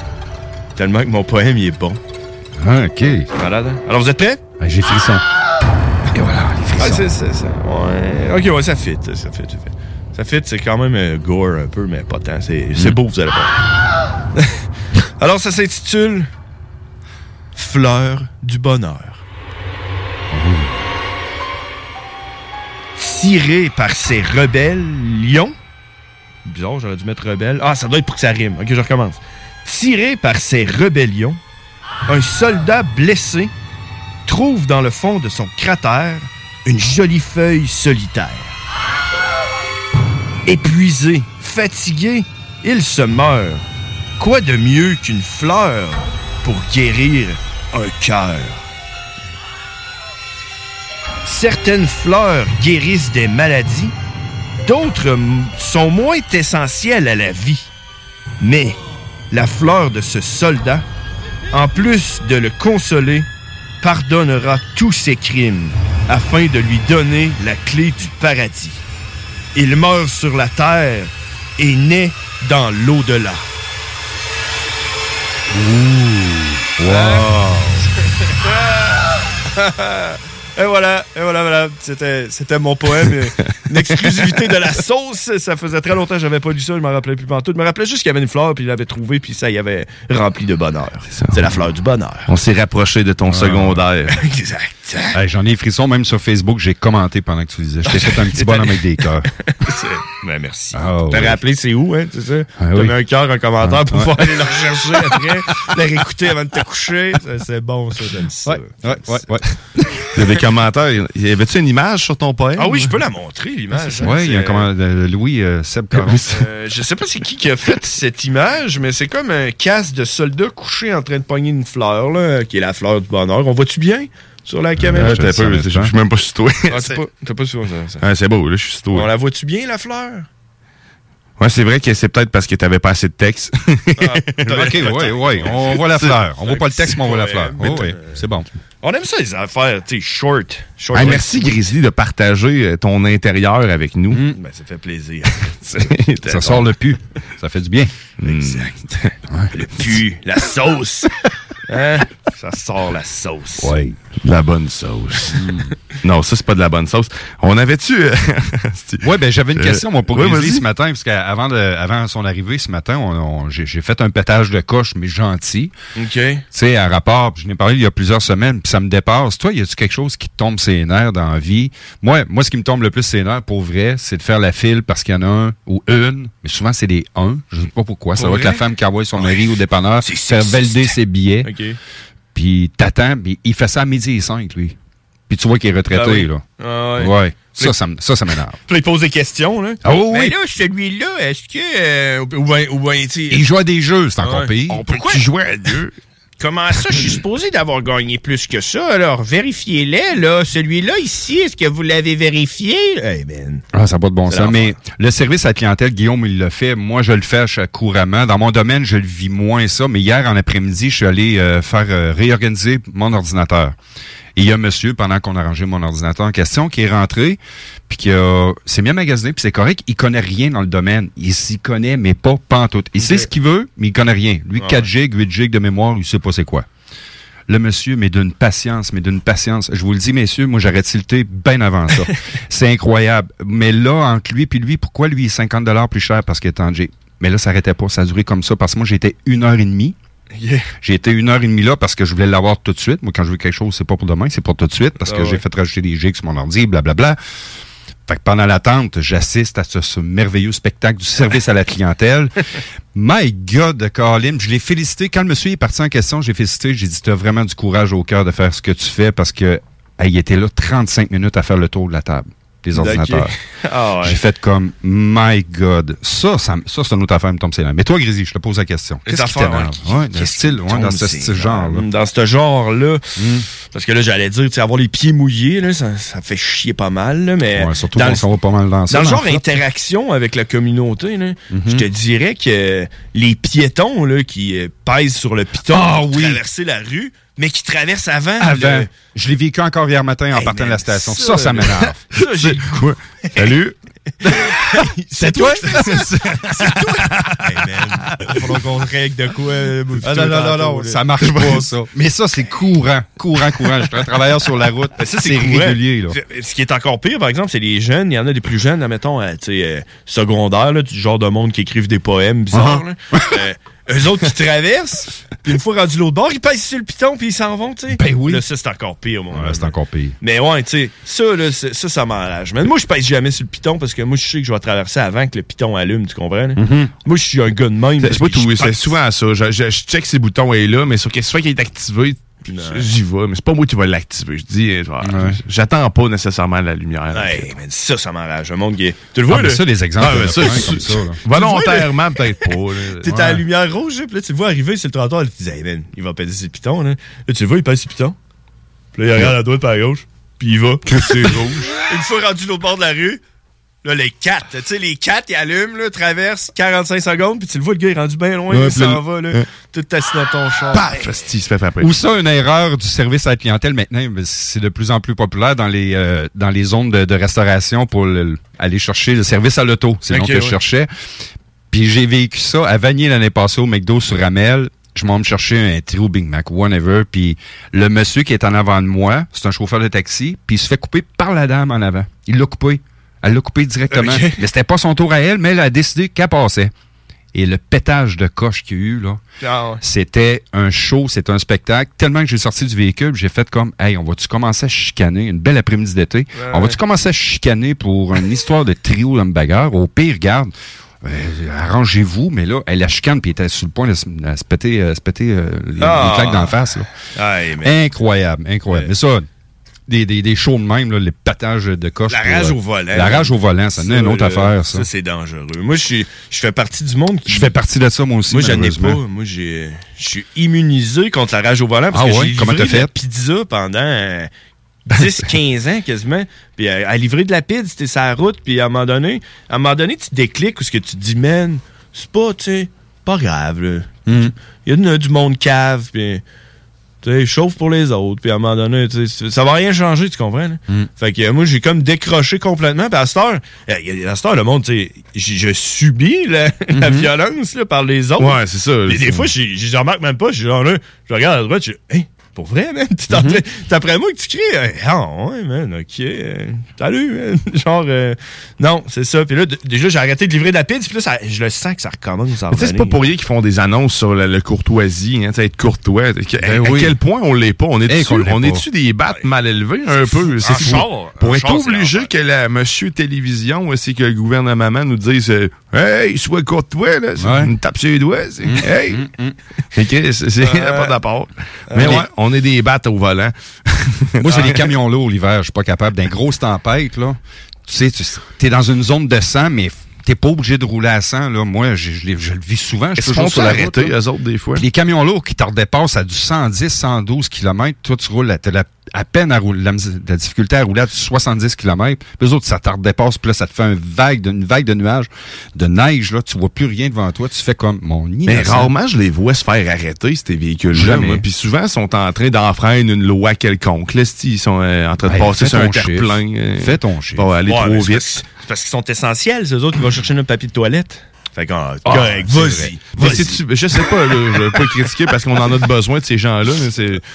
Speaker 29: Tellement que mon poème, il est bon.
Speaker 10: Ah, OK.
Speaker 29: Malade, hein? Alors, vous êtes prêts?
Speaker 10: J'ai frisson.
Speaker 29: Ah, c'est, c'est, c'est- ouais. Ok, ouais, ça fit. Ça fit, ça fit. Ça fit, c'est quand même euh, gore un peu, mais pas tant. C'est,
Speaker 10: Mm.
Speaker 29: beau, vous allez voir. Alors, ça s'intitule Fleur du bonheur. Tiré par ces rebelles lions. Bizarre, j'aurais dû mettre rebelle. Ah, ça doit être pour que ça rime. Ok, je recommence. Tiré par ces rébellions, un soldat blessé trouve dans le fond de son cratère une jolie feuille solitaire. Épuisé, fatigué, il se meurt. Quoi de mieux qu'une fleur pour guérir un cœur? Certaines fleurs guérissent des maladies, d'autres sont moins essentielles à la vie. Mais la fleur de ce soldat, en plus de le consoler, pardonnera tous ses crimes afin de lui donner la clé du paradis. Il meurt sur la terre et naît dans l'au-delà. Et voilà, et voilà, voilà. C'était mon poème. Une exclusivité de la sauce. Ça faisait très longtemps que j'avais pas lu ça. Je m'en rappelais plus pantoute. Je me rappelais juste qu'il y avait une fleur, puis il l'avait trouvée, puis ça y avait rempli de bonheur. C'est la fleur du bonheur.
Speaker 9: On s'est rapproché de ton secondaire.
Speaker 29: exact.
Speaker 10: Hey, J'en ai les frissons, même sur Facebook, j'ai commenté pendant que tu disais. Je t'ai fait un petit bonhomme avec des cœurs.
Speaker 29: Ben, merci.
Speaker 10: Ah,
Speaker 29: T'as
Speaker 10: oui.
Speaker 29: rappelé c'est où, hein, c'est ça?
Speaker 10: Ah,
Speaker 29: T'as
Speaker 10: oui.
Speaker 29: mis un cœur, un commentaire
Speaker 10: Ah,
Speaker 29: pour
Speaker 10: ouais.
Speaker 29: pouvoir aller le rechercher après, le réécouter avant de te coucher. C'est bon, ça, j'aime ça.
Speaker 10: Ouais, ouais, ouais.
Speaker 9: Il y a des commentaires. Y avait-tu une image sur ton poème?
Speaker 29: Ah oui, je peux la montrer, l'image. hein,
Speaker 10: Oui, il y a comment, de Louis euh, Seb Caron.
Speaker 29: Euh, je sais pas c'est qui qui a fait cette image, mais c'est comme un casque de soldat couché en train de pogner une fleur, là, qui est la fleur du bonheur. On voit-tu bien sur la caméra?
Speaker 9: Euh, peu, je suis même pas situé.
Speaker 29: Ah, t'as pas, t'as pas sur ça. ça.
Speaker 9: Ah, c'est beau, là, je suis situé.
Speaker 29: On la voit-tu bien, la fleur?
Speaker 9: Ouais, c'est vrai que c'est peut-être parce que t'avais pas assez de texte.
Speaker 29: Ah,
Speaker 10: OK, oui, oui. On voit la fleur. On voit pas le texte, mais on voit la fleur.
Speaker 29: Ouais,
Speaker 10: Oh, oui, c'est bon.
Speaker 29: On aime ça, les affaires, tu sais, short. short
Speaker 9: Hey, merci. Grizzly, de partager euh, ton intérieur avec nous.
Speaker 29: Ben, ça fait plaisir.
Speaker 10: Ça sort le pu. Ça fait du bien.
Speaker 29: Exact. Le pu, la sauce. Hein? Ça sort la sauce.
Speaker 9: Oui. De la bonne sauce. non, ça, c'est pas de la bonne sauce. On avait-tu. euh,
Speaker 10: Oui, ben j'avais une
Speaker 9: Euh,
Speaker 10: question, moi, pour
Speaker 9: ouais,
Speaker 10: Grizzly ce matin, parce qu'avant avant son arrivée ce matin, on- on- j'ai fait un pétage de coche, mais gentil.
Speaker 29: OK.
Speaker 10: Tu sais, à rapport, je n'ai parlé il y a plusieurs semaines, ça me dépasse. Toi, y a-tu quelque chose qui te tombe ses nerfs dans la vie? Moi, moi, ce qui me tombe le plus ses nerfs, pour vrai, c'est de faire la file parce qu'il y en a un ou une, mais souvent c'est des un, je sais pas pourquoi. Ça va que la femme qui envoie son mari au dépanneur, faire valider ses billets, puis t'attends, puis il fait ça à midi et cinq, lui. Puis tu vois qu'il est retraité,
Speaker 29: Ah oui.
Speaker 10: là.
Speaker 29: Ah ouais.
Speaker 10: ouais. Ça, ça, ça, ça m'énerve.
Speaker 29: Puis il pose des questions, là.
Speaker 10: Ah oui,
Speaker 29: Mais là, celui-là, est-ce que. euh, ou
Speaker 10: Il joue à des jeux, c'est encore
Speaker 29: Ouais.
Speaker 10: pire.
Speaker 29: On peut jouer à deux? Comment ça, je suis supposé d'avoir gagné plus que ça? Alors, vérifiez-les, là. Celui-là, ici, est-ce que vous l'avez vérifié? Eh ben.
Speaker 10: Ah, ça n'a pas de bon sens. Mais le service à la clientèle, Guillaume, il le fait. Moi, je le fais couramment. Dans mon domaine, je le vis moins ça. Mais hier, en après-midi, je suis allé euh, faire euh, réorganiser mon ordinateur. Et il y a un monsieur, pendant qu'on a rangé mon ordinateur en question, qui est rentré, puis qui a, s'est mis à magasiner, puis c'est correct, il connaît rien dans le domaine. Il s'y connaît, mais pas pantoute. Il sait ce qu'il veut, mais il connaît rien. Lui,
Speaker 29: Ah
Speaker 10: 4 gigs, 8 gigs de mémoire, il sait pas c'est quoi. Le monsieur, mais d'une patience, mais d'une patience. Je vous le dis, messieurs, moi, j'aurais tilté bien avant ça. c'est incroyable. Mais là, entre lui puis lui, pourquoi lui est 50 plus cher parce qu'il est en G? Mais là, ça n'arrêtait pas. Ça a duré comme ça parce que moi, j'étais une heure et demie.
Speaker 29: Yeah.
Speaker 10: J'ai été une heure et demie là parce que je voulais l'avoir tout de suite. Moi, quand je veux quelque chose, c'est pas pour demain, c'est pour tout de suite parce
Speaker 29: Ah
Speaker 10: que
Speaker 29: ouais.
Speaker 10: j'ai fait rajouter des gigs sur mon ordi, blablabla. Fait que pendant l'attente, j'assiste à ce, ce merveilleux spectacle du service à la clientèle. My God, Colin, je l'ai félicité. Quand le monsieur est parti en question, j'ai félicité. J'ai dit, tu as vraiment du courage au cœur de faire ce que tu fais parce que hey, il était là 35 minutes à faire le tour de la table. Les ordinateurs.
Speaker 29: Ah ouais.
Speaker 10: J'ai fait comme, my God. Ça, ça, ça c'est une autre affaire, me tombe c'est là. Mais toi, Grisy, je te pose la question. Qu'est-ce qui
Speaker 29: affaires,
Speaker 10: t'énerve?
Speaker 29: ouais,
Speaker 10: Ouais, le style, ouais, dans ce style genre-là.
Speaker 29: Dans ce genre-là.
Speaker 10: Hmm.
Speaker 29: Parce que là, j'allais dire, tu sais, avoir les pieds mouillés, là, ça, ça fait chier pas mal, là, mais.
Speaker 10: Ouais, surtout
Speaker 29: dans
Speaker 10: qu'on
Speaker 29: le-
Speaker 10: s'en va pas mal dans ça.
Speaker 29: Dans le genre interaction avec la communauté, là,
Speaker 10: Mhm.
Speaker 29: je te dirais que les piétons là, qui euh, pèsent sur le piton
Speaker 10: Ah
Speaker 29: pour
Speaker 10: oui.
Speaker 29: traverser la rue, mais qui traversent avant.
Speaker 10: Avant.
Speaker 29: le-
Speaker 10: Je l'ai vécu encore hier matin en
Speaker 29: Hey,
Speaker 10: partant de la station.
Speaker 29: ça,
Speaker 10: Ça, ça, m'énerve. Ouais. Salut.
Speaker 29: C'est toi? C'est toi? hey man, il faudra qu'on règle de quoi. euh,
Speaker 10: Ah non, non, non, non, ça marche pas, ça. Mais ça, c'est courant, courant, courant. Je suis un travailleur sur la route.
Speaker 29: Ça,
Speaker 10: c'est régulier, là.
Speaker 29: Ce qui est encore pire, par exemple, c'est les jeunes. Il y en a des plus jeunes, admettons, euh, tu sais, euh, secondaires, là, du genre de monde qui écrivent des poèmes bizarres. Là. Euh, eux autres qui traversent, puis une fois rendus l'autre bord, ils pèsent sur le piton, puis ils s'en vont, tu sais.
Speaker 10: Ben oui.
Speaker 29: Là, ça, c'est encore pire, mon
Speaker 10: Ouais, c'est encore pire.
Speaker 29: Mais ouais, tu sais, ça, là, ça, ça m'enrage. Mais moi, je pèse jamais sur le piton parce que moi, je sais que je vais traverser avant que le piton allume, tu comprends?
Speaker 9: Mhm.
Speaker 29: Moi, je suis un gars de même.
Speaker 9: C'est souvent ça. Je, je- je check si le bouton est là, mais sur soit qu'il est activé, j'y vais. Mais c'est pas moi qui vais l'activer. Je dis, j'attends pas nécessairement la lumière.
Speaker 29: Ouais, mais ça, ça m'enrage. Le monde qui est. Tu le vois,
Speaker 9: Ah, mais
Speaker 29: là?
Speaker 9: ça, les exemples,
Speaker 29: Ah, ça,
Speaker 9: comme ça, là. Volontairement, peut-être pas.
Speaker 29: T'es à la lumière rouge, là, puis là, tu le vois arriver sur le trottoir, tu dis, hey, man, il va péter ses pitons, là. Là, tu le vois, il pèse ses pitons. Puis là, il regarde à droite par à gauche, puis il va.
Speaker 9: c'est rouge.
Speaker 29: Une fois rendu l'autre bord de la rue, là, les quatre, tu sais, les quatre, ils allument, là, traversent 45 secondes, puis tu le vois, le gars, il est rendu bien loin,
Speaker 10: Ouais,
Speaker 29: il s'en va, là. Tout assis dans ton char.
Speaker 9: Paf! Esti, il se fait frapper.
Speaker 10: Ou ça, une erreur du service à la clientèle maintenant, c'est de plus en plus populaire dans les euh, dans les zones de, de restauration pour le- aller chercher le service à l'auto. C'est le nom que je cherchais. Puis j'ai vécu ça à Vanier l'année passée au McDo sur Ramel. Je m'en me chercher un trio Big Mac, whatever. Puis le monsieur qui est en avant de moi, c'est un chauffeur de taxi, puis il se fait couper par la dame en avant. Il l'a coupé. Elle l'a coupé directement.
Speaker 29: Ok.
Speaker 10: Mais c'était pas son tour à elle, mais elle a décidé qu'elle passait. Et le pétage de coche qu'il y a eu, là,
Speaker 29: Ah ouais.
Speaker 10: c'était un show, c'était un spectacle. Tellement que j'ai sorti du véhicule, j'ai fait comme, hey, on va-tu commencer à chicaner, une belle après-midi d'été, on va-tu commencer à chicaner pour une histoire de trio de bagarre? Au pire, regarde, euh, arrangez-vous, mais là, elle la chicane, puis elle était sur le point de se, de se péter, euh, se péter euh, les,
Speaker 29: Ah.
Speaker 10: les claques d'en face. Là.
Speaker 29: Ouais, mais-
Speaker 10: Incroyable, incroyable. Mais ça, des, des, des shows de même, là, les pétages de coche.
Speaker 29: La rage
Speaker 10: euh,
Speaker 29: au volant.
Speaker 10: La rage au volant, ça, n'est une autre affaire, ça.
Speaker 29: Ça, c'est dangereux. Moi, je fais partie du monde qui.
Speaker 10: Je fais partie de ça, moi aussi.
Speaker 29: Moi, j'en ai pas. Moi, j'ai, je suis immunisé contre la rage au volant parce
Speaker 10: Ah
Speaker 29: que
Speaker 10: ouais?
Speaker 29: j'ai
Speaker 10: Comment
Speaker 29: livré de la
Speaker 10: fait?
Speaker 29: pizza pendant euh, 10, 15 ans quasiment. Puis euh, à livrer de la pizza, c'était sa route. Puis à un moment donné, à un moment donné, tu déclics où ce que tu te dis, man, c'est pas, tu sais, pas grave, là.
Speaker 10: Hmm.
Speaker 29: Il y a du, monde cave, puis tu sais, chauffe pour les autres. Puis à un moment donné, tu sais, ça va rien changer, tu comprends? là?
Speaker 10: Hmm.
Speaker 29: Fait que moi, j'ai comme décroché complètement. Puis à cette heure, euh, y a- à cette heure, le monde, tu sais, je subis la, la
Speaker 10: Mhm.
Speaker 29: violence là, par les autres.
Speaker 9: Ouais, c'est ça.
Speaker 29: Des fois, je remarque même pas. Je suis genre là, je regarde à droite, je dis, hey, pour vrai, man? T'es en train- t'es après moi que tu cries? Euh, Ah, ouais, man, ok. euh, salut, man. Genre, euh, non, c'est ça. Puis là, déjà, j'ai arrêté de livrer de la pizza. Puis là, ça- je le sens que ça recommence à
Speaker 9: tu sais, c'est pas pour rien qu'ils font des annonces sur le, le courtoisie, hein, tu sais, être courtois. À,
Speaker 10: Ben oui.
Speaker 9: à quel point on l'est pas? On est-tu
Speaker 10: l'est
Speaker 9: on
Speaker 10: pas.
Speaker 9: est-tu des battes mal élevés un peu? C'est fou.
Speaker 29: char,
Speaker 9: Pour être
Speaker 29: char,
Speaker 9: obligé que la monsieur télévision, c'est que le gouvernement nous dise euh, Hey, sois courtois, là, c'est
Speaker 10: Ouais.
Speaker 9: une tape sur les doigts. c'est,
Speaker 10: Mm,
Speaker 9: Hey! Fait que c'est c'est
Speaker 29: Ouais.
Speaker 9: pas d'apport. Mais
Speaker 10: Mais-
Speaker 9: ouais, on est des battes au volant.
Speaker 10: Moi, j'ai des camions lourds l'hiver. Je suis pas capable. D'un grosse tempête, là. Tu sais, tu es dans une zone de 100, mais t'es pas obligé de rouler à 100, là. Moi, je, je je le vis souvent. Je toujours
Speaker 9: font
Speaker 10: sur la route.
Speaker 9: arrêter,
Speaker 10: là.
Speaker 9: eux autres, des fois?
Speaker 10: Les camions lourds qui te redépassent à du 110, 112 km, toi, tu roules, à- t'as la- à peine à rouler, la, difficulté à rouler à du 70 km. Puis eux autres, ça te redépasse, puis là, ça te fait un vague de, une vague de nuages, de neige, là. Tu vois plus rien devant toi. Tu fais comme mon
Speaker 9: Mais
Speaker 10: innocent.
Speaker 9: rarement, je les vois se faire arrêter, ces véhicules-là. Puis souvent, ils sont en train d'enfreindre une loi quelconque. Là, ils sont euh, en train de
Speaker 10: Hey,
Speaker 9: passer sur un terre-plein. euh,
Speaker 10: Fais ton chiffre.
Speaker 9: Bon, aller
Speaker 29: Ouais, mais
Speaker 9: trop vite.
Speaker 29: Parce- qu'ils sont essentiels, ces autres qui vont chercher notre papier de toilette. Fait qu'on,
Speaker 9: Ah,
Speaker 29: correct, vas-y.
Speaker 9: je sais pas, là, je veux pas critiquer parce qu'on en a besoin de ces gens-là.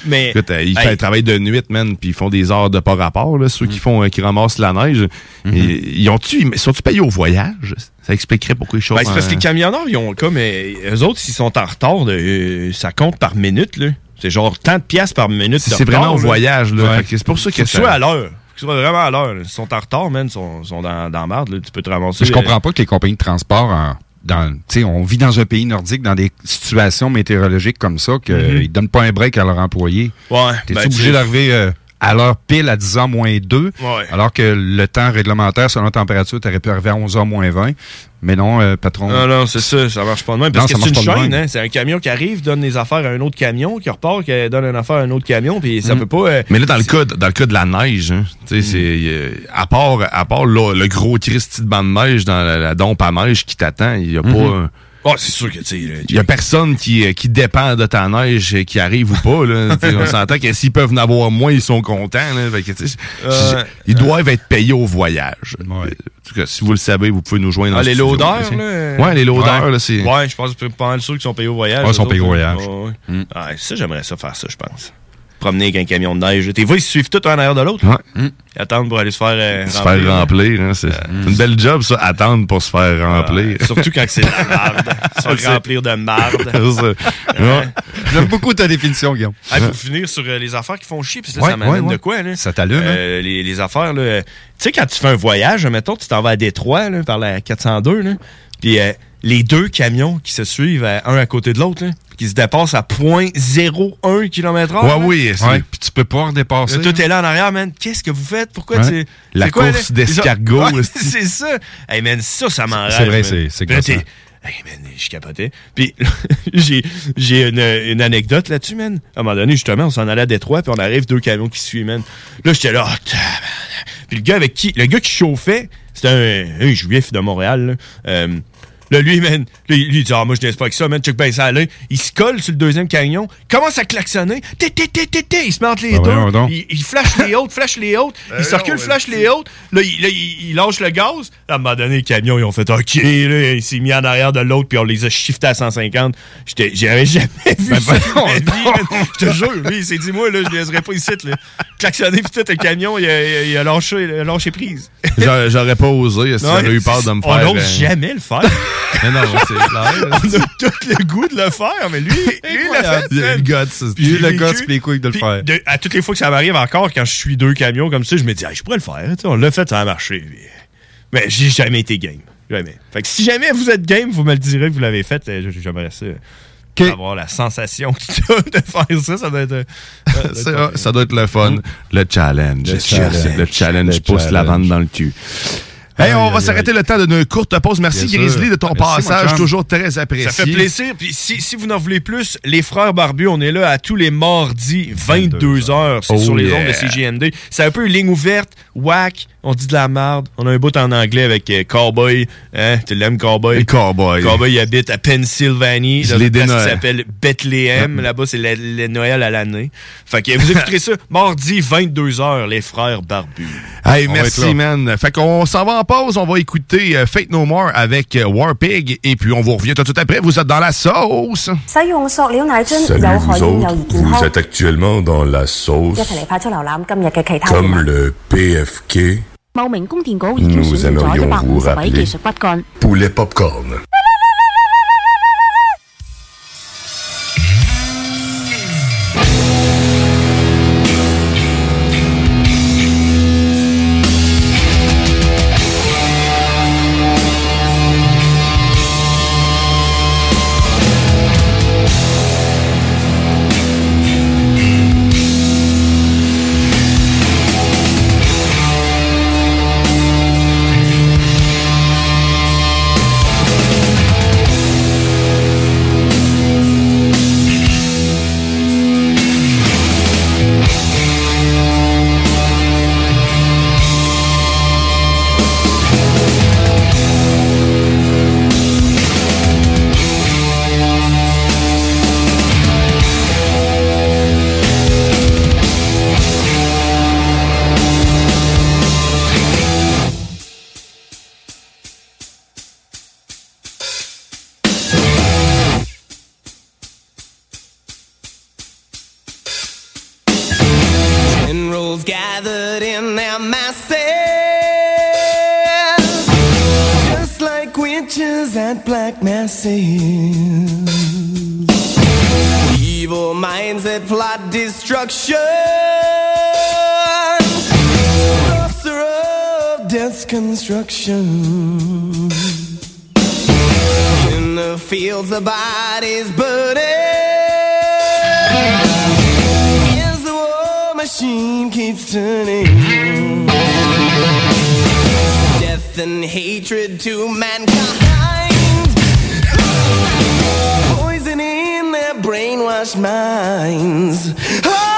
Speaker 9: Mais, écoute, ils font un travail de nuit, man, puis ils font des heures de pas rapport, là, ceux
Speaker 29: Mm.
Speaker 9: qui font, euh, qui ramassent la neige. Et, ils ont-tu, sont-tu payés au voyage? Ça expliquerait pourquoi ils chauffent.
Speaker 29: Ben, c'est parce que les camionneurs, ils ont comme. euh, eux autres, s'ils sont en retard, euh, ça compte par minute, là. C'est genre tant de piastres par minute.
Speaker 9: C'est vraiment au voyage, là.
Speaker 29: Ouais.
Speaker 9: Que c'est pour ça que
Speaker 29: que sois à l'heure. Sois vraiment à l'heure. là. S'ils sont en retard, man, ils sont, sont dans, dans la merde, là. Tu peux te ramasser.
Speaker 10: Je
Speaker 29: euh,
Speaker 10: comprends pas que les compagnies de transport, en- dans, on vit dans un pays nordique, dans des situations météorologiques comme ça, qu'ils
Speaker 29: Mhm.
Speaker 10: ne donnent pas un break à leurs employés.
Speaker 29: Ouais.
Speaker 10: T'es-tu
Speaker 29: ben,
Speaker 10: obligé d'arriver euh, à l'heure pile à 10h moins 2,
Speaker 29: Ouais.
Speaker 10: alors que le temps réglementaire selon la température, tu aurais pu arriver à 11h moins 20. Mais non, euh, patron.
Speaker 29: Non, non, c'est ça, ça marche pas de même. Parce
Speaker 10: Non,
Speaker 29: que c'est une
Speaker 10: marche pas de
Speaker 29: chaîne,
Speaker 10: même.
Speaker 29: hein. C'est un camion qui arrive, donne les affaires à un autre camion, qui repart, qui donne une affaire à un autre camion, puis ça
Speaker 9: Mm.
Speaker 29: peut pas. euh,
Speaker 9: Mais là, dans le cas, dans le cas de la neige, hein, tu sais, c'est euh, à part, à part là, le gros Christy de banc de neige dans la, la dompe à neige qui t'attend, il y a pas.
Speaker 29: Oh, c'est sûr que, tu sais,
Speaker 9: Il y a personne qui, euh, qui dépend de ta neige euh, qui arrive ou pas. Là. On s'entend que s'ils peuvent en avoir moins, ils sont contents. Là. Fait que,
Speaker 29: Euh,
Speaker 9: ils doivent être payés au voyage. En tout cas, si vous le savez, vous pouvez nous joindre
Speaker 29: Ah,
Speaker 9: dans
Speaker 29: les loaders, là.
Speaker 9: Ouais, les loaders, là, c'est.
Speaker 29: Ouais, je pense pas mal sûr qu'ils sont payés au voyage.
Speaker 10: Ouais, ils sont payés au voyage.
Speaker 29: Ouais, ouais.
Speaker 9: Mm.
Speaker 29: Ah, ça, j'aimerais ça faire ça, je pense. Promener avec un camion de neige. Tes vois, ils se suivent tout un derrière de l'autre.
Speaker 9: Ouais.
Speaker 29: Ils attendent pour aller se faire euh,
Speaker 9: Se faire remplir, hein, c'est c'est une belle job, ça, attendre pour se faire remplir.
Speaker 29: Surtout quand c'est de la marde. Se faire remplir de marde.
Speaker 10: J'aime beaucoup ta définition, Guillaume.
Speaker 29: Faut finir sur euh, les affaires qui font chier, puis là,
Speaker 10: Ouais,
Speaker 29: ça m'amène
Speaker 10: ouais, ouais.
Speaker 29: de quoi, là?
Speaker 10: Ça t'allume, hein?
Speaker 29: Euh, les, les affaires, là. euh, Tu sais, quand tu fais un voyage, mettons, tu t'en vas à Détroit, là, par la 402, là, puis euh, les deux camions qui se suivent un à côté de l'autre, qui se dépassent à 0.01 km h
Speaker 9: Ouais, oui,
Speaker 10: Ouais, puis tu peux pas redépasser.
Speaker 29: Tout est là en arrière, man. Qu'est-ce que vous faites? Pourquoi
Speaker 9: Ouais.
Speaker 29: tu.
Speaker 9: La
Speaker 29: c'est quoi,
Speaker 9: course
Speaker 29: là?
Speaker 9: d'escargot,
Speaker 29: Ouais, c'est ça. Hey, man, ça, ça m'enrage.
Speaker 10: C'est vrai,
Speaker 29: man.
Speaker 10: c'est-
Speaker 29: t'es- Hey, man, je capotais. Puis j'ai, j'ai une, une anecdote là-dessus, man. À un moment donné, justement, on s'en allait à Détroit, puis on arrive deux camions qui se suivent, man. Là, j'étais là, oh. Puis le gars avec qui, le gars qui chauffait, c'était un, un juif de Montréal, là. Euh, Là, lui, man, lui, lui, il dit, ah, moi, je n'ai pas avec ça, man, check ben ça allait. Il se colle sur le deuxième camion, commence à klaxonner, té, té, té, té, té, il se met entre les
Speaker 10: Ben
Speaker 29: deux, il, il flash les autres, flash les autres, il se recule, flash les autres, là, il, là, il, il lâche le gaz. À un moment donné, le camion, ils ont fait, OK, là, il s'est mis en arrière de l'autre, puis on les a shiftés à 150. J'étais, j'avais jamais vu
Speaker 10: Ben
Speaker 29: ça. Je te jure, lui, il s'est dit, moi, là, je ne laisserai pas ici, là. Klaxonner, puis tout, le camion, il a, il a- il a lâché, il a lâché prise.
Speaker 9: J'aurais pas osé, si j'aurais eu peur de me
Speaker 29: on
Speaker 9: faire.
Speaker 29: n'ose
Speaker 9: euh,
Speaker 29: jamais le faire.
Speaker 9: Mais non, c'est clair.
Speaker 29: On a tout le goût de le faire, mais lui, lui il l'a fait.
Speaker 9: Il a le guts,
Speaker 29: Puis
Speaker 10: Il a
Speaker 29: j'ai
Speaker 10: le les couilles de le faire.
Speaker 29: de- à toutes les fois que ça m'arrive encore, quand je suis deux camions comme ça, je me dis, Ah, je pourrais le faire. tu sais, on l'a fait, ça a marché. Mais j'ai jamais été game. Jamais. Fait que si jamais vous êtes game, vous me le direz que vous l'avez fait. euh, J'aimerais ça. Avoir la sensation que tu as de faire ça, ça doit être. euh, ça doit être
Speaker 9: Ça, doit être le fun. Le challenge.
Speaker 24: Le challenge.
Speaker 9: Le challenge
Speaker 24: Le
Speaker 9: pousse la
Speaker 24: challenge.
Speaker 9: vente dans le cul. Hey, on va s'arrêter le temps d'une courte pause. Merci Grizzly de ton
Speaker 10: Merci,
Speaker 9: passage, toujours très apprécié.
Speaker 29: Ça fait plaisir. Puis si, si vous en voulez plus, les frères barbus, on est là à tous les mardis, 22h. C'est
Speaker 9: Oh
Speaker 29: sur les
Speaker 9: yeah.
Speaker 29: ondes de CGMD. C'est un peu ligne ouverte, whack, on dit de la merde. On a un bout en anglais avec euh, Cowboy. Hein? Tu l'aimes, Cowboy?
Speaker 9: Cowboy.
Speaker 29: Cowboy, habite à Pennsylvanie.
Speaker 9: Je
Speaker 29: dans une place qui s'appelle Bethléem. Là-bas, c'est le, Noël à l'année. Fait que vous écouterez ça mardi 22h, les frères barbus.
Speaker 9: Hey, merci, man. Fait qu'on s'en va en pause. On va écouter euh, Fate No More avec euh, War Pig. Et puis, on vous revient tout, tout après. Vous êtes dans la sauce.
Speaker 34: Salut, vous, autres. vous êtes actuellement dans la sauce. Comme le PFK
Speaker 35: 茂名供电局已经
Speaker 34: 选
Speaker 35: 定咗一百五十位技术骨
Speaker 30: 干 construction. In the fields, the bodies burning. Is the war machine keeps turning. Death and hatred to mankind. Poison in their brainwashed minds. Oh,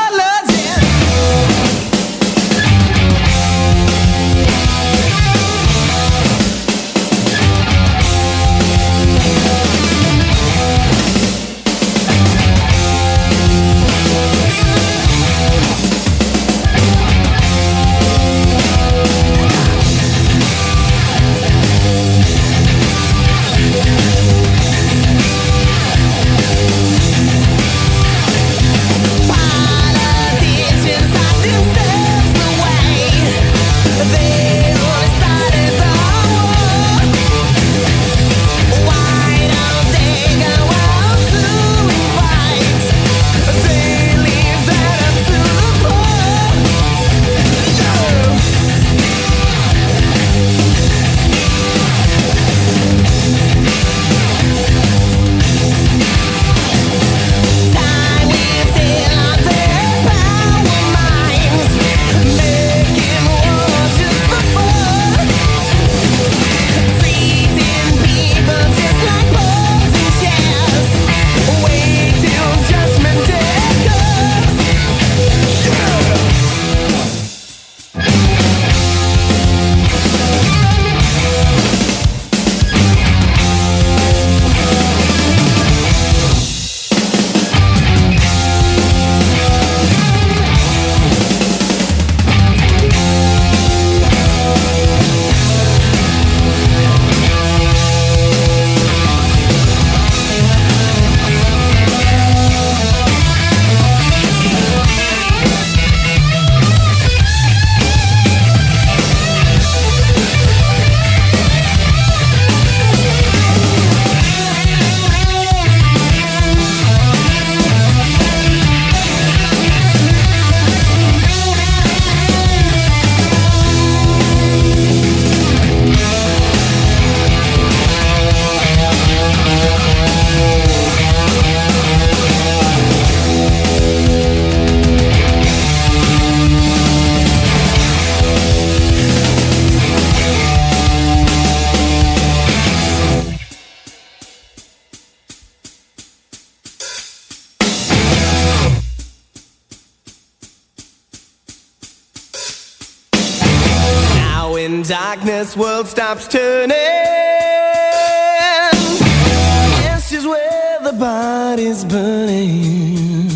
Speaker 30: body's burning.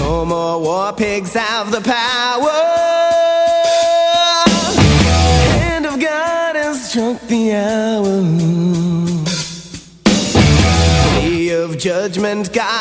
Speaker 30: No more war pigs have the power. Hand of God has struck the hour. Day of judgment, God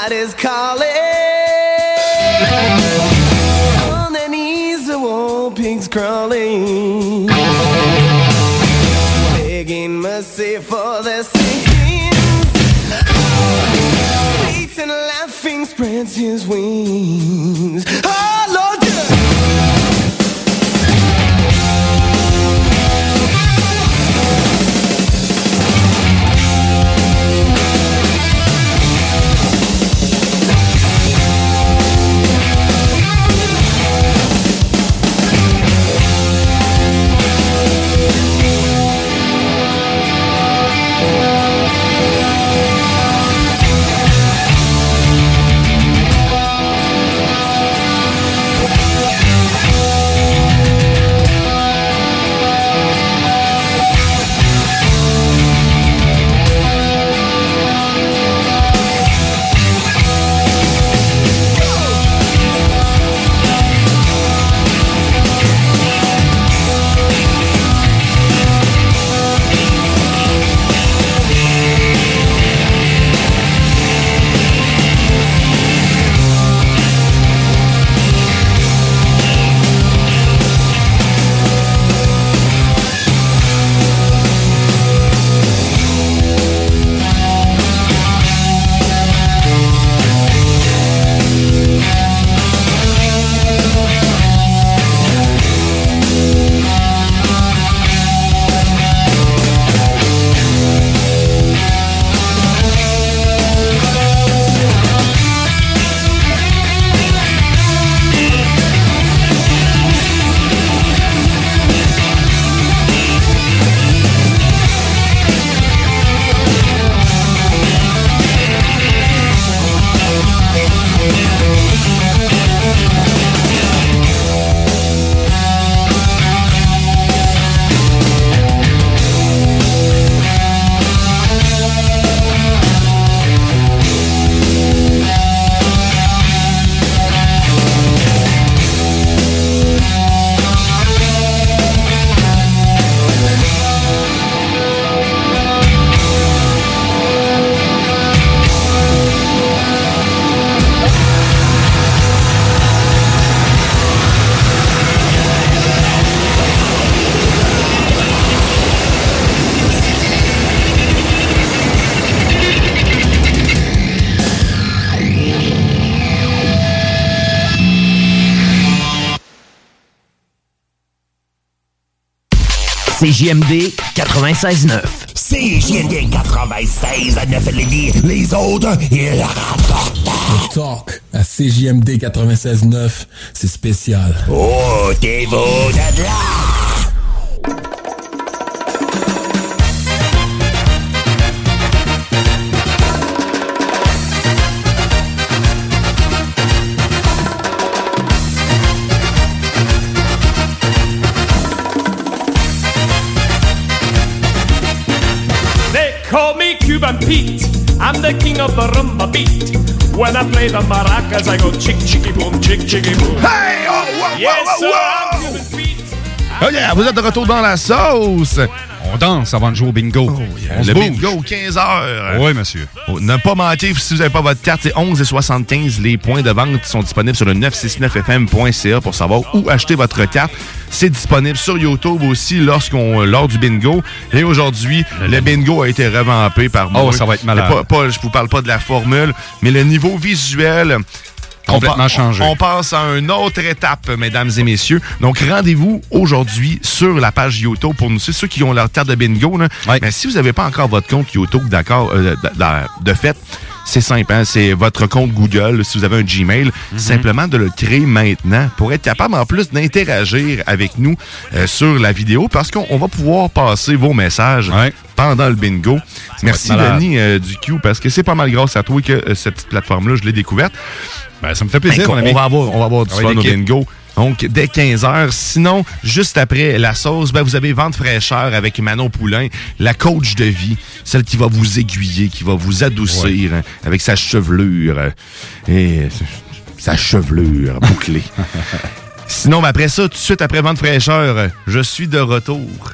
Speaker 36: CJMD 96.9.
Speaker 27: CJMD 96 à 9 Lévis. Les autres, ils la rapportent.
Speaker 37: Le talk à CJMD 96.9, c'est spécial.
Speaker 27: Oh, t'es vous de là!
Speaker 38: Play the maracas, I go chick chicky boom, chick chicky boom.
Speaker 9: Hey, oh, wow,
Speaker 38: yes,
Speaker 9: wow, wow.
Speaker 38: I'm Cuban Pete.
Speaker 9: OK, vous êtes de retour dans la sauce.
Speaker 10: On danse avant de jouer au bingo. On se
Speaker 9: le
Speaker 10: bouge.
Speaker 9: bingo, 15 heures.
Speaker 10: Oui, monsieur.
Speaker 9: Oh, Ne pas manquer, si vous n'avez pas votre carte, c'est 11 et 75. Les points de vente sont disponibles sur le 969fm.ca pour savoir où acheter votre carte. C'est disponible sur YouTube aussi lorsqu'on lors du bingo. Et aujourd'hui, le bingo a été revampé par moi.
Speaker 10: Oh, ça va être malade.
Speaker 9: Pas, pas- je vous parle pas de la formule, mais le niveau visuel. On
Speaker 10: Complètement
Speaker 9: pa-
Speaker 10: changé.
Speaker 9: On passe à une autre étape, mesdames et messieurs. Donc, rendez-vous aujourd'hui sur la page YouTube pour nous. C'est ceux qui ont leur carte de bingo. Là. Mais si vous n'avez pas encore votre compte YouTube, d'accord, euh, de fait, c'est simple. hein, c'est votre compte Google. Si vous avez un Gmail, simplement de le créer maintenant pour être capable, en plus, d'interagir avec nous euh, sur la vidéo parce qu'on on va pouvoir passer vos messages pendant le bingo. Merci. Denis euh, du Q, parce que c'est pas mal grâce à toi que euh, cette petite plateforme-là, je l'ai découverte.
Speaker 10: Ben, ça me fait plaisir,
Speaker 9: Ben, on,
Speaker 10: ami.
Speaker 9: va avoir, on va avoir du fun au bingo. Donc, dès 15h. Sinon, juste après la sauce, ben, vous avez Vente fraîcheur avec Manon Poulain, la coach de vie, celle qui va vous aiguiller, qui va vous adoucir hein, avec sa chevelure euh, et sa chevelure bouclée. Sinon, ben, après ça, tout de suite après Vente fraîcheur, euh, je suis de retour.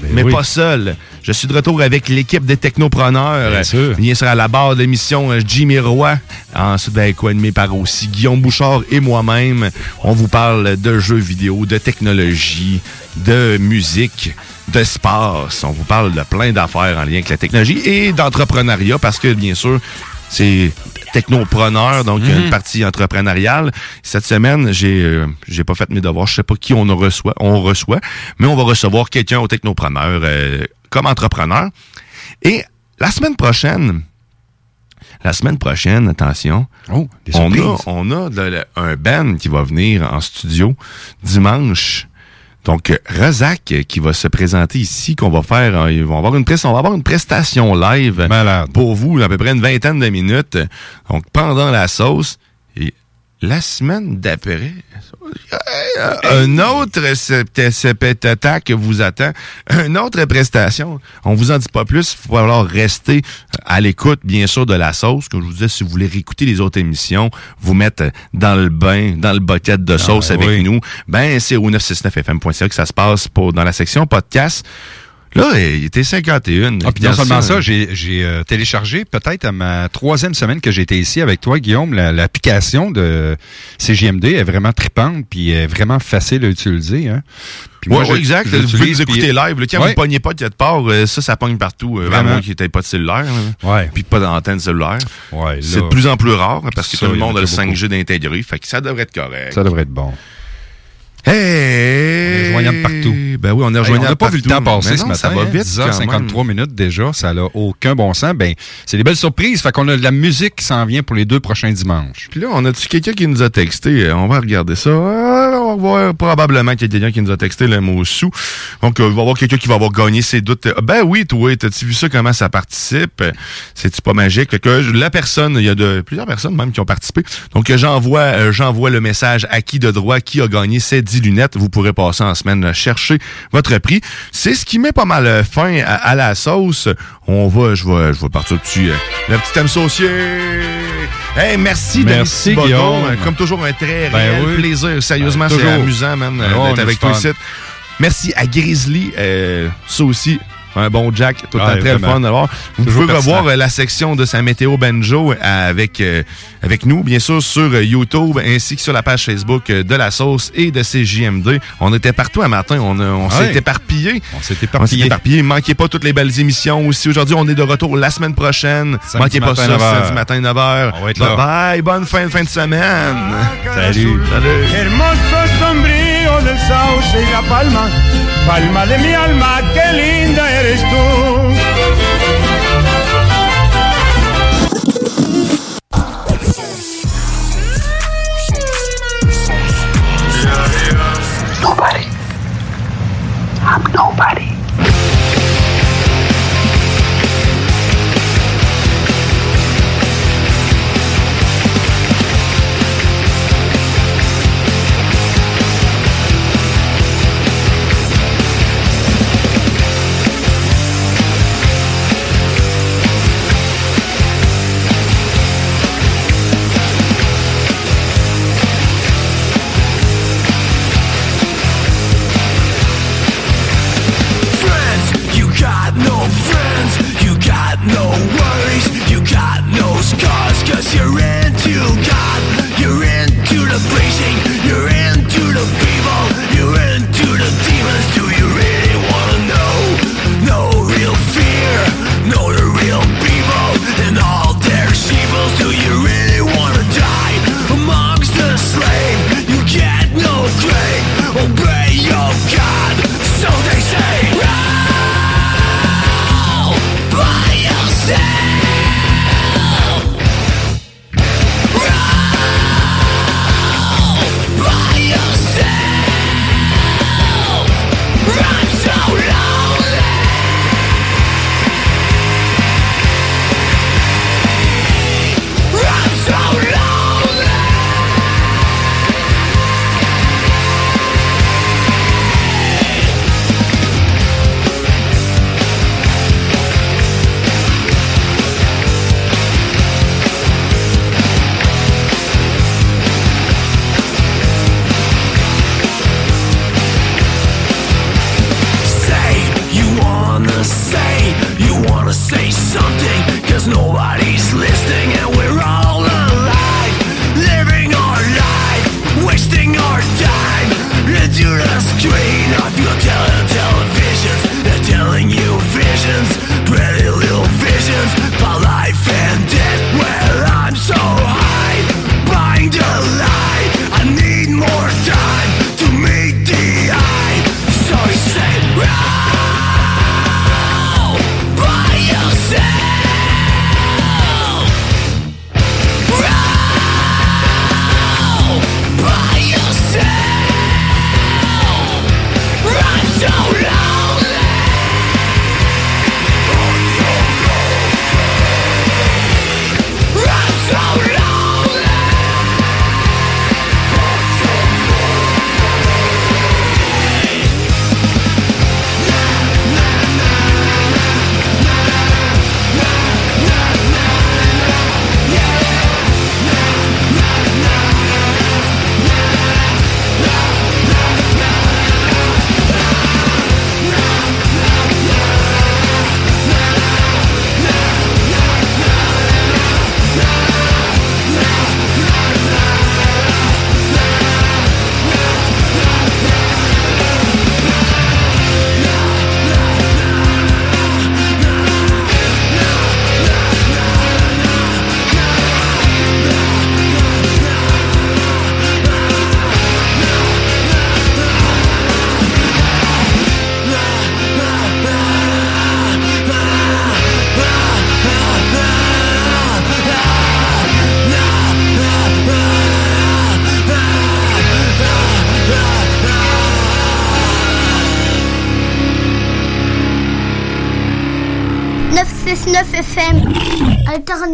Speaker 9: Mais
Speaker 10: oui.
Speaker 9: pas seul. Je suis de retour avec l'équipe des technopreneurs.
Speaker 10: Bien sûr.
Speaker 9: Bien sûr, à la barre de l'émission, euh, Jimmy Roy. Ensuite, ben, co-animé par aussi Guillaume Bouchard et moi-même. On vous parle de jeux vidéo, de technologie, de musique, de space. On vous parle de plein d'affaires en lien avec la technologie et d'entrepreneuriat parce que, bien sûr, c'est technopreneur, donc a une partie entrepreneuriale. Cette semaine, j'ai euh, j'ai pas fait mes devoirs, je sais pas qui on reçoit, on reçoit, mais on va recevoir quelqu'un au technopreneur euh, comme entrepreneur. Et la semaine prochaine, la semaine prochaine, attention,
Speaker 10: Oh,
Speaker 9: on a, on a de un band qui va venir en studio dimanche. Donc, Razak qui va se présenter ici, qu'on va faire, euh, ils vont avoir une presse, on va avoir une prestation live pour vous, à peu près une vingtaine de minutes. Donc, pendant la sauce. La semaine d'après, un autre attaque vous attend. Une autre prestation. On vous en dit pas plus. Il va falloir rester à l'écoute, bien sûr, de la sauce. Comme je vous disais, si vous voulez réécouter les autres émissions, vous mettre dans le bain, dans le bucket de sauce
Speaker 10: Ah,
Speaker 9: avec
Speaker 10: oui.
Speaker 9: nous, ben, c'est au 969fm.ca que ça se passe pour, dans la section podcast. Là, il était 51.
Speaker 10: Ah, puis non seulement ça, j'ai j'ai, euh, téléchargé peut-être à ma troisième semaine que j'ai été ici avec toi, Guillaume, la- l'application de CGMD est vraiment tripante puis est vraiment facile à utiliser. Hein. Puis moi, je-
Speaker 9: exact.
Speaker 10: je
Speaker 9: Vous écouter
Speaker 10: puis-
Speaker 9: live. là. Quand
Speaker 10: Ouais.
Speaker 9: vous ne pognez pas de quelque part, euh, ça, ça pogne partout. euh,
Speaker 10: Vraiment.
Speaker 9: Qui n'était pas de cellulaire.
Speaker 10: Ouais.
Speaker 9: Puis pas d'antenne cellulaire.
Speaker 10: Ouais,
Speaker 9: C'est de plus en plus rare parce que
Speaker 10: ça,
Speaker 9: tout le monde a le
Speaker 10: déjà
Speaker 9: 5G d'intégrer. Fait que ça devrait être correct.
Speaker 10: Ça devrait être bon.
Speaker 9: Hey!
Speaker 10: On est joignable partout.
Speaker 9: Ben oui, on est
Speaker 10: Hey,
Speaker 9: rejoignable
Speaker 10: on n'a pas vu le temps passer
Speaker 9: Mais
Speaker 10: ce
Speaker 9: non,
Speaker 10: matin.
Speaker 9: ça va vite
Speaker 10: 10h53 minutes déjà, ça n'a aucun bon sens. Ben, c'est des belles surprises. Fait qu'on a de la musique qui s'en vient pour les deux prochains dimanches.
Speaker 9: Puis là, on a-tu quelqu'un qui nous a texté? Euh, On va regarder ça. Euh, on va voir probablement qu'il y a quelqu'un qui nous a texté le mot sous. Donc, euh, il va y avoir quelqu'un qui va avoir gagné ses doutes. Euh, Ben oui, toi, t'as-tu vu ça, comment ça participe? C'est-tu pas magique? Fait que la personne, il y a de plusieurs personnes même qui ont participé. Donc, j'envoie euh, j'envoie le message à qui de droit, qui a gagné ces 10 lunettes. Vous pourrez passer en semaine chercher votre prix. C'est ce qui met pas mal euh, fin à, à la sauce. On va, je vais, je vais partir dessus. euh, le petit thème saucier. Hey, merci,
Speaker 10: Merci,
Speaker 9: Denis Thibodeau.
Speaker 10: Guillaume.
Speaker 9: Euh, Comme toujours, un très
Speaker 10: Ben
Speaker 9: réel
Speaker 10: oui.
Speaker 9: plaisir. Sérieusement,
Speaker 10: Ben,
Speaker 9: c'est amusant, man,
Speaker 10: Ben
Speaker 9: d'être avec toi ici. Merci à Grizzly. euh, ça aussi, un bon Jack. Tout le
Speaker 10: Ouais,
Speaker 9: temps très le
Speaker 10: vraiment.
Speaker 9: fun d'avoir. Vous
Speaker 10: Toujours
Speaker 9: pouvez revoir
Speaker 10: pertinent.
Speaker 9: euh, la section de sa météo banjo euh, avec, euh, avec nous, bien sûr, sur YouTube ainsi que sur la page Facebook de la sauce et de CJMD. On était partout un matin. On, a- on
Speaker 10: Ouais.
Speaker 9: s'est éparpillé.
Speaker 10: On s'est
Speaker 9: On s'est
Speaker 10: éparpillé.
Speaker 9: éparpillé. Manquez pas toutes les belles émissions aussi. Aujourd'hui, on est de retour la semaine prochaine.
Speaker 10: Samedi
Speaker 9: Manquez pas ça,
Speaker 10: 9 heures.
Speaker 9: samedi matin, 9h.
Speaker 10: On va être
Speaker 9: bye
Speaker 10: là.
Speaker 9: bye. Bonne fin, fin de semaine.
Speaker 10: Salut.
Speaker 9: Salut.
Speaker 28: Palma, palma de mi alma, qué linda eres.
Speaker 39: Nobody. I'm nobody.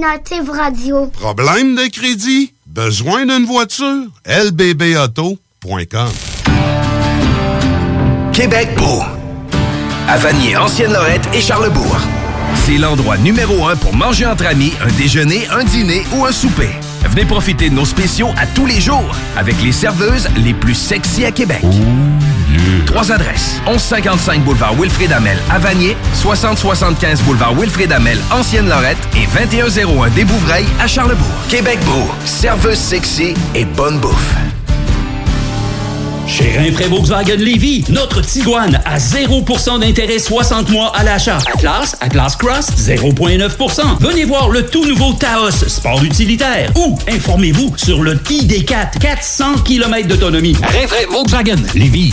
Speaker 40: Alternative Radio.
Speaker 27: Problème de crédit? Besoin d'une voiture? lbbauto.com
Speaker 20: Québec beau. À Vanier, Ancienne-Lorette et Charlebourg. C'est l'endroit numéro un pour manger entre amis, un déjeuner, un dîner ou un souper. Venez profiter de nos spéciaux à tous les jours avec les serveuses les plus sexy à Québec. Trois adresses. 1155 boulevard Wilfrid Amel à Vanier, 6075 boulevard Wilfrid Amel, Ancienne-Lorette et 2101 des Bouvrailles à Charlebourg. Québec beau. Serveuse sexy et bonne bouffe.
Speaker 19: Chez Rinfraie Volkswagen Lévy, notre Tiguan à 0% d'intérêt 60 mois à l'achat. Atlas, Atlas Cross, 0,9%. Venez voir le tout nouveau Taos, sport utilitaire. Ou informez-vous sur le ID4, 400 km d'autonomie. Rinfraie Volkswagen Lévy.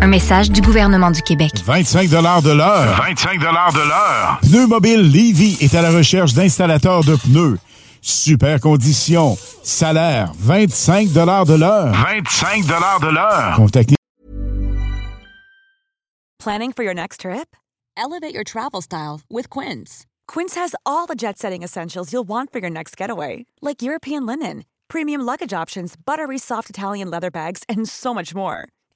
Speaker 23: Un message du gouvernement du Québec.
Speaker 24: 25 de l'heure.
Speaker 41: 25 de l'heure.
Speaker 24: Pneu Mobile Levy est à la recherche d'installateurs de pneus. Super conditions. Salaire 25 de l'heure.
Speaker 41: 25 de l'heure.
Speaker 24: Contactez
Speaker 42: Planning for your next trip? Elevate your travel style with Quince. Quince has all the jet setting essentials you'll want for your next getaway, like European linen, premium luggage options, buttery soft Italian leather bags, and so much more.